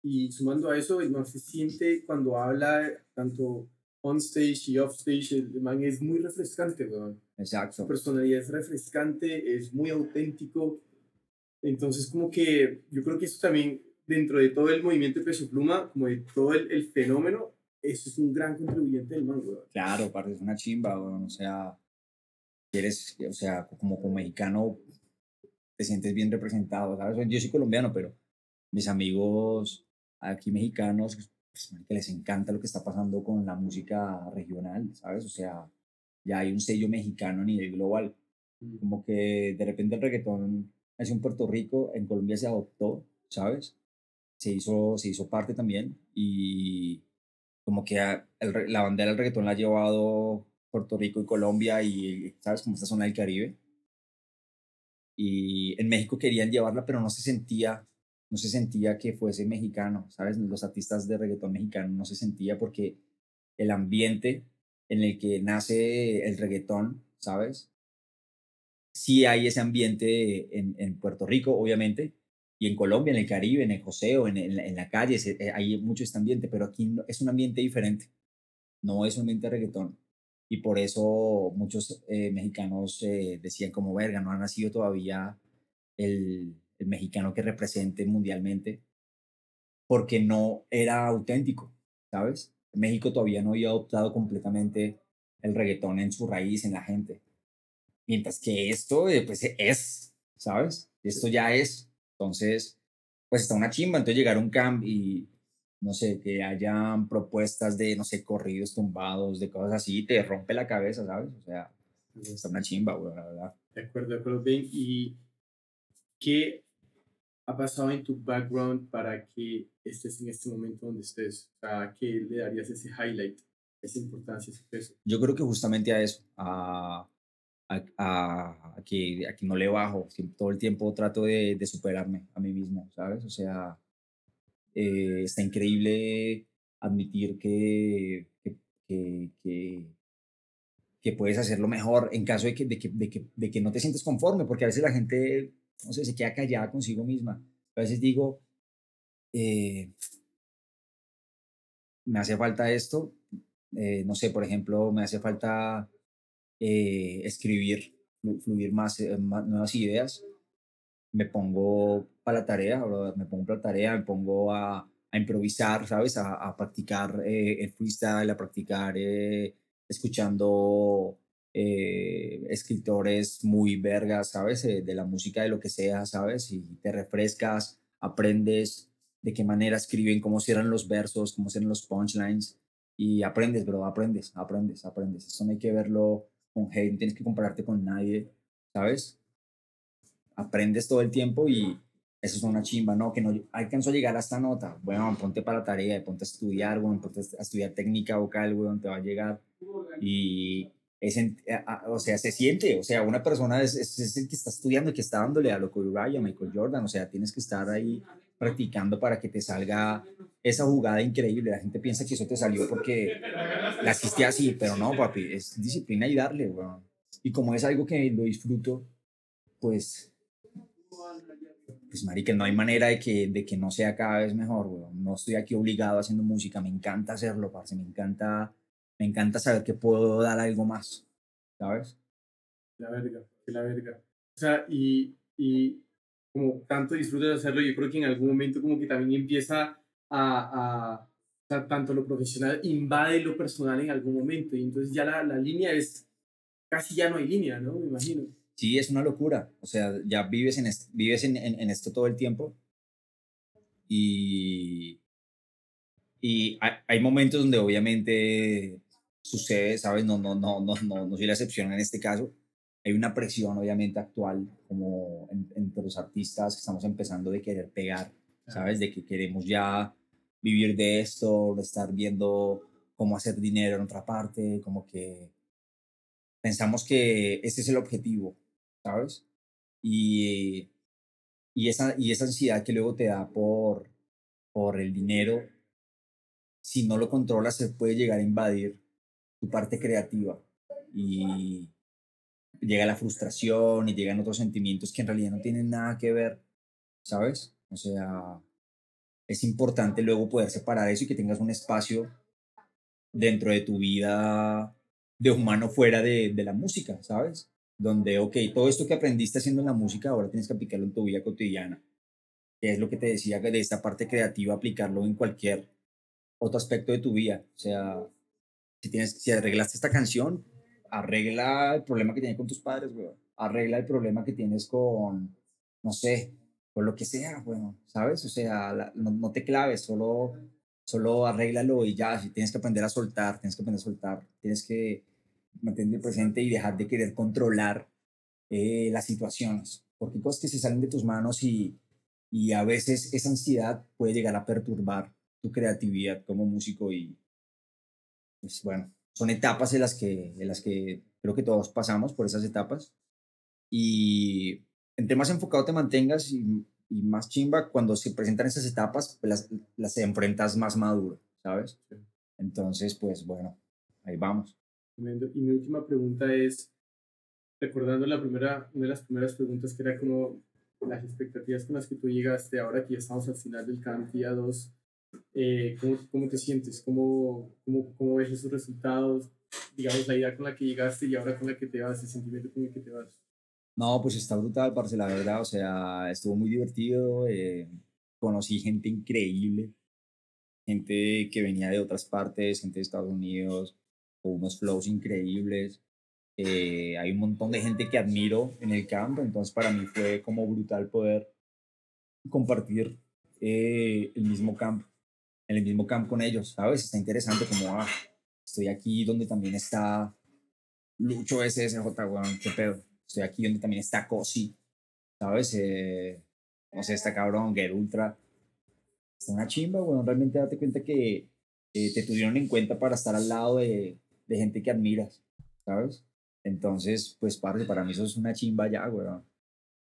y, y sumando a eso, man se siente cuando habla tanto on stage y off stage, el man es muy refrescante, weón. Su Exacto. personalidad es refrescante, es muy auténtico. Entonces, como que yo creo que eso también, dentro de todo el movimiento de Peso Pluma, como de todo el, el fenómeno, eso es un gran contribuyente del man, weón. Claro, parte es una chimba, weón, o sea, eres, o sea, como, como mexicano te sientes bien representado, ¿sabes? Yo soy colombiano, pero mis amigos aquí mexicanos pues, marica, les encanta lo que está pasando con la música regional, ¿sabes? O sea, ya hay un sello mexicano a nivel global. Como que de repente el reggaetón es en Puerto Rico, en Colombia se adoptó, ¿sabes? Se hizo, se hizo parte también y como que el la bandera del reggaetón la ha llevado Puerto Rico y Colombia y, ¿sabes? Como esta zona del Caribe. Y en México querían llevarla, pero no se sentía, no se sentía que fuese mexicano, ¿sabes? Los artistas de reggaetón mexicano no se sentía porque el ambiente en el que nace el reggaetón, ¿sabes? Sí hay ese ambiente en, en Puerto Rico, obviamente, y en Colombia, en el Caribe, en el Joseo, en, en en la calle, se- eh, hay mucho este ambiente, pero aquí no- es un ambiente diferente, no es un ambiente de reggaetón. Y por eso muchos eh, mexicanos eh, decían como, verga, no ha nacido todavía el, el mexicano que represente mundialmente, porque no era auténtico, ¿sabes? México todavía no había adoptado completamente el reggaetón en su raíz, en la gente. Mientras que esto, eh, pues es, ¿sabes? Esto ya es. Entonces, pues está una chimba. Entonces llegar a un camp y, no sé, que hayan propuestas de, no sé, corridos tumbados, de cosas así, te rompe la cabeza, ¿sabes? O sea, está una chimba, güey, la verdad. De acuerdo, de acuerdo, Ben. ¿Y qué ha pasado en tu background para que estés en este momento donde estés? O sea, ¿qué le darías ese highlight, esa importancia, ese peso? Yo creo que justamente a eso, a, a, a- a que, que no le bajo, todo el tiempo trato de, de superarme a mí mismo, ¿sabes? O sea, eh, está increíble admitir que, que, que- que puedes hacerlo mejor en caso de que, de, que, de, que, de que no te sientes conforme, porque a veces la gente, no sé, se queda callada consigo misma. A veces digo, eh, me hace falta esto, eh, no sé, por ejemplo, me hace falta eh, escribir, flu- fluir más, eh, más nuevas ideas. Me pongo para la tarea, me pongo para la tarea, me pongo a, a improvisar, ¿sabes? A, a practicar eh, el freestyle, a practicar eh, escuchando eh, escritores muy vergas, ¿sabes? Eh, de la música, de lo que sea, ¿sabes? Y te refrescas, aprendes de qué manera escriben, cómo cierran los versos, cómo cierran los punchlines. Y aprendes, bro, aprendes, aprendes, aprendes. Esto no hay que verlo con hate, no tienes que compararte con nadie, ¿sabes? Aprendes todo el tiempo y eso es una chimba, ¿no? Que no alcanzo a llegar a esta nota. Bueno, ponte para la tarea, ponte a estudiar, ponte a estudiar técnica vocal, weón, te va a llegar. Y es, en- a- a- o sea, se siente, o sea, una persona es, es, es el que está estudiando y que está dándole a lo Kobe Bryant, Michael Jordan, o sea, tienes que estar ahí practicando para que te salga esa jugada increíble. La gente piensa que eso te salió porque la hiciste así, pero no, papi, es disciplina y darle, weón. Y como es algo que lo disfruto, pues, pues, marica, no hay manera de que, de que no sea cada vez mejor, weón. No estoy aquí obligado haciendo música, me encanta hacerlo, parce, me encanta, me encanta saber que puedo dar algo más, ¿sabes? La verga, que la verga. O sea, y, y como tanto disfrutas de hacerlo, yo creo que en algún momento como que también empieza a, a tanto lo profesional invade lo personal en algún momento. Y entonces ya la, la línea es, casi ya no hay línea, ¿no? Me imagino. Sí, es una locura. O sea, ya vives en, est- vives en, en- en esto todo el tiempo. Y, y hay, hay momentos donde obviamente sucede, ¿sabes? No, no, no, no, no, no soy la excepción en este caso. Hay una presión obviamente actual como en- entre los artistas que estamos empezando de querer pegar, ¿sabes? De que queremos ya vivir de esto, de estar viendo cómo hacer dinero en otra parte, como que pensamos que ese es el objetivo, ¿sabes? Y, y, esa, y esa ansiedad que luego te da por, por el dinero, si no lo controlas, se puede llegar a invadir tu parte creativa. Y llega la frustración y llegan otros sentimientos que en realidad no tienen nada que ver, ¿sabes? O sea, es importante luego poder separar eso y que tengas un espacio dentro de tu vida de humano fuera de, de la música, ¿sabes? Donde, ok, todo esto que aprendiste haciendo en la música, ahora tienes que aplicarlo en tu vida cotidiana. Que es lo que te decía de esta parte creativa, aplicarlo en cualquier otro aspecto de tu vida. O sea, si, tienes, si arreglaste esta canción, arregla el problema que tienes con tus padres, güey. Arregla el problema que tienes con, no sé, con lo que sea, bueno, ¿sabes? O sea, la- no, no te claves, solo, solo arréglalo y ya, si tienes que aprender a soltar, tienes que aprender a soltar, tienes que mantener presente y dejar de querer controlar eh, las situaciones, porque cosas que se salen de tus manos y, y a veces esa ansiedad puede llegar a perturbar tu creatividad como músico y pues bueno, son etapas en las que, en las que creo que todos pasamos por esas etapas y entre más enfocado te mantengas y, y más chimba, cuando se presentan esas etapas, pues las, las enfrentas más maduro, ¿sabes? Entonces, pues bueno, ahí vamos. Y mi última pregunta es, recordando la primera, una de las primeras preguntas que era como las expectativas con las que tú llegaste, ahora que ya estamos al final del camp día 2, eh, ¿cómo, ¿cómo te sientes? ¿Cómo, cómo, ¿Cómo ves esos resultados? Digamos, la idea con la que llegaste y ahora con la que te vas, el sentimiento con el que te vas. No, pues está brutal, parce, la verdad, o sea, estuvo muy divertido, eh, conocí gente increíble, gente que venía de otras partes, gente de Estados Unidos, con unos flows increíbles, eh, hay un montón de gente que admiro en el camp, entonces para mí fue como brutal poder compartir eh, el mismo camp, en el mismo camp con ellos, ¿sabes? Está interesante como, ah, estoy aquí donde también está Lucho SSJ, weón, qué pedo. Estoy aquí donde también está Cosi, ¿sabes? Eh, no sé, está cabrón, Get Ultra. Está una chimba, weón. Realmente date cuenta que eh, te tuvieron en cuenta para estar al lado de, de gente que admiras, ¿sabes? Entonces, pues, parce, para mí eso es una chimba ya, weón.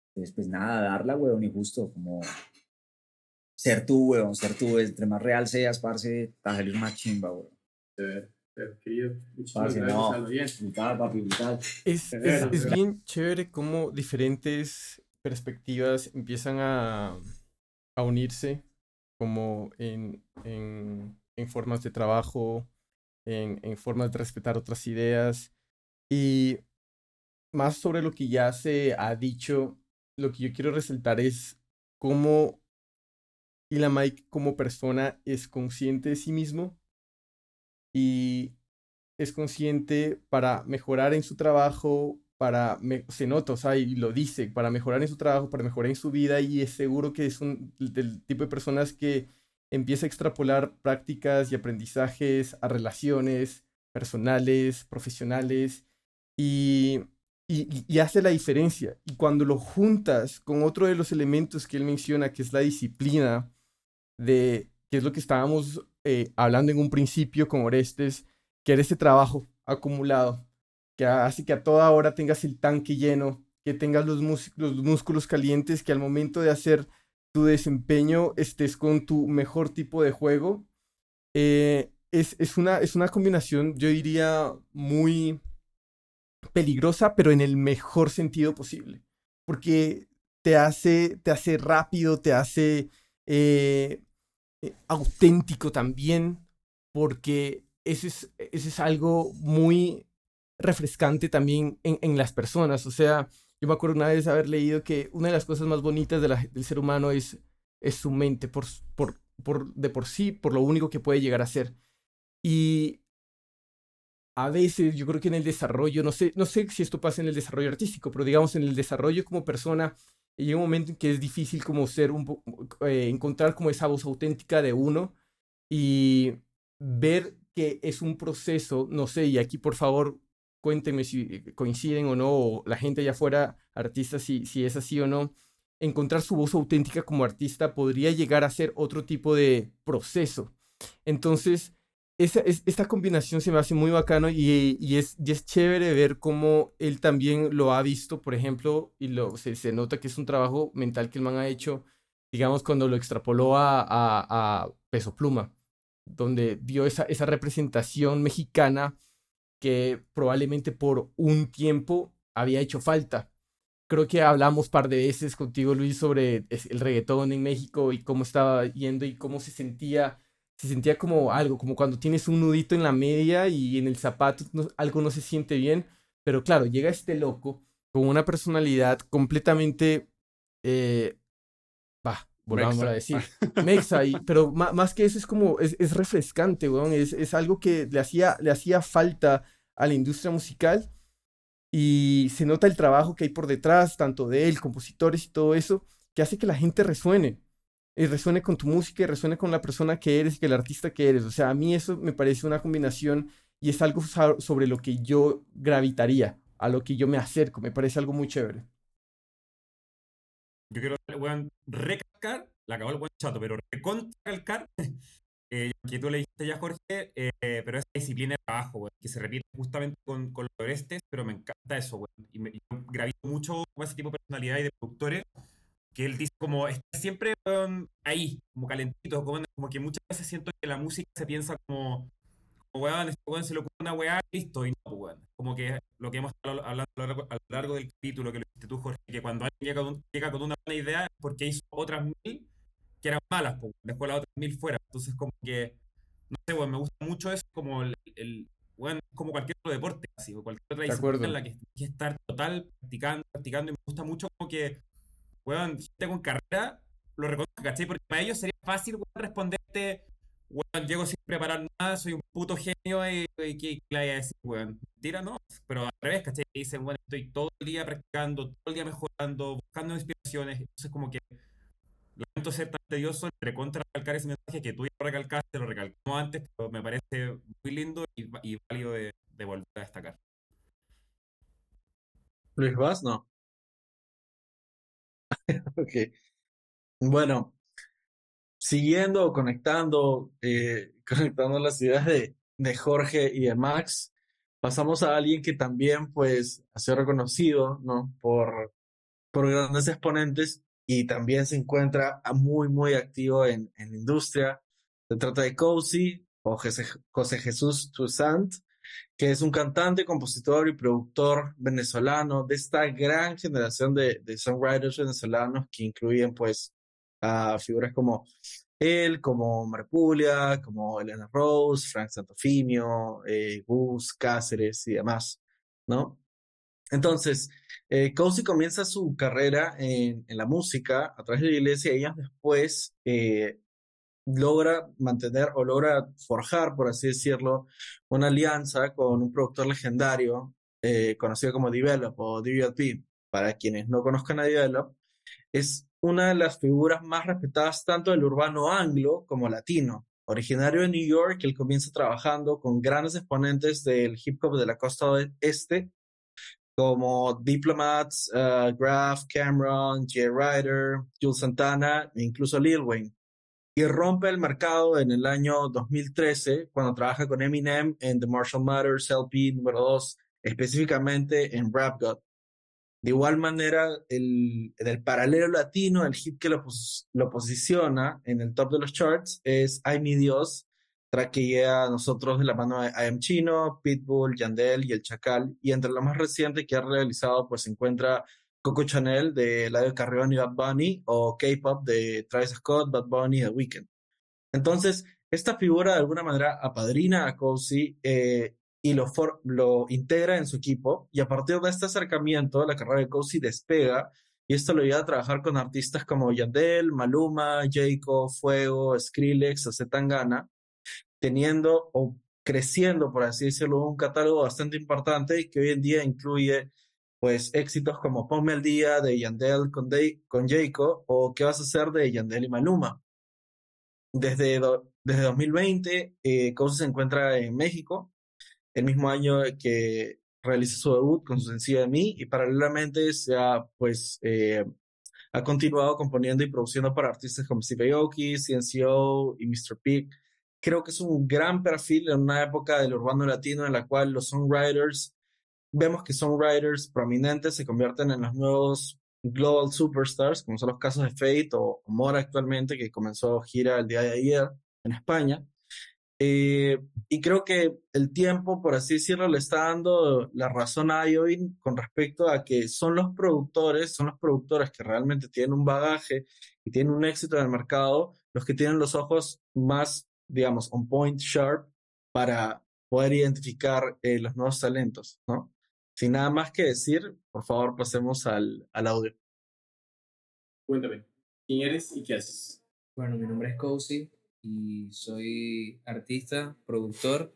Entonces, pues nada, darla, weón, y justo como ser tú, weón, ser tú. Entre más real seas, parce, te va a salir más chimba, weón. Querido, muchísimas Parce, no, brutal, papi, brutal. Es, es, es bien chévere cómo diferentes perspectivas empiezan a, a unirse, como en, en, en formas de trabajo, en, en formas de respetar otras ideas. Y más sobre lo que ya se ha dicho, lo que yo quiero resaltar es cómo Elon Mike como persona es consciente de sí mismo y es consciente para mejorar en su trabajo, para, me- se nota, o sea, y lo dice, para mejorar en su trabajo, para mejorar en su vida y es seguro que es un del tipo de personas que empieza a extrapolar prácticas y aprendizajes a relaciones personales, profesionales y, y, y hace la diferencia. Y cuando lo juntas con otro de los elementos que él menciona, que es la disciplina, de que es lo que estábamos eh, hablando en un principio con Orestes, que era ese trabajo acumulado, que hace que a toda hora tengas el tanque lleno, que tengas los músculos calientes, que al momento de hacer tu desempeño estés con tu mejor tipo de juego. Eh, es, es una, es una combinación, yo diría, muy peligrosa, pero en el mejor sentido posible, porque te hace, te hace rápido, te hace eh, eh, auténtico también, porque eso es, eso es algo muy refrescante también en, en las personas. O sea, yo me acuerdo una vez haber leído que una de las cosas más bonitas del ser humano es, es su mente, por, por, por, de por sí, por lo único que puede llegar a ser. Y a veces yo creo que en el desarrollo, no sé, no sé si esto pasa en el desarrollo artístico, pero digamos en el desarrollo como persona, llega un momento en que es difícil como ser un eh, encontrar como esa voz auténtica de uno y ver que es un proceso, no sé, y aquí por favor cuéntenme si coinciden o no, o la gente allá afuera, artistas, si, si es así o no, encontrar su voz auténtica como artista podría llegar a ser otro tipo de proceso. Entonces, esa, es, esta combinación se me hace muy bacano y, y es, y es chévere ver cómo él también lo ha visto, por ejemplo, y lo, se, se nota que es un trabajo mental que el man ha hecho, digamos, cuando lo extrapoló a, a, a Peso Pluma, donde vio esa, esa representación mexicana que probablemente por un tiempo había hecho falta. Creo que hablamos par de veces contigo, Luis, sobre el reggaetón en México y cómo estaba yendo y cómo se sentía se sentía como algo, como cuando tienes un nudito en la media y en el zapato no- algo no se siente bien, pero claro, llega este loco con una personalidad completamente, eh, va, volvamos Mexa. a decir, mexa, y- pero más que eso es como, es, es refrescante, weón, es, es algo que le hacía, le hacía falta a la industria musical y se nota el trabajo que hay por detrás, tanto de él, compositores y todo eso, que hace que la gente resuene. Y resuene con tu música y resuene con la persona que eres, que el artista que eres. O sea, a mí eso me parece una combinación y es algo sobre lo que yo gravitaría, a lo que yo me acerco. Me parece algo muy chévere. Yo quiero, recalcar, la acabó el buen chato, pero recontracalcar, eh, que tú le dijiste ya, Jorge, eh, pero esa disciplina de trabajo, que se repite justamente con, con los Orestes, pero me encanta eso. Y me y yo gravito mucho con ese tipo de personalidad y de productores, que él dice como, está siempre weón, ahí, como calentito, como, como que muchas veces siento que la música se piensa como, como weón, este weón se le ocurre una weá, listo, y no, pues, weón. Como que lo que hemos estado hablando a lo largo, a lo largo del capítulo que lo dijiste tú, Jorge, que cuando alguien llega con, llega con una buena idea es porque hizo otras mil que eran malas, pues, dejó las otras mil fuera. Entonces, como que, no sé, weón, me gusta mucho eso, como el, el weón, como cualquier otro deporte, así, o cualquier otra disciplina en la que que estar total practicando, practicando, y me gusta mucho como que, weón, gente con carrera lo reconozca, ¿cachai? Porque para ellos sería fácil, responderte, weón, llego sin preparar nada, soy un puto genio y, y ¿qué le voy a decir, weón? Mentira, ¿no? Pero al revés, ¿cachai? Dicen, bueno, estoy todo el día practicando, todo el día mejorando, buscando inspiraciones, entonces como que lamento ser tan tedioso entre contra recalcar ese mensaje que tú ya lo recalcaste, lo recalcamos antes, pero me parece muy lindo y, y válido de, de volver a destacar. Luis Vaz, no. Bueno, siguiendo conectando, eh, conectando las ideas de, de Jorge y de Max, pasamos a alguien que también, pues, ha sido reconocido, ¿no? Por, por grandes exponentes y también se encuentra muy, muy activo en, en la industria. Se trata de Cozy o José, José Jesús Toussaint, que es un cantante, compositor y productor venezolano de esta gran generación de, songwriters venezolanos que incluyen pues a figuras como él, como Marpulia, como Elena Rose, Frank Santofimio, eh, Gus, Cáceres y demás, ¿no? Entonces, eh, comienza su carrera en, en la música a través de la iglesia y años después eh, logra mantener o logra forjar, por así decirlo, una alianza con un productor legendario eh, conocido como Develop o DVLP. Para quienes no conozcan a Develop, es una de las figuras más respetadas tanto del urbano anglo como latino. Originario de New York, él comienza trabajando con grandes exponentes del hip hop de la costa este, como Diplomats, uh, Graf, Cameron, Jay Ryder, Jules Santana e incluso Lil Wayne y rompe el mercado en el año 2013 cuando trabaja con Eminem en The Marshall Matters LP número 2, específicamente en Rap God. De igual manera, el, el paralelo latino, el hit que lo posiciona en el top de los charts es Ay mi Dios, track que llega a nosotros de la mano de I Am Chino, Pitbull, Yandel y El Chacal. Y entre lo más reciente que ha realizado, pues se encuentra Coco Chanel de Eladio Carrión y Bad Bunny o K-Pop de Travis Scott, Bad Bunny y The Weeknd. Entonces, esta figura de alguna manera apadrina a Cozy eh, y lo, integra en su equipo y a partir de este acercamiento la carrera de Cozy despega y esto lo lleva a trabajar con artistas como Yandel, Maluma, Jayco, Fuego, Skrillex, o Zetangana, teniendo o creciendo, por así decirlo, un catálogo bastante importante que hoy en día incluye pues éxitos como Ponme al Día de Yandel con, con Jayco o ¿Qué vas a hacer de Yandel y Maluma? Desde, desde 2020, eh, se encuentra en México, el mismo año que realiza su debut con su sencillo de mí y paralelamente se ha pues eh, ha continuado componiendo y produciendo para artistas como Steve Aoki, CNCO y Mr. Pig. Creo que es un gran perfil en una época del urbano latino en la cual los songwriters, vemos que songwriters prominentes se convierten en los nuevos global superstars, como son los casos de Fate o Mora actualmente, que comenzó gira el día de ayer en España. Eh, y creo que el tiempo, por así decirlo, le está dando la razón a Iovine con respecto a que son los productores, son los productores que realmente tienen un bagaje y tienen un éxito en el mercado, los que tienen los ojos más, digamos, on point, sharp, para poder identificar eh, los nuevos talentos, ¿no? Sin nada más que decir, por favor, pasemos al, al audio. Cuéntame, ¿quién eres y qué haces? Bueno, mi nombre es Cozy y soy artista, productor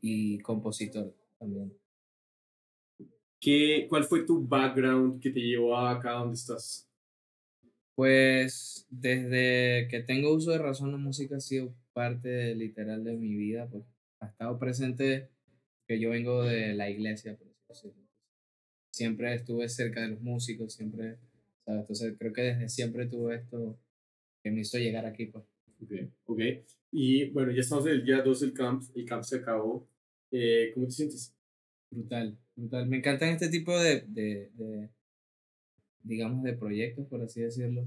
y compositor también. ¿Qué, ¿Cuál fue tu background que te llevó acá donde estás? Pues desde que tengo uso de razón, la música ha sido parte literal de mi vida, pues ha estado presente que yo vengo de la iglesia, por así decirlo. Siempre estuve cerca de los músicos, siempre, ¿sabes? Entonces creo que desde siempre tuve esto que me hizo llegar aquí, pues. Ok, ok. Y bueno, ya estamos en el día 2 del camp, el camp se acabó. Eh, ¿Cómo te sientes? Brutal, brutal. Me encantan este tipo de, de, de, digamos, de proyectos, por así decirlo,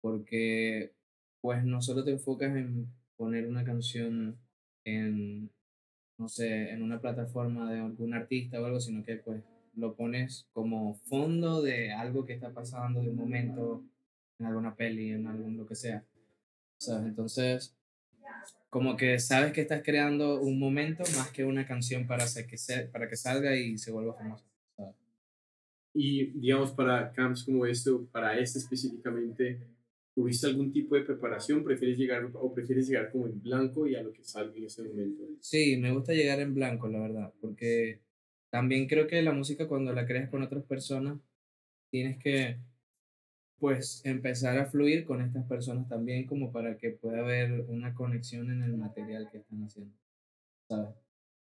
porque pues no solo te enfocas en poner una canción en, no sé, en una plataforma de algún artista o algo, sino que pues lo pones como fondo de algo que está pasando, de un momento, en alguna peli, en algún lo que sea. Entonces, como que sabes que estás creando un momento más que una canción para, que, se, para que salga y se vuelva famosa. Y digamos, para camps como esto, para este específicamente, ¿tuviste algún tipo de preparación? ¿Prefieres llegar o prefieres llegar como en blanco y a lo que salga en ese momento? Sí, me gusta llegar en blanco, la verdad, porque también creo que la música cuando la creas con otras personas, tienes que pues empezar a fluir con estas personas también como para que pueda haber una conexión en el material que están haciendo, ¿sabes?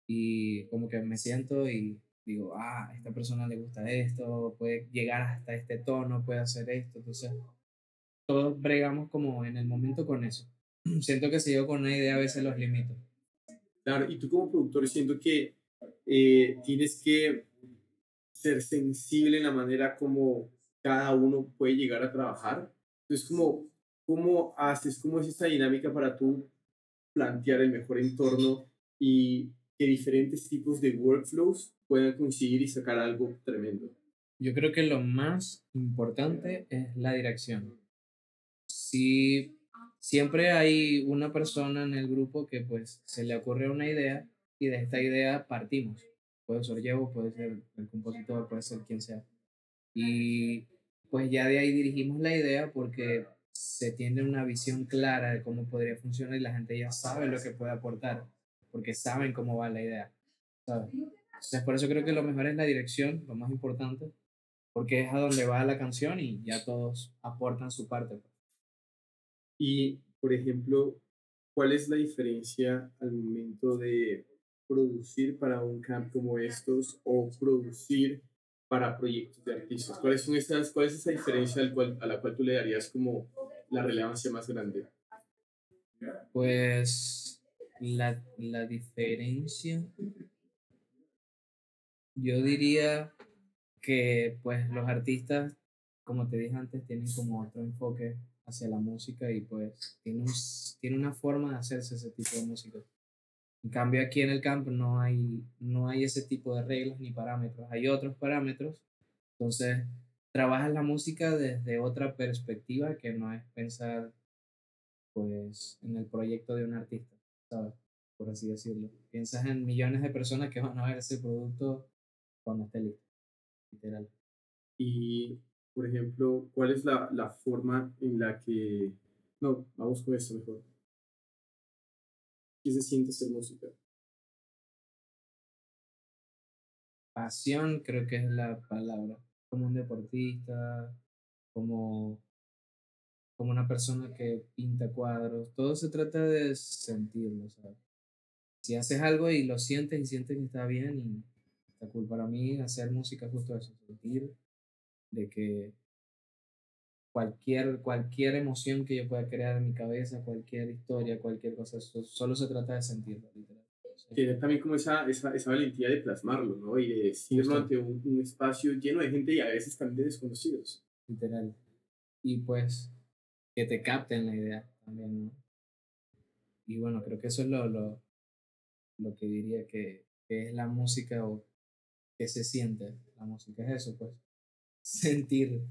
Y como que me siento y digo, ah, a esta persona le gusta esto, puede llegar hasta este tono, puede hacer esto, entonces todos bregamos como en el momento con eso. Siento que si yo con una idea a veces los limito. Claro, y tú como productor siento que eh, tienes que ser sensible en la manera como cada uno puede llegar a trabajar. Entonces, como, ¿cómo haces, cómo es esta dinámica para tú plantear el mejor entorno y que diferentes tipos de workflows puedan coincidir y sacar algo tremendo? Yo creo que lo más importante es la dirección. Si siempre hay una persona en el grupo que pues se le ocurre una idea y de esta idea partimos. Puede ser yo, puede ser el compositor, puede ser quien sea. Y pues ya de ahí dirigimos la idea porque se tiene una visión clara de cómo podría funcionar y la gente ya sabe lo que puede aportar, porque saben cómo va la idea. ¿sabes? Entonces, por eso creo que lo mejor es la dirección, lo más importante, porque es a donde va la canción y ya todos aportan su parte. Y, por ejemplo, ¿cuál es la diferencia al momento de producir para un camp como estos o producir para proyectos de artistas? ¿Cuáles son esas, ¿Cuál es esa diferencia al cual, a la cual tú le darías como la relevancia más grande? Pues la, la diferencia, yo diría que pues los artistas, como te dije antes, tienen como otro enfoque hacia la música y pues tiene, un, tiene una forma de hacerse ese tipo de música. En cambio aquí en el campo no hay, no hay ese tipo de reglas ni parámetros, hay otros parámetros. Entonces, trabajas la música desde otra perspectiva que no es pensar pues en el proyecto de un artista, ¿sabes? Por así decirlo. Piensas en millones de personas que van a ver ese producto cuando esté listo, literal. Y, por ejemplo, ¿cuál es la, la forma en la que... No, vamos con esto mejor. ¿Qué se siente ser música? Pasión creo que es la palabra. Como un deportista, como, como una persona que pinta cuadros. Todo se trata de sentirlo, ¿sabes? Si haces algo y lo sientes y sientes que está bien y está cool para mí hacer música justo eso, sentir de que cualquier, cualquier emoción que yo pueda crear en mi cabeza, cualquier historia, cualquier cosa, solo se trata de sentirlo, literal. Tiene también como esa, esa, esa valentía de plasmarlo, ¿no? Y de decirlo Justo. ante un, un espacio lleno de gente y a veces también de desconocidos. Literal. Y pues que te capten la idea también, ¿no? Y bueno, creo que eso es lo, lo, lo que diría que, que es la música o que se siente. La música es eso, pues. Sentir,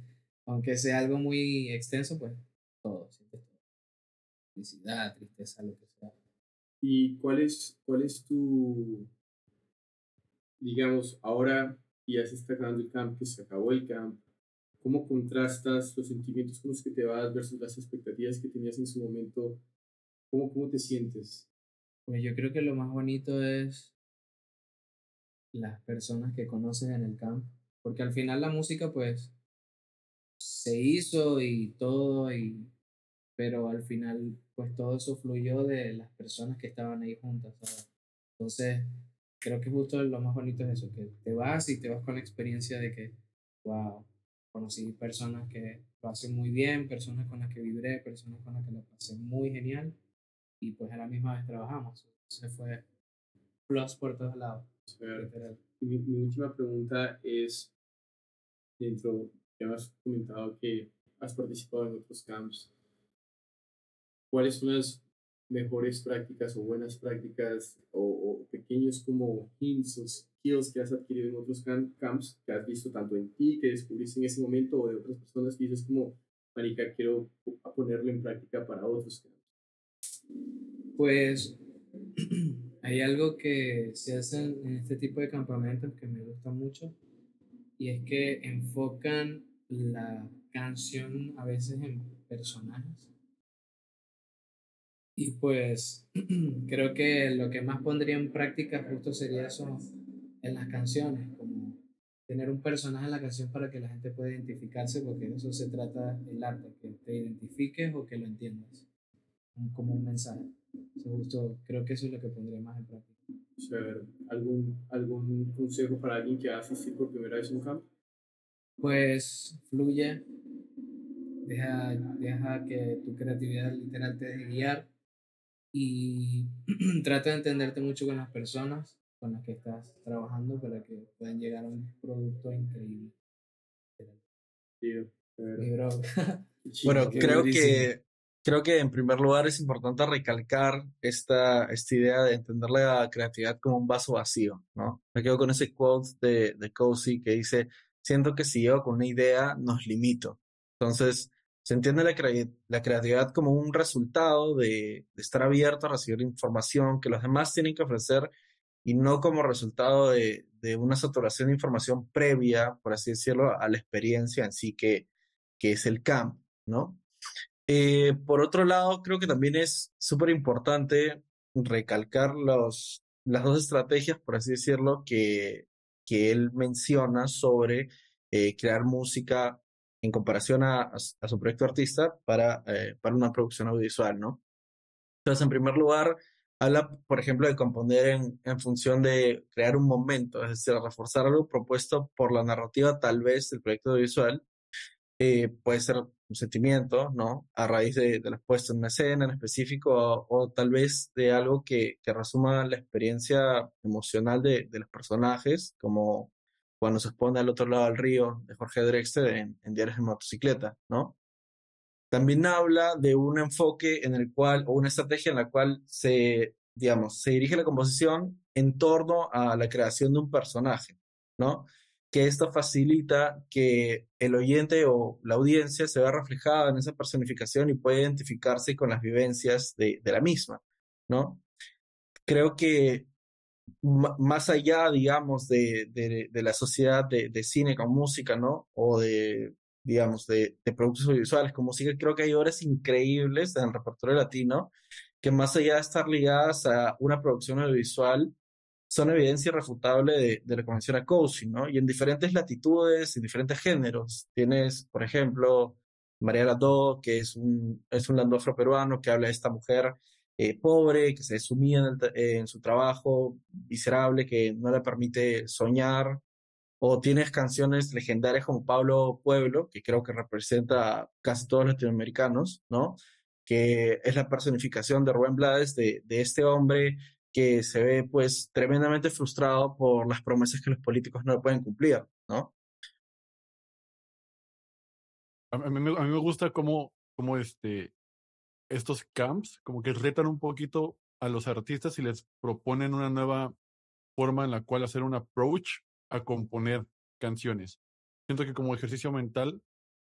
aunque sea algo muy extenso, pues todo, sientes todo. Felicidad, tristeza, lo que sea. ¿Y cuál es, cuál es tu, digamos, ahora ya se está acabando el camp, que se acabó el camp, cómo contrastas los sentimientos con los que te vas versus las expectativas que tenías en su momento? ¿Cómo, cómo te sientes? Pues yo creo que lo más bonito es las personas que conoces en el camp, porque al final la música, pues, se hizo y todo, y, pero al final pues todo eso fluyó de las personas que estaban ahí juntas. ¿sabes? Entonces, creo que justo lo más bonito es eso, que te vas y te vas con la experiencia de que, wow, conocí personas que lo hacen muy bien, personas con las que vibré, personas con las que lo pasé muy genial y pues a la misma vez trabajamos. Se fue plus por todos lados. mi, mi última pregunta es, dentro, ya has comentado que has participado en otros camps, ¿cuáles son las mejores prácticas o buenas prácticas o, o pequeños como hints o skills que has adquirido en otros cam- camps que has visto tanto en ti, que descubriste en ese momento o de otras personas que dices como, marica, quiero ponerlo en práctica para otros camps? Pues hay algo que se hace en este tipo de campamentos que me gusta mucho y es que enfocan la canción a veces en personajes. Y pues creo que lo que más pondría en práctica justo sería eso en las canciones, como tener un personaje en la canción para que la gente pueda identificarse, porque de eso se trata el arte, que te identifiques o que lo entiendas, como un mensaje. So, justo creo que eso es lo que pondría más en práctica. O sea, ¿algún, ¿algún consejo para alguien que va a asistir por primera vez a un camp? Pues fluye, deja, deja que tu creatividad literal te deje guiar y trata de entenderte mucho con las personas con las que estás trabajando para que puedan llegar a un producto increíble. Tío, Mi bro. Bueno, creo que, creo que en primer lugar es importante recalcar esta, esta idea de entender la creatividad como un vaso vacío, ¿no? Me quedo con ese quote de, de Cozy que dice, siento que si llego con una idea, nos limito. Entonces, se entiende la, crea- la creatividad como un resultado de, de estar abierto a recibir información que los demás tienen que ofrecer y no como resultado de, de una saturación de información previa, por así decirlo, a la experiencia en sí que, que es el camp, ¿no? Eh, por otro lado, creo que también es súper importante recalcar los, las dos estrategias, por así decirlo, que, que él menciona sobre eh, crear música en comparación a, su- proyecto artista para, eh, para una producción audiovisual, ¿no? Entonces, en primer lugar, habla, por ejemplo, de componer en función de crear un momento, es decir, reforzar algo propuesto por la narrativa, tal vez, del proyecto audiovisual. Eh, puede ser un sentimiento, ¿no? A raíz de, de la puesta en una escena en específico, o, tal vez de algo que, que resuma la experiencia emocional de, de los personajes, como cuando se expone al otro lado del río de Jorge Drexler en, en Diarios de Motocicleta, ¿no? También habla de un enfoque en el cual, o una estrategia en la cual se, digamos, se dirige la composición en torno a la creación de un personaje, ¿no? Que esto facilita que el oyente o la audiencia se vea reflejada en esa personificación y puede identificarse con las vivencias de, la misma, ¿no? Creo que más allá, digamos, de, de, de la sociedad de, cine con música, ¿no? O de, digamos, de productos audiovisuales con música, creo que hay obras increíbles en el repertorio latino que más allá de estar ligadas a una producción audiovisual, son evidencia irrefutable de, de la convención a Cozy, ¿no? Y en diferentes latitudes, en diferentes géneros. Tienes, por ejemplo, María Landó, que es un, es un landó afroperuano que habla de esta mujer eh, pobre, que se sumía en, el eh, en su trabajo miserable, que no le permite soñar. O tienes canciones legendarias como Pablo Pueblo, que creo que representa a casi todos los latinoamericanos, ¿no? Que es la personificación de Rubén Blades, de, de este hombre que se ve pues tremendamente frustrado por las promesas que los políticos no pueden cumplir, ¿no? A mí me gusta cómo, cómo este, estos camps como que retan un poquito a los artistas y les proponen una nueva forma en la cual hacer un approach a componer canciones. Siento que como ejercicio mental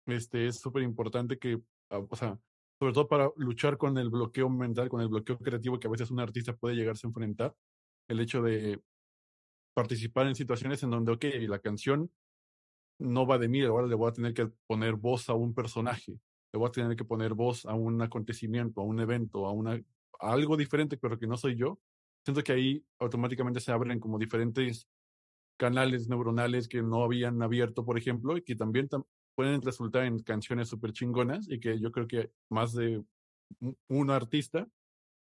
este, es súper importante que, ah, o sea, sobre todo para luchar con el bloqueo mental, con el bloqueo creativo que a veces un artista puede llegarse a enfrentar, el hecho de participar en situaciones en donde, ok, la canción no va de mí, ahora le voy a tener que poner voz a un personaje, le voy a tener que poner voz a un acontecimiento, a un evento, a, una, a algo diferente, pero que no soy yo. Siento que ahí automáticamente se abren como diferentes canales neuronales que no habían abierto, por ejemplo, y que también tam- pueden resultar en canciones súper chingonas y que yo creo que más de un- artista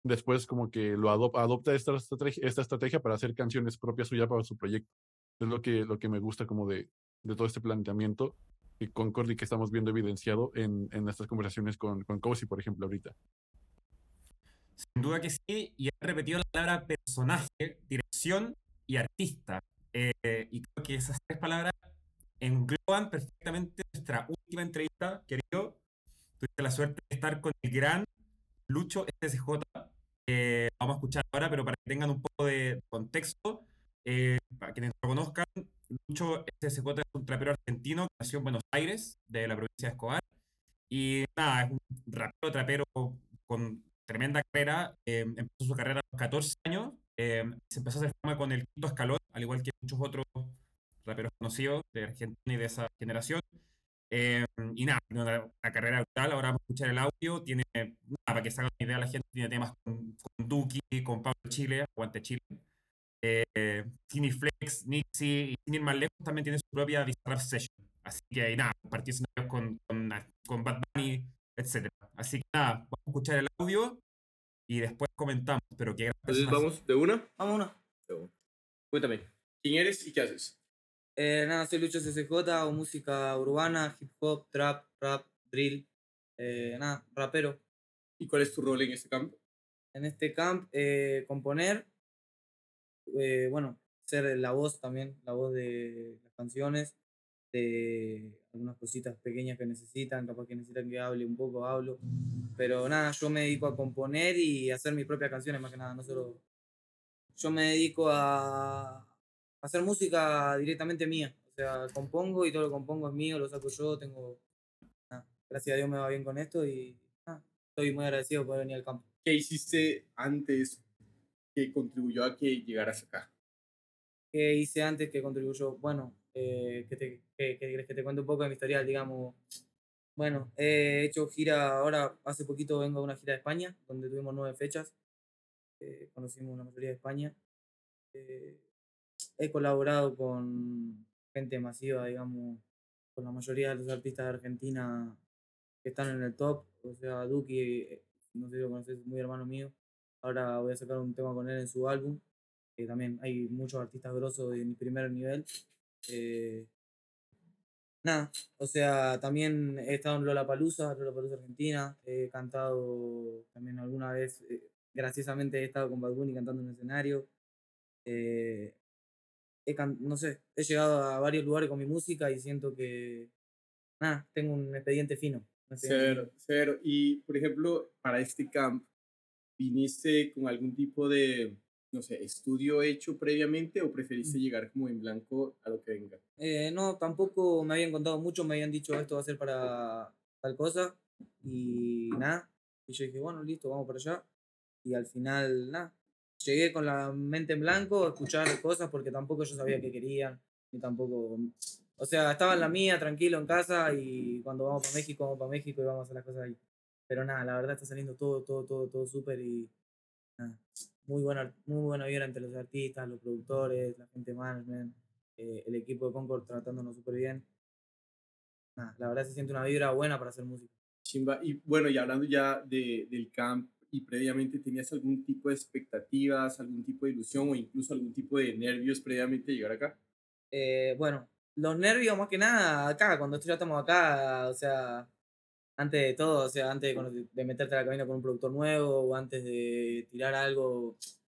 después como que lo adop- adopta esta estrategia, esta estrategia para hacer canciones propias suyas para su proyecto. Es lo que, lo que me gusta como de, de todo este planteamiento y Concord y que estamos viendo evidenciado en, en estas conversaciones con, con Cozy, por ejemplo, ahorita. Sin duda que sí, y he repetido la palabra personaje, dirección y artista. Eh, y creo que esas tres palabras engloban perfectamente nuestra última entrevista, querido. Tuviste la suerte de estar con el gran Lucho SSJ. eh, vamos a escuchar ahora, pero para que tengan un poco de contexto, eh, para quienes lo conozcan, Lucho SSJ es un trapero argentino que nació en Buenos Aires, de la provincia de Escobar. Y nada, es un rapero, trapero con tremenda carrera. eh, empezó su carrera a los 14 años. eh, se empezó a hacer fama con el quinto escalón, al igual que muchos otros raperos conocidos de Argentina y de esa generación. Eh, y nada, tiene una, una carrera brutal. Ahora vamos a escuchar el audio. Tiene, nada, para que se hagan una idea, la gente tiene temas con, con Duki, con Pablo Chile, Aguante Chile. Eh, Tini Flex, Nixie y sin ir más lejos también tiene su propia Bizarrap Session. Así que nada, compartió escenarios con, con, con Bad Bunny, etc. Así que nada, vamos a escuchar el audio y después comentamos. Pero qué gran Entonces personaje. vamos de una. Vamos una. Cuéntame, ¿quién eres y qué haces? Eh, nada, soy Lucho CCJ, hago música urbana, hip hop, trap, rap, drill. Eh, nada, rapero. ¿Y cuál es tu rol en este campo? En este camp, eh, componer. eh, bueno, ser la voz también, la voz de las canciones, de algunas cositas pequeñas que necesitan, capaz que necesitan que hable un poco, hablo. Pero nada, yo me dedico a componer y hacer mis propias canciones más que nada, no solo. Yo me dedico a hacer música directamente mía. O sea, compongo y todo lo que compongo es mío, lo saco yo, tengo. nada, gracias a Dios me va bien con esto y nada, estoy muy agradecido por venir al campo. ¿Qué hiciste antes que contribuyó a que llegaras acá? ¿Qué hice antes que contribuyó? Bueno, eh, que te, que, que que te cuente un poco de mi historial, digamos. Bueno, he hecho gira, ahora hace poquito vengo de una gira de España, donde tuvimos nueve fechas. Eh, conocimos la mayoría de España. Eh, he colaborado con gente masiva, digamos, con la mayoría de los artistas de Argentina que están en el top. O sea, Duki, eh, no sé si lo conoces, es muy hermano mío. Ahora voy a sacar un tema con él en su álbum. Eh, también hay muchos artistas grosos de mi primer nivel. Eh, nada, o sea, también he estado en Lollapalooza, Lollapalooza Argentina. He cantado también alguna vez, eh, graciosamente he estado con Bad Bunny cantando en el escenario. Eh, he no sé, he llegado a varios lugares con mi música y siento que, nada, tengo un expediente fino. un expediente Cero, fino. cero. Y, por ejemplo, para este camp, ¿viniste con algún tipo de, no sé, estudio hecho previamente o preferiste llegar como en blanco a lo que venga? Eh, no, tampoco me habían contado mucho, me habían dicho esto va a ser para tal cosa y nada. Y yo dije, bueno, listo, vamos para allá. Y al final, nada. Llegué con la mente en blanco a escuchar cosas porque tampoco yo sabía qué querían, ni tampoco. O sea, estaba en la mía, tranquilo en casa y cuando vamos para México, vamos para México y vamos a hacer las cosas ahí. Pero nada, la verdad está saliendo todo, todo, todo, todo súper y nada. Muy buena, muy buena vibra entre los artistas, los productores, la gente management eh, el equipo de Concord tratándonos súper bien. Nada, la verdad se siente una vibra buena para hacer música. Chimba. Y bueno, y hablando ya de, del camp y previamente, ¿tenías algún tipo de expectativas, algún tipo de ilusión o incluso algún tipo de nervios previamente de llegar acá? Eh, bueno, los nervios más que nada acá, cuando ya estamos acá, o sea, antes de todo, o sea, antes de, meterte a la cabina con un productor nuevo o antes de tirar algo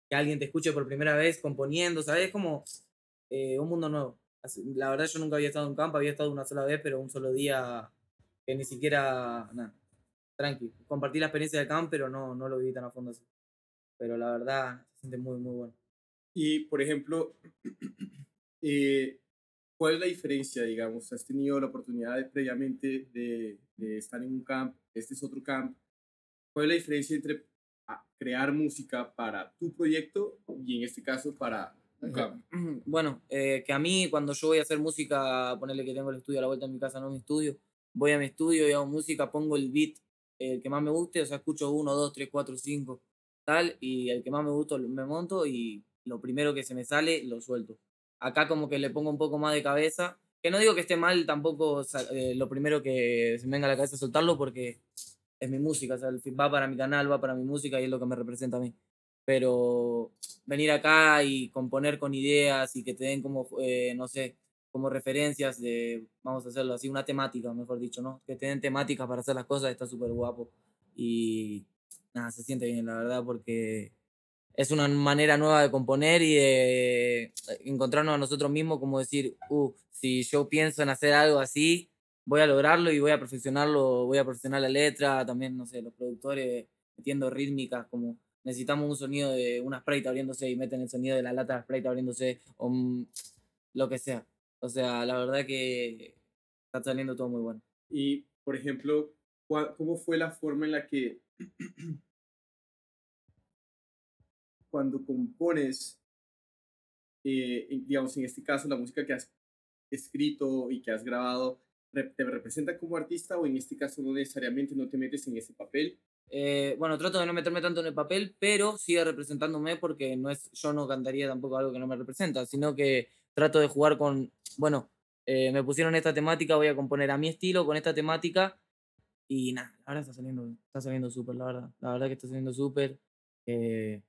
que alguien te escuche por primera vez componiendo, ¿sabes? Es como eh, un mundo nuevo. La verdad yo nunca había estado en campo, había estado una sola vez, pero un solo día que ni siquiera, tranqui. Compartí la experiencia del camp, pero no, no lo viví tan a fondo así. Pero la verdad se siente muy, muy bueno. Y, por ejemplo, eh, ¿cuál es la diferencia, digamos? ¿Has tenido la oportunidad de, previamente de, de estar en un camp? Este es otro camp. ¿Cuál es la diferencia entre ah, crear música para tu proyecto y, en este caso, para un camp? Bueno, eh, que a mí cuando yo voy a hacer música, ponerle que tengo el estudio a la vuelta de mi casa, no mi estudio, voy a mi estudio y hago música, pongo el beat, el que más me guste, o sea, escucho uno, dos, tres, cuatro, cinco, tal, y el que más me gusta me monto y lo primero que se me sale lo suelto. Acá como que le pongo un poco más de cabeza que no digo que esté mal tampoco eh, lo primero que se me venga a la cabeza soltarlo porque es mi música, o sea, va para mi canal, va para mi música y es lo que me representa a mí. Pero venir acá y componer con ideas y que te den como, eh, no sé, como referencias de, vamos a hacerlo así, una temática, mejor dicho, ¿no? Que te den temáticas para hacer las cosas, está súper guapo. Y nada, se siente bien, la verdad, porque es una manera nueva de componer y de encontrarnos a nosotros mismos, como decir, uh, si yo pienso en hacer algo así, voy a lograrlo y voy a perfeccionarlo, voy a perfeccionar la letra, también, no sé, los productores metiendo rítmicas, como necesitamos un sonido de una Sprite abriéndose y meten el sonido de la lata de Sprite abriéndose, o mm, lo que sea. O sea, la verdad que está saliendo todo muy bueno. Y, por ejemplo, ¿cuál- ¿cómo fue la forma en la que cuando compones, eh, digamos, en este caso, la música que has escrito y que has grabado, ¿te representa como artista o en este caso no necesariamente no te metes en ese papel? Eh, bueno, trato de no meterme tanto en el papel, pero sigue representándome porque no es, yo no cantaría tampoco algo que no me representa, sino que trato de jugar con, bueno, eh, me pusieron esta temática, voy a componer a mi estilo con esta temática y nada, ahora está saliendo, está saliendo súper, la verdad, la verdad que está saliendo súper, eh,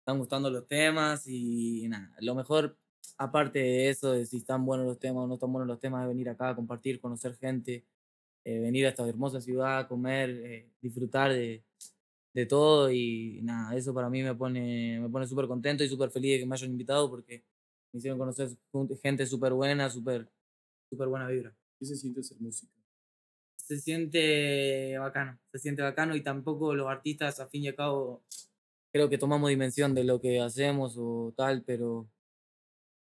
están gustando los temas y nada, lo mejor, aparte de eso, de si están buenos los temas o no están buenos los temas, es venir acá, compartir, conocer gente, eh, venir a esta hermosa ciudad, comer, eh, disfrutar de, de todo y nada, eso para mí me pone, me pone súper contento y súper feliz de que me hayan invitado porque me hicieron conocer gente súper buena, súper súper buena vibra. ¿Qué se siente hacer música? Se siente bacano, se siente bacano y tampoco los artistas, a fin y al cabo, creo que tomamos dimensión de lo que hacemos o tal, pero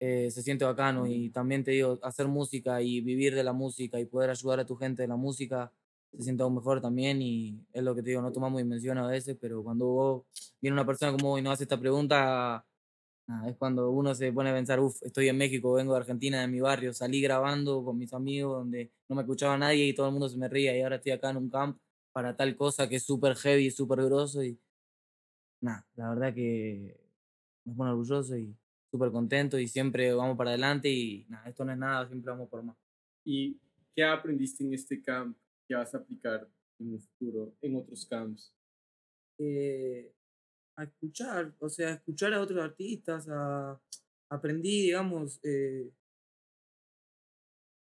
eh, se siente bacano y también te digo, hacer música y vivir de la música y poder ayudar a tu gente de la música se siente aún mejor también y es lo que te digo, no tomamos dimensión a veces, pero cuando vos viene una persona como vos y nos hace esta pregunta, nada, es cuando uno se pone a pensar, uff, estoy en México, vengo de Argentina, de mi barrio, salí grabando con mis amigos donde no me escuchaba nadie y todo el mundo se me ría y ahora estoy acá en un camp para tal cosa que es súper heavy, súper grosso y nada, la verdad que me pone orgulloso y súper contento y siempre vamos para adelante y nada, esto no es nada, siempre vamos por más. ¿Y qué aprendiste en este camp que vas a aplicar en un futuro, en otros camps? eh, a escuchar, o sea, a escuchar a otros artistas, aprendí, digamos, eh,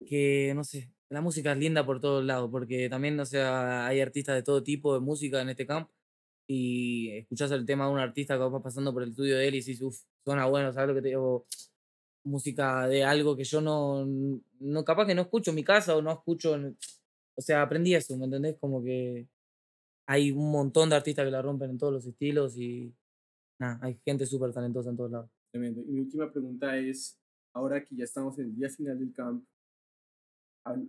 que, no sé, la música es linda por todos lados, porque también, o sea, hay artistas de todo tipo de música en este camp, y escuchás el tema de un artista que va pasando por el estudio de él y dices, uff, suena bueno, ¿sabes lo que te digo? Música de algo que yo no, no, capaz que no escucho en mi casa o no escucho, en- o sea, aprendí eso, ¿me entendés? Como que hay un montón de artistas que la rompen en todos los estilos y nada, hay gente súper talentosa en todos lados. Tremendo. Y mi última pregunta es, ahora que ya estamos en el día final del camp,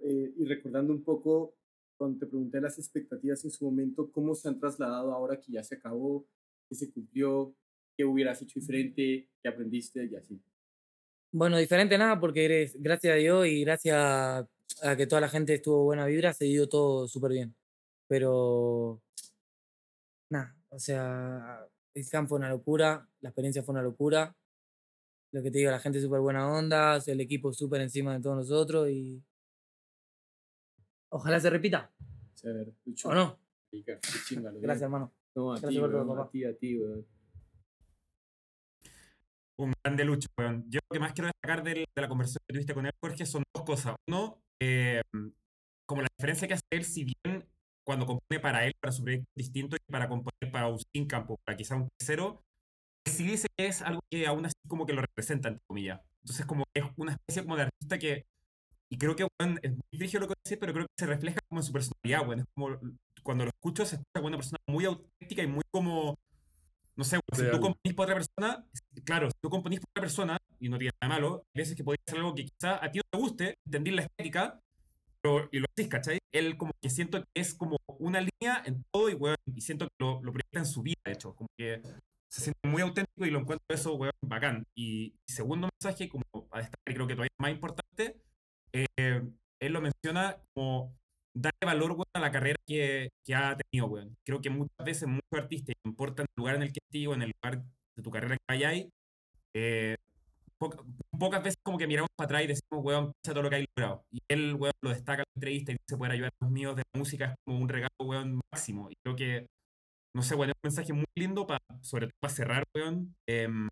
eh, y recordando un poco cuando te pregunté las expectativas en su momento, ¿cómo se han trasladado ahora que ya se acabó, que se cumplió, qué hubieras hecho diferente, qué aprendiste y así? Bueno, diferente nada, porque eres, gracias a Dios y gracias a que toda la gente estuvo buena vibra, se dio todo súper bien. Pero, nada, o sea, el campo fue una locura, la experiencia fue una locura. Lo que te digo, la gente súper buena onda, el equipo súper encima de todos nosotros y ojalá se repita. Sí, a ver, Lucho. ¿O no? Gracias, hermano. No, a ti, weón, a ti, a ti, weón. Un grande lucho, weón. Yo lo que más quiero destacar de la conversación que tuviste con él, Jorge, son dos cosas. Uno, eh, como la diferencia que hace él, si bien cuando compone para él, para su proyecto distinto, y para componer para un sin campo, para quizá un tercero, sí dice que es algo que aún así como que lo representa, entre comillas. Entonces, como es una especie como de artista que, y creo que, weón, es muy difícil lo que decir, pero creo que se refleja como en su personalidad, weón. Es como, cuando lo escucho, se escucha como una persona muy auténtica y muy como, no sé, weón, si tú componís para otra persona, claro, si tú componís para otra persona, y no tiene nada malo, hay veces que podría ser algo que quizá a ti no te guste, entender la estética, pero, y lo decís, ¿cachai? Él como que siento que es como una línea en todo y, weón, y siento que lo, lo proyecta en su vida, de hecho, como que se siente muy auténtico y lo encuentro eso, weón, bacán. Y, segundo mensaje, como a destacar, y creo que todavía es más importante, eh, él lo menciona como darle valor, weón, a la carrera que, que ha tenido, weón. Creo que muchas veces muchos artistas, no importa el lugar en el que estés o en el lugar de tu carrera que vayáis, eh, poca- pocas veces como que miramos para atrás y decimos, weón, picha todo lo que hay logrado. Y él, weón, lo destaca en la entrevista y dice, poder ayudar a los míos de la música es como un regalo, weón, máximo. Y creo que, no sé, weón, es un mensaje muy lindo, para, sobre todo para cerrar, weón. em,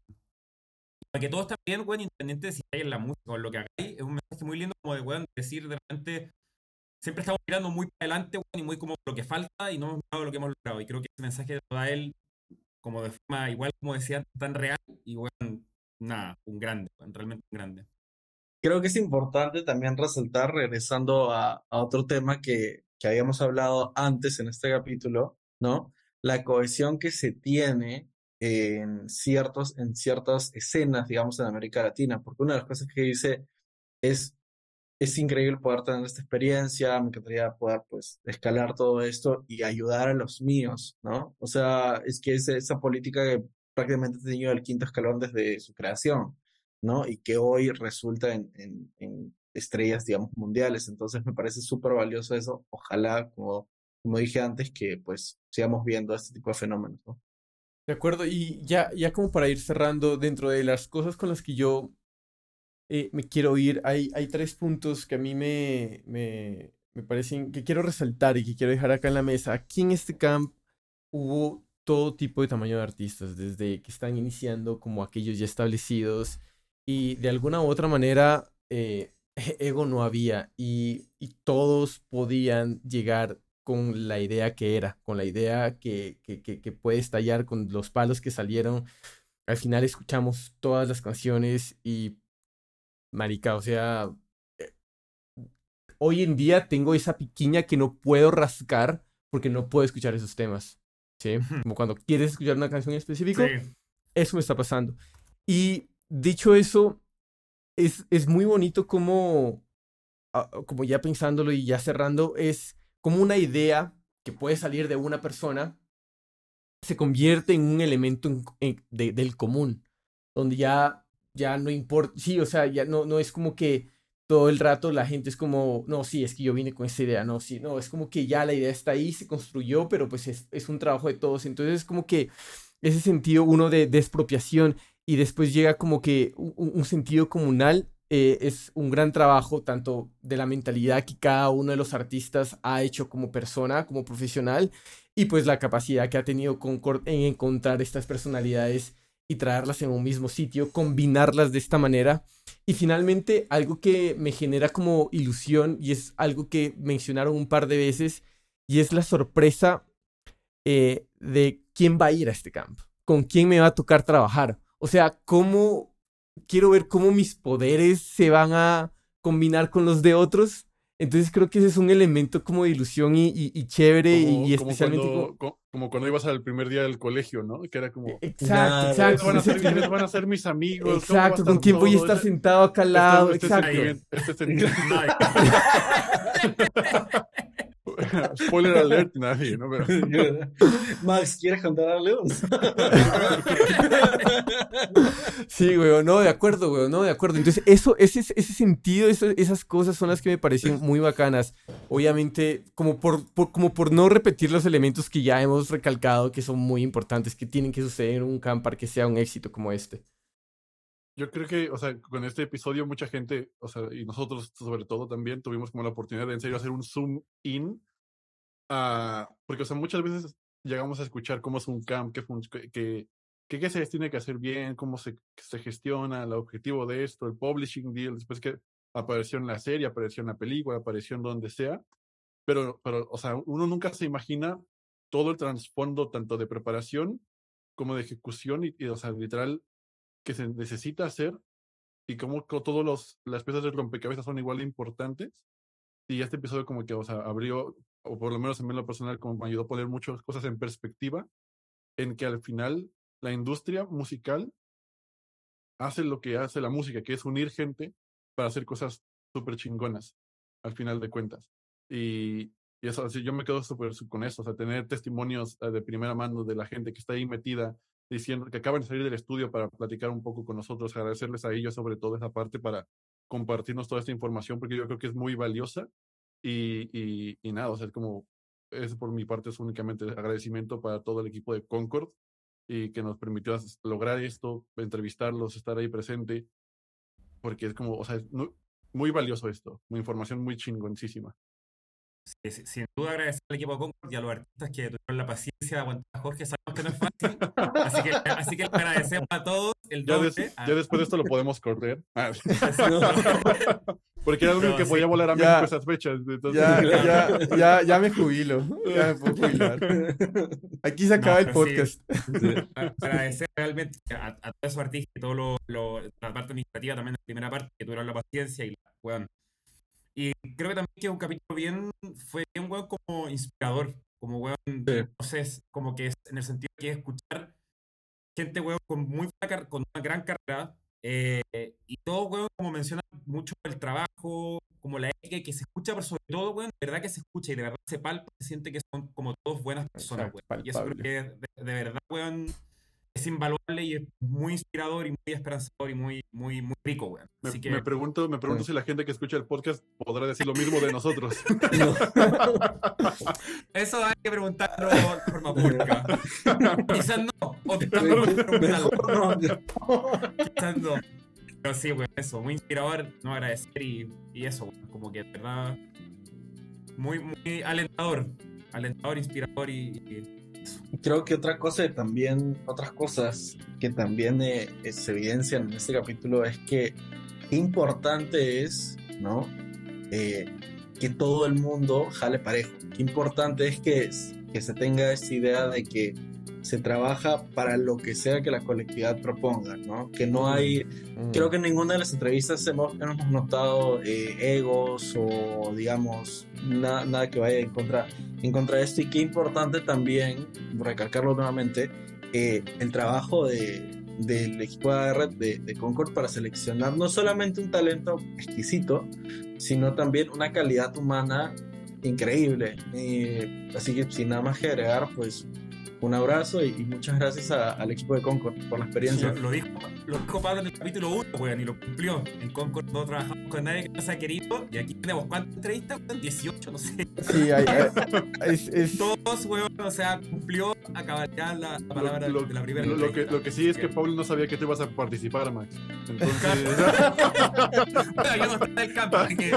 para que todo esté bien, weón, independiente de si hay en la música o en lo que hagáis, es un mensaje muy lindo como de, weón, decir de repente, siempre estamos mirando muy para adelante, weón, y muy como lo que falta y no hemos mirado lo que hemos logrado. Y creo que ese mensaje lo da él como de forma, igual como decía, tan real y, weón, nada, un grande, realmente un grande. Creo que es importante también resaltar, regresando a, a otro tema que, que habíamos hablado antes en este capítulo, ¿no? La cohesión que se tiene en ciertos, en ciertas escenas, digamos, en América Latina, porque una de las cosas que dice es, es increíble poder tener esta experiencia, me encantaría poder, pues, escalar todo esto y ayudar a los míos, ¿no? O sea, es que es esa política que prácticamente tenido el quinto escalón desde su creación. ¿no? Y que hoy resulta en, estrellas, digamos, mundiales. Entonces me parece súper valioso eso. Ojalá, como, como dije antes, que pues sigamos viendo este tipo de fenómenos, ¿no? De acuerdo, y ya, ya como para ir cerrando, dentro de las cosas con las que yo eh, me quiero ir, hay, hay tres puntos que a mí me, me, me parecen que quiero resaltar y que quiero dejar acá en la mesa. Aquí en este camp hubo todo tipo de tamaño de artistas, desde que están iniciando como aquellos ya establecidos, y de alguna u otra manera eh, ego no había y, todos podían llegar con la idea que era, con la idea que, que, que, que, puede estallar, con los palos que salieron. Al final escuchamos todas las canciones y, marica, o sea, eh, hoy en día tengo esa piquiña que no puedo rascar porque no puedo escuchar esos temas. ¿Sí? Como cuando quieres escuchar una canción en específico, sí. eso me está pasando. Y dicho eso, es, es muy bonito como, uh, como ya pensándolo y ya cerrando, es como una idea que puede salir de una persona se convierte en un elemento en, en, de, del común, donde ya, ya no importa, sí, o sea, ya no, no es como que todo el rato la gente es como, no, sí, es que yo vine con esa idea, no, sí, no, es como que ya la idea está ahí, se construyó, pero pues es, es un trabajo de todos, entonces es como que ese sentido uno de, de expropiación y después llega como que un, un sentido comunal. Eh, es un gran trabajo tanto de la mentalidad que cada uno de los artistas ha hecho como persona, como profesional, y pues la capacidad que ha tenido Concord en encontrar estas personalidades y traerlas en un mismo sitio, combinarlas de esta manera. Y finalmente, algo que me genera como ilusión, y es algo que mencionaron un par de veces, y es la sorpresa eh, de quién va a ir a este camp, con quién me va a tocar trabajar. O sea, cómo quiero ver cómo mis poderes se van a combinar con los de otros. Entonces creo que ese es un elemento como de ilusión y, y, y chévere como, y especialmente como cuando, como... como cuando, ibas al primer día del colegio, ¿no? Que era como... Exacto, exacto. Van a, ser, ¿Quiénes van a ser mis amigos? Exacto, con quién voy a estar sentado acá al lado, este, exacto. Este es el, este Spoiler alert, nadie, ¿no? Pero... Max, ¿quieres contar algo? sí, güey, no, de acuerdo, güey, no, de acuerdo. Entonces, eso, ese, ese sentido, eso, esas cosas son las que me parecen muy bacanas. Obviamente, como por, por, como por no repetir los elementos que ya hemos recalcado, que son muy importantes, que tienen que suceder en un camp para que sea un éxito como este. Yo creo que, o sea, con este episodio mucha gente, o sea, y nosotros sobre todo también tuvimos como la oportunidad de en serio hacer un zoom in, uh, porque, o sea, muchas veces llegamos a escuchar cómo es un camp, qué, que, que, que se tiene que hacer bien, cómo se, se gestiona, el objetivo de esto, el publishing deal, después que apareció en la serie, apareció en la película, apareció en donde sea, pero, pero, o sea, uno nunca se imagina todo el trasfondo tanto de preparación como de ejecución y, y o sea, literal, que se necesita hacer y cómo todas las piezas de rompecabezas son igual de importantes. Y este episodio como que, o sea, abrió, o por lo menos a mí en lo personal, como me ayudó a poner muchas cosas en perspectiva, en que al final la industria musical hace lo que hace la música, que es unir gente para hacer cosas súper chingonas, al final de cuentas. Y, y eso, así, yo me quedo súper con eso, o sea, tener testimonios de primera mano de la gente que está ahí metida diciendo que acaban de salir del estudio para platicar un poco con nosotros, agradecerles a ellos sobre todo esa parte para compartirnos toda esta información, porque yo creo que es muy valiosa y, y, nada, o sea, es como, es por mi parte es únicamente agradecimiento para todo el equipo de Concord y que nos permitió lograr esto, entrevistarlos, estar ahí presente, porque es como, o sea, es muy valioso esto, muy información muy chingoncísima. Sin duda agradecer al equipo de Concord y a los artistas que tuvieron la paciencia de aguantar a Jorge. Sabemos que no es fácil. Así que, así que le agradecemos a todos el Ya, doble. des- ya después de esto lo podemos correr. Ah, porque era el único No, que sí. podía volar a Ya. México esas fechas. entonces- Ya, ya, ya, ya me jubilo. Ya me puedo jubilar. Aquí se acaba No, el sí. podcast. a- agradecer realmente a, a todos esos artistas y todo lo, lo- la parte administrativa también la primera parte que tuvieron la paciencia y la weón. Y creo que también que un capítulo bien fue bien weón como inspirador, como weón, no sé, como que es en el sentido que es escuchar gente weón con muy con una gran carrera eh, y todo weón como menciona mucho el trabajo, como la ética que se escucha, pero sobre todo weón, de verdad que se escucha y de verdad se palpa, se siente que son como todos buenas personas, Exacto, weón. Y eso creo que de, de verdad, weón, es invaluable y es muy inspirador y muy esperanzador y muy, muy, muy rico, weón. Me, Así que me pregunto, me pregunto si la gente que escucha el podcast podrá decir lo mismo de nosotros. eso hay que preguntarlo de forma pública. Quizás no, o quizás no, preguntarlo. Quizás no. Pero sí, weón, eso, muy inspirador, no agradecer y, y eso, weón, como que de verdad, muy, muy alentador, alentador, inspirador y, y Creo que otra cosa también, otras cosas que también eh, se evidencian en este capítulo es que importante es, ¿no? Eh, que todo el mundo jale parejo. Qué importante es que, que se tenga esta idea de que se trabaja para lo que sea que la colectividad proponga, ¿no? Que no hay, Mm. creo que en ninguna de las entrevistas hemos, hemos notado eh, egos o, digamos, na- nada que vaya en contra, en contra de esto. Y qué importante también, recalcarlo nuevamente, eh, el trabajo de, del equipo de AR de, de Concord para seleccionar no solamente un talento exquisito, sino también una calidad humana increíble. Y así que sin nada más que agregar, pues un abrazo y, y muchas gracias a- al equipo de Concord por la experiencia. Lo, lo dijo, lo dijo Pablo en el capítulo 1, weón, y lo cumplió. En Concord no trabajamos con nadie que no sea querido. Y aquí tenemos cuántas entrevistas, weón, 18, no sé. Sí, hay- es, es- Todos, weón, o sea, cumplió a cabalidad la, la palabra Lo, de la primera lo- lo que, lo que sí es que Pablo no sabía que tú ibas a participar, Max. Entonces, Bueno, yo no estaba en el campo, así que.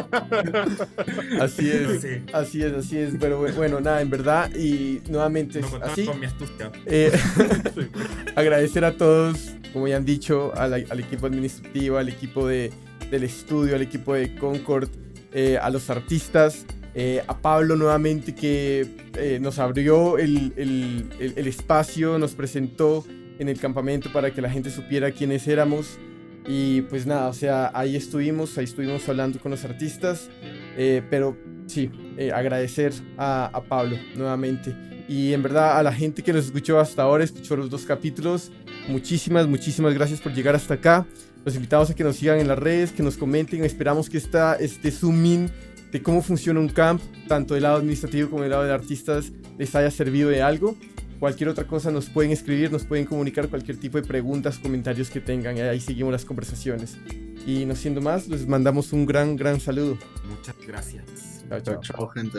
así es, Sí. así es, así es. Pero bu- bueno, nada, en verdad, y nuevamente No así. con mi astucia. Eh, agradecer a todos, como ya han dicho, la- al equipo administrativo, al equipo de, del estudio, al equipo de Concord, eh, a los artistas, eh, a Pablo nuevamente que eh, nos abrió el, el- el- el espacio, nos presentó en el campamento para que la gente supiera quiénes éramos. Y pues nada, o sea, ahí estuvimos, ahí estuvimos hablando con los artistas, eh, pero sí, eh, agradecer a, a Pablo nuevamente. Y en verdad a la gente que nos escuchó hasta ahora, escuchó los dos capítulos, muchísimas, muchísimas gracias por llegar hasta acá. Los invitamos a que nos sigan en las redes, que nos comenten. Esperamos que esta, este zoom in de cómo funciona un camp, tanto del lado administrativo como del lado de artistas, les haya servido de algo. Cualquier otra cosa nos pueden escribir, nos pueden comunicar cualquier tipo de preguntas, comentarios que tengan. Y ahí seguimos las conversaciones. Y no siendo más, les mandamos un gran, gran saludo. Muchas gracias. Chao, chao. Chao, gente.